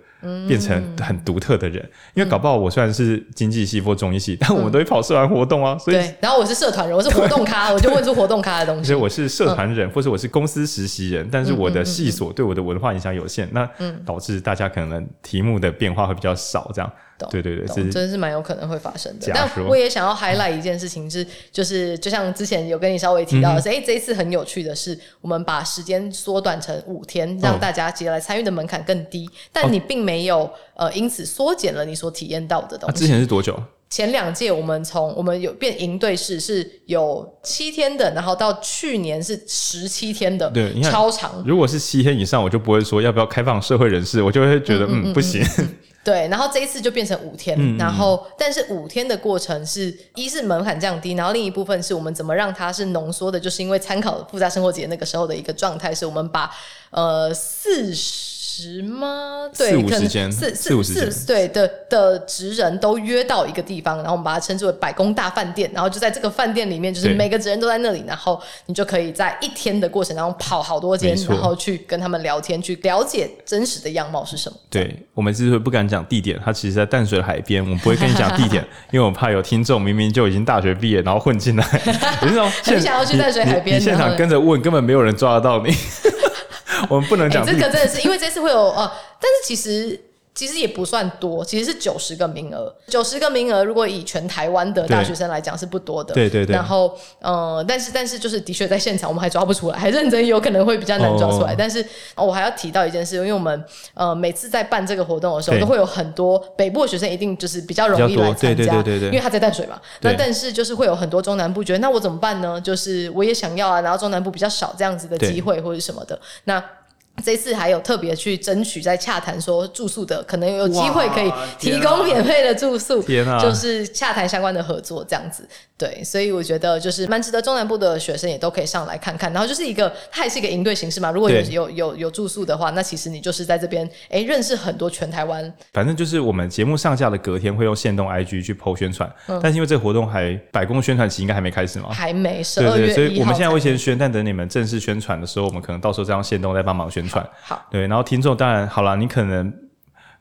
变成很独特的人。嗯、因为搞不好我虽然是经济系或中医系，但我们都会跑社团活动啊，所以对。然后我是社团人，我是活动咖，[LAUGHS] 我就问出活动咖的东西。所以我是社团人，嗯、或者我是公司实习人，但是我的系所对我的文化影响有限，那导致大家可能题目的变化会比较少，这样。对对对，真的是蛮有可能会发生的。但我也想要 highlight 一件事情是，就是就像之前有跟你稍微提到的是，哎，这一次很有趣的是，我们把时间缩短成五天，让大家接来参与的门槛更低。但你并没有呃因此缩减了你所体验到的东西。之前是多久？前两届我们从我们有变营队式是有七天的，然后到去年是十七天的，对，超长。如果是七天以上，我就不会说要不要开放社会人士，我就会觉得嗯不行。对，然后这一次就变成五天，嗯、然后但是五天的过程是一是门槛降低，然后另一部分是我们怎么让它是浓缩的，就是因为参考复杂生活节那个时候的一个状态，是我们把呃四十。十吗？对，四五十间，四四五四对的的职人都约到一个地方，然后我们把它称之为百工大饭店，然后就在这个饭店里面，就是每个职人都在那里，然后你就可以在一天的过程当中跑好多间，然后去跟他们聊天，去了解真实的样貌是什么。对，我们之所以不敢讲地点，它其实在淡水海边，我们不会跟你讲地点，[LAUGHS] 因为我怕有听众明明就已经大学毕业，然后混进来，[LAUGHS] 你想要去淡水海边，你现场跟着问，根本没有人抓得到你。我们不能讲、欸、这个，真的是因为这次会有呃，但是其实。其实也不算多，其实是九十个名额。九十个名额，如果以全台湾的大学生来讲是不多的。对对对。然后，呃，但是但是就是的确在现场我们还抓不出来，还认真有可能会比较难抓出来。哦、但是、哦、我还要提到一件事，因为我们呃每次在办这个活动的时候，都会有很多北部的学生一定就是比较容易来参加，对对对对对，因为他在淡水嘛。对那但是就是会有很多中南部觉得，那我怎么办呢？就是我也想要啊，然后中南部比较少这样子的机会或者什么的，那。这次还有特别去争取，在洽谈说住宿的，可能有机会可以提供免费的住宿，就是洽谈相关的合作这样子。对，所以我觉得就是蛮值得中南部的学生也都可以上来看看。然后就是一个，它还是一个营队形式嘛。如果有有有有住宿的话，那其实你就是在这边哎认识很多全台湾。反正就是我们节目上架的隔天会用限动 IG 去 PO 宣传，嗯、但是因为这个活动还百工宣传期应该还没开始嘛，还没十二月，所以我们现在会先宣，但等你们正式宣传的时候，我们可能到时候这样限动再帮忙宣传。好，对，然后听众当然好了，你可能。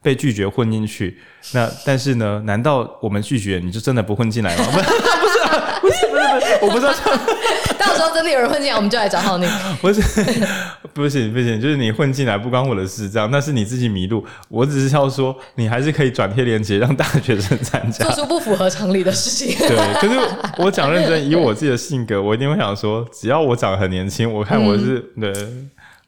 被拒绝混进去，那但是呢？难道我们拒绝你就真的不混进来吗？[LAUGHS] 不是，不是，不是，不是，我不知道。[LAUGHS] 到时候真的有人混进来，我们就来找到你。[LAUGHS] 不是，不行，不行，就是你混进来不关我的事，这样那是你自己迷路。我只是要说，你还是可以转贴链接让大学生参加，做出不符合常理的事情。对，可是我讲认真，以我自己的性格，我一定会想说，只要我长得很年轻，我看我是、嗯、对。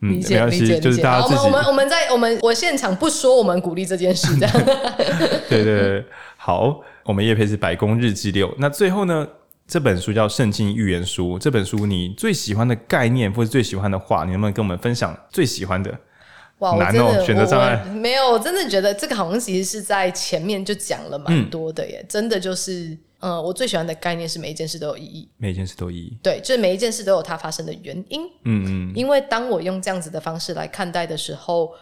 嗯，理解，理解，就是大家。我们我们在我们我现场不说，我们鼓励这件事，这样。[LAUGHS] 对对对，好，我们叶佩是百工日记六。那最后呢，这本书叫《圣经预言书》。这本书你最喜欢的概念或者最喜欢的话，你能不能跟我们分享最喜欢的？哇，难哦，选择障碍。没有，我真的觉得这个好像其实是在前面就讲了蛮多的耶，嗯、真的就是。嗯，我最喜欢的概念是每一件事都有意义，每一件事都有意义。对，就是每一件事都有它发生的原因。嗯嗯。因为当我用这样子的方式来看待的时候，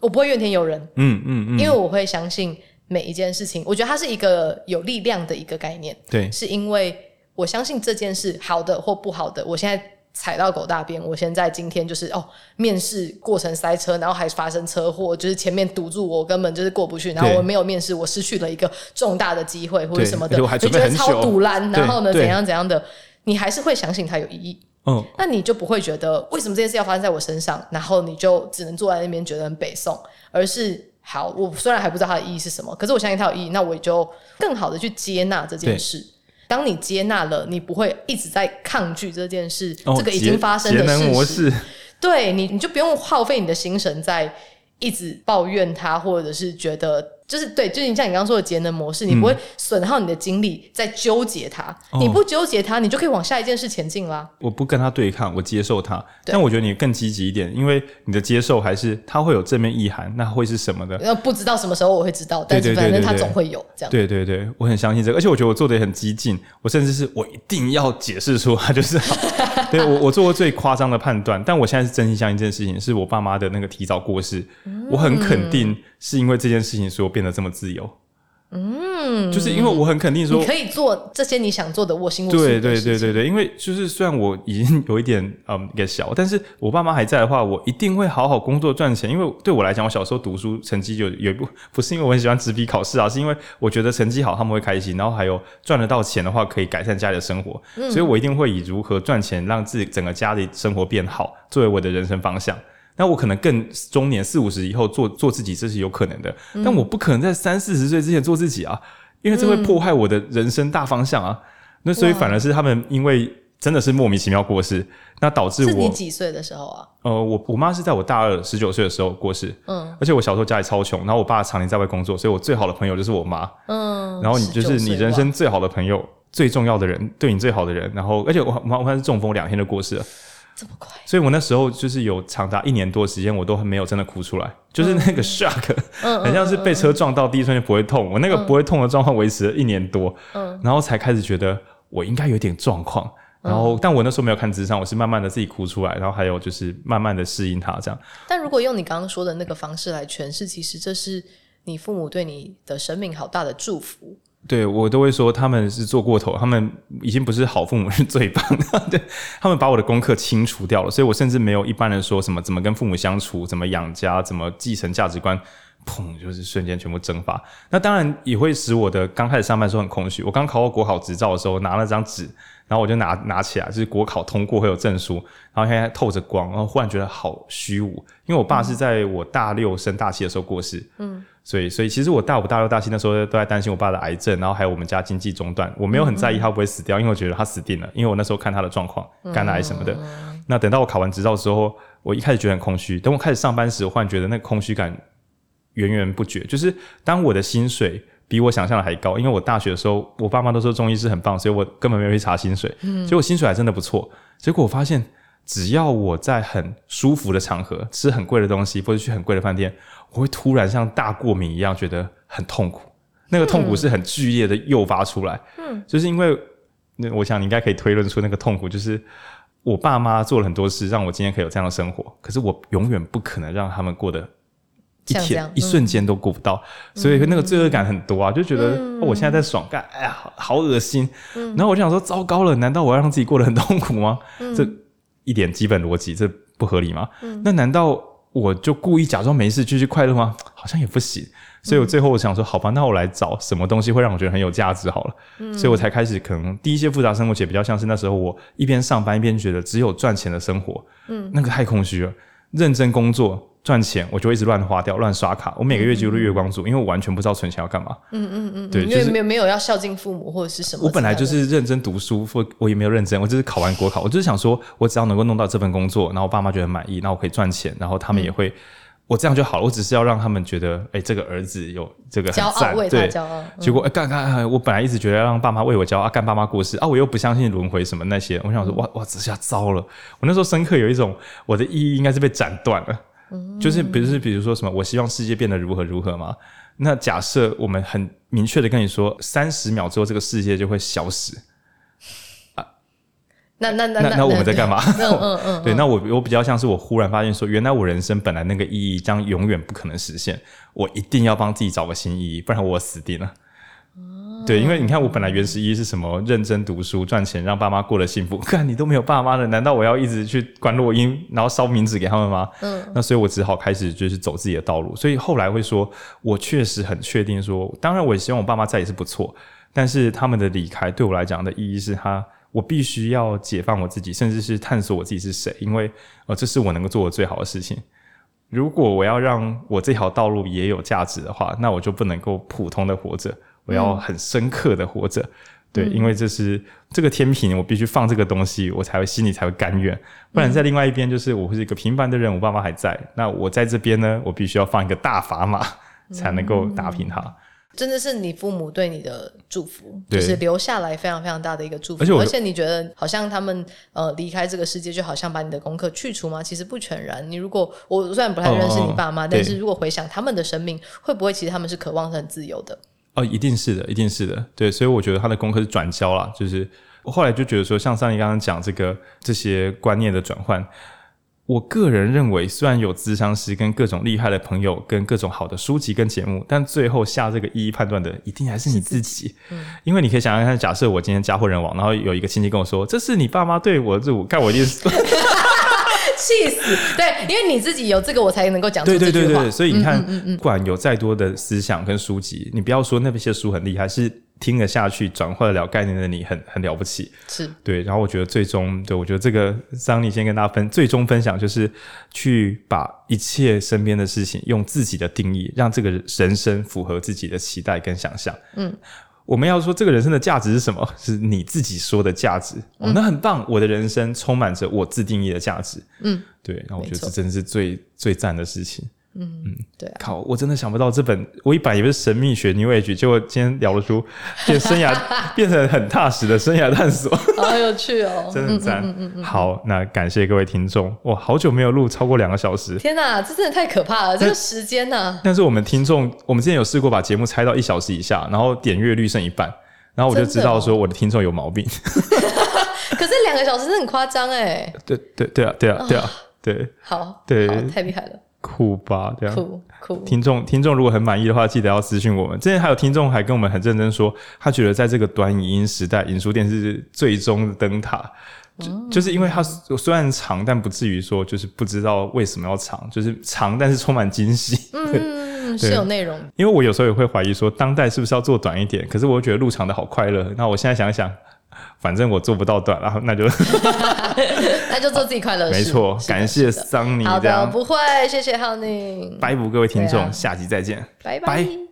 我不会怨天尤人。嗯嗯嗯。因为我会相信每一件事情，我觉得它是一个有力量的一个概念。对，是因为我相信这件事好的或不好的，我现在。踩到狗大便！我现在今天就是哦，面试过程塞车，然后还发生车祸，就是前面堵住我，根本就是过不去。然后我没有面试，我失去了一个重大的机会或者什么的，就觉得超堵烂。然后呢，怎样怎样的，你还是会相信它有意义。嗯，那你就不会觉得为什么这件事要发生在我身上？然后你就只能坐在那边觉得很北宋，而是好，我虽然还不知道它的意义是什么，可是我相信它有意义，那我也就更好的去接纳这件事。当你接纳了，你不会一直在抗拒这件事，哦、这个已经发生的事实。对你，你就不用耗费你的心神在一直抱怨他，或者是觉得。就是对，就是你像你刚刚说的节能模式，你不会损耗你的精力在纠结它，嗯、你不纠结它，你就可以往下一件事前进啦。我不跟他对抗，我接受它。但我觉得你更积极一点，因为你的接受还是它会有正面意涵，那会是什么的？那不知道什么时候我会知道，但是反正它总会有这样。对对对，我很相信这个，而且我觉得我做的也很激进，我甚至是我一定要解释出它就是好。[LAUGHS] 对我我做过最夸张的判断，但我现在是真心相信这件事情，是我爸妈的那个提早过世，嗯、我很肯定是因为这件事情，所以我变得这么自由。嗯，就是因为我很肯定说，你可以做这些你想做的卧薪卧食。对对对对对，因为就是虽然我已经有一点嗯给小，但是我爸妈还在的话，我一定会好好工作赚钱。因为对我来讲，我小时候读书成绩就有一部不是因为我很喜欢纸笔考试啊，[LAUGHS] 是因为我觉得成绩好他们会开心，然后还有赚得到钱的话可以改善家里的生活，嗯、所以我一定会以如何赚钱让自己整个家里生活变好作为我的人生方向。那我可能更中年四五十以后做做自己，这是有可能的。嗯、但我不可能在三四十岁之前做自己啊，因为这会破坏我的人生大方向啊。嗯、那所以反而是他们因为真的是莫名其妙过世，那导致我。是你几岁的时候啊？呃，我我妈是在我大二十九岁的时候过世。嗯。而且我小时候家里超穷，然后我爸常年在外工作，所以我最好的朋友就是我妈。嗯。然后你就是你人生最好的朋友，最重要的人，对你最好的人。然后，而且我我妈是中风，两天就过世了。这么快，所以我那时候就是有长达一年多的时间，我都没有真的哭出来，就是那个 shock，嗯，很像是被车撞到第一瞬间不会痛，我那个不会痛的状况维持了一年多，嗯，然后才开始觉得我应该有点状况，然后但我那时候没有看智商，我是慢慢的自己哭出来，然后还有就是慢慢的适应它这样。但如果用你刚刚说的那个方式来诠释，其实这是你父母对你的生命好大的祝福。对，我都会说他们是做过头，他们已经不是好父母，是最棒的。对，他们把我的功课清除掉了，所以我甚至没有一般人说什么怎么跟父母相处，怎么养家，怎么继承价值观，砰，就是瞬间全部蒸发。那当然也会使我的刚开始上班的时候很空虚。我刚考过国考执照的时候，拿了张纸，然后我就拿拿起来，就是国考通过会有证书，然后现在透着光，然后忽然觉得好虚无，因为我爸是在我大六升大七的时候过世。嗯。所以，所以其实我大五、大六、大七那时候都在担心我爸的癌症，然后还有我们家经济中断。我没有很在意他会不会死掉，嗯嗯，因为我觉得他死定了。因为我那时候看他的状况，肝癌什么的。那等到我考完执照之后，我一开始觉得很空虚。等我开始上班时，我忽然觉得那个空虚感源源不绝。就是当我的薪水比我想象的还高，因为我大学的时候，我爸妈都说中医师很棒，所以我根本没有去查薪水。嗯，结果薪水还真的不错。结果我发现，只要我在很舒服的场合吃很贵的东西，或者去很贵的饭店。我会突然像大过敏一样觉得很痛苦，那个痛苦是很剧烈的诱发出来，嗯，就是因为那我想你应该可以推论出那个痛苦，就是我爸妈做了很多事让我今天可以有这样的生活，可是我永远不可能让他们过得一天、嗯、一瞬间都过不到，所以那个罪恶感很多啊，就觉得、嗯哦、我现在在爽干，哎呀，好恶心，嗯，然后我就想说，糟糕了，难道我要让自己过得很痛苦吗？嗯、这一点基本逻辑，这不合理吗？嗯，那难道？我就故意假装没事继续快乐吗？好像也不行，所以我最后我想说，好吧，那我来找什么东西会让我觉得很有价值好了。嗯，所以我才开始可能第一些复杂生活节比较像是那时候我一边上班一边觉得只有赚钱的生活，嗯，那个太空虚了，认真工作。赚钱我就一直乱花掉，乱刷卡。我每个月几乎都月光族，嗯、因为我完全不知道存钱要干嘛。嗯嗯嗯，对，因为没有没有要孝敬父母或者是什么。我本来就是认真读书，或我也没有认真，我就是考完国考，我就是想说，我只要能够弄到这份工作，然后我爸妈觉得满意，然后我可以赚钱，然后他们也会，嗯、我这样就好了。我只是要让他们觉得，哎、欸，这个儿子有这个很赞，对，骄傲。嗯、结果哎，干、欸、干，我本来一直觉得要让爸妈为我骄傲，啊，干爸妈过世啊，我又不相信轮回什么那些，我想说，哇哇，这下糟了。我那时候深刻有一种，我的意义应该是被斩断了。就是，比如是，比如说什么，我希望世界变得如何如何嘛。那假设我们很明确的跟你说，三十秒之后这个世界就会消失啊。那那那那那我们在干嘛？嗯嗯 [LAUGHS] 嗯。对，那我我比较像是我忽然发现说，原来我人生本来那个意义将永远不可能实现，我一定要帮自己找个新意义，不然我死定了。对，因为你看，我本来原始一是什么？认真读书、赚钱，让爸妈过得幸福。[LAUGHS] 看你都没有爸妈了，难道我要一直去关落音，然后烧冥纸给他们吗？嗯，那所以我只好开始就是走自己的道路。所以后来会说，我确实很确定说，当然我也希望我爸妈在也是不错，但是他们的离开对我来讲的意义是他，我必须要解放我自己，甚至是探索我自己是谁，因为呃，这是我能够做的最好的事情。如果我要让我这条道路也有价值的话，那我就不能够普通的活着。我要很深刻的活着，对，因为这是这个天平，我必须放这个东西，我才会心里才会甘愿。不然在另外一边，就是我是一个平凡的人，我爸妈还在，那我在这边呢，我必须要放一个大砝码，才能够打平它。真的是你父母对你的祝福，就是留下来非常非常大的一个祝福。而且，而且你觉得好像他们呃离开这个世界，就好像把你的功课去除吗？其实不全然。你如果我虽然不太认识你爸妈，哦、但是如果回想他们的生命，会不会其实他们是渴望很自由的？哦，一定是的，一定是的。对，所以我觉得他的功课是转交了，就是我后来就觉得说，像上一刚刚讲这个这些观念的转换。我个人认为，虽然有咨商师跟各种厉害的朋友，跟各种好的书籍跟节目，但最后下这个一一判断的，一定还是你自己。嗯，[LAUGHS] 因为你可以想象看，假设我今天家破人亡，然后有一个亲戚跟我说：“这是你爸妈对我这，我看我一定是。” [LAUGHS] 气死！对，因为你自己有这个，我才能够讲出这句话。对对对对，所以你看，不管有再多的思想跟书籍，你不要说那些书很厉害，是听得下去、转换得了概念的你很很了不起。是对。然后我觉得最终，对我觉得这个桑尼先跟大家分，最终分享就是去把一切身边的事情用自己的定义，让这个人生符合自己的期待跟想象。嗯。我们要说这个人生的价值是什么？[LAUGHS] 是你自己说的价值。嗯、哦，那很棒。我的人生充满着我自定义的价值。嗯，对。那我觉得这真是最最赞的事情。嗯嗯，对、啊，靠！我真的想不到这本，我一本以为是神秘学 New Age，结果今天聊的书，变生涯 [LAUGHS] 变成很踏实的生涯探索，[LAUGHS] 好有趣哦，[LAUGHS] 真的很赞。嗯嗯嗯。好，那感谢各位听众，哇，好久没有录超过两个小时，天哪，这真的太可怕了，这个时间呢？但是我们听众，我们之前有试过把节目拆到一小时以下，然后点阅率剩一半，然后我就知道说我的听众有毛病。可是两个小时是很夸张哎。对对对啊对啊对啊对。好，对，太厉害了。酷吧，这样。酷酷。听众听众如果很满意的话，记得要私信我们。之前还有听众还跟我们很认真说，他觉得在这个短影音时代，影书店是最终的灯塔。就就是因为它虽然长，但不至于说就是不知道为什么要长，就是长但是充满惊喜。嗯，[LAUGHS] 是有内容。因为我有时候也会怀疑说，当代是不是要做短一点？可是我又觉得录长的好快乐。那我现在想想。反正我做不到短，然后那就 [LAUGHS] [LAUGHS] 那就做自己快乐的事。没错，感谢桑尼。好的，不会，谢谢浩宁。拜拜，各位听众，下集再见，拜拜。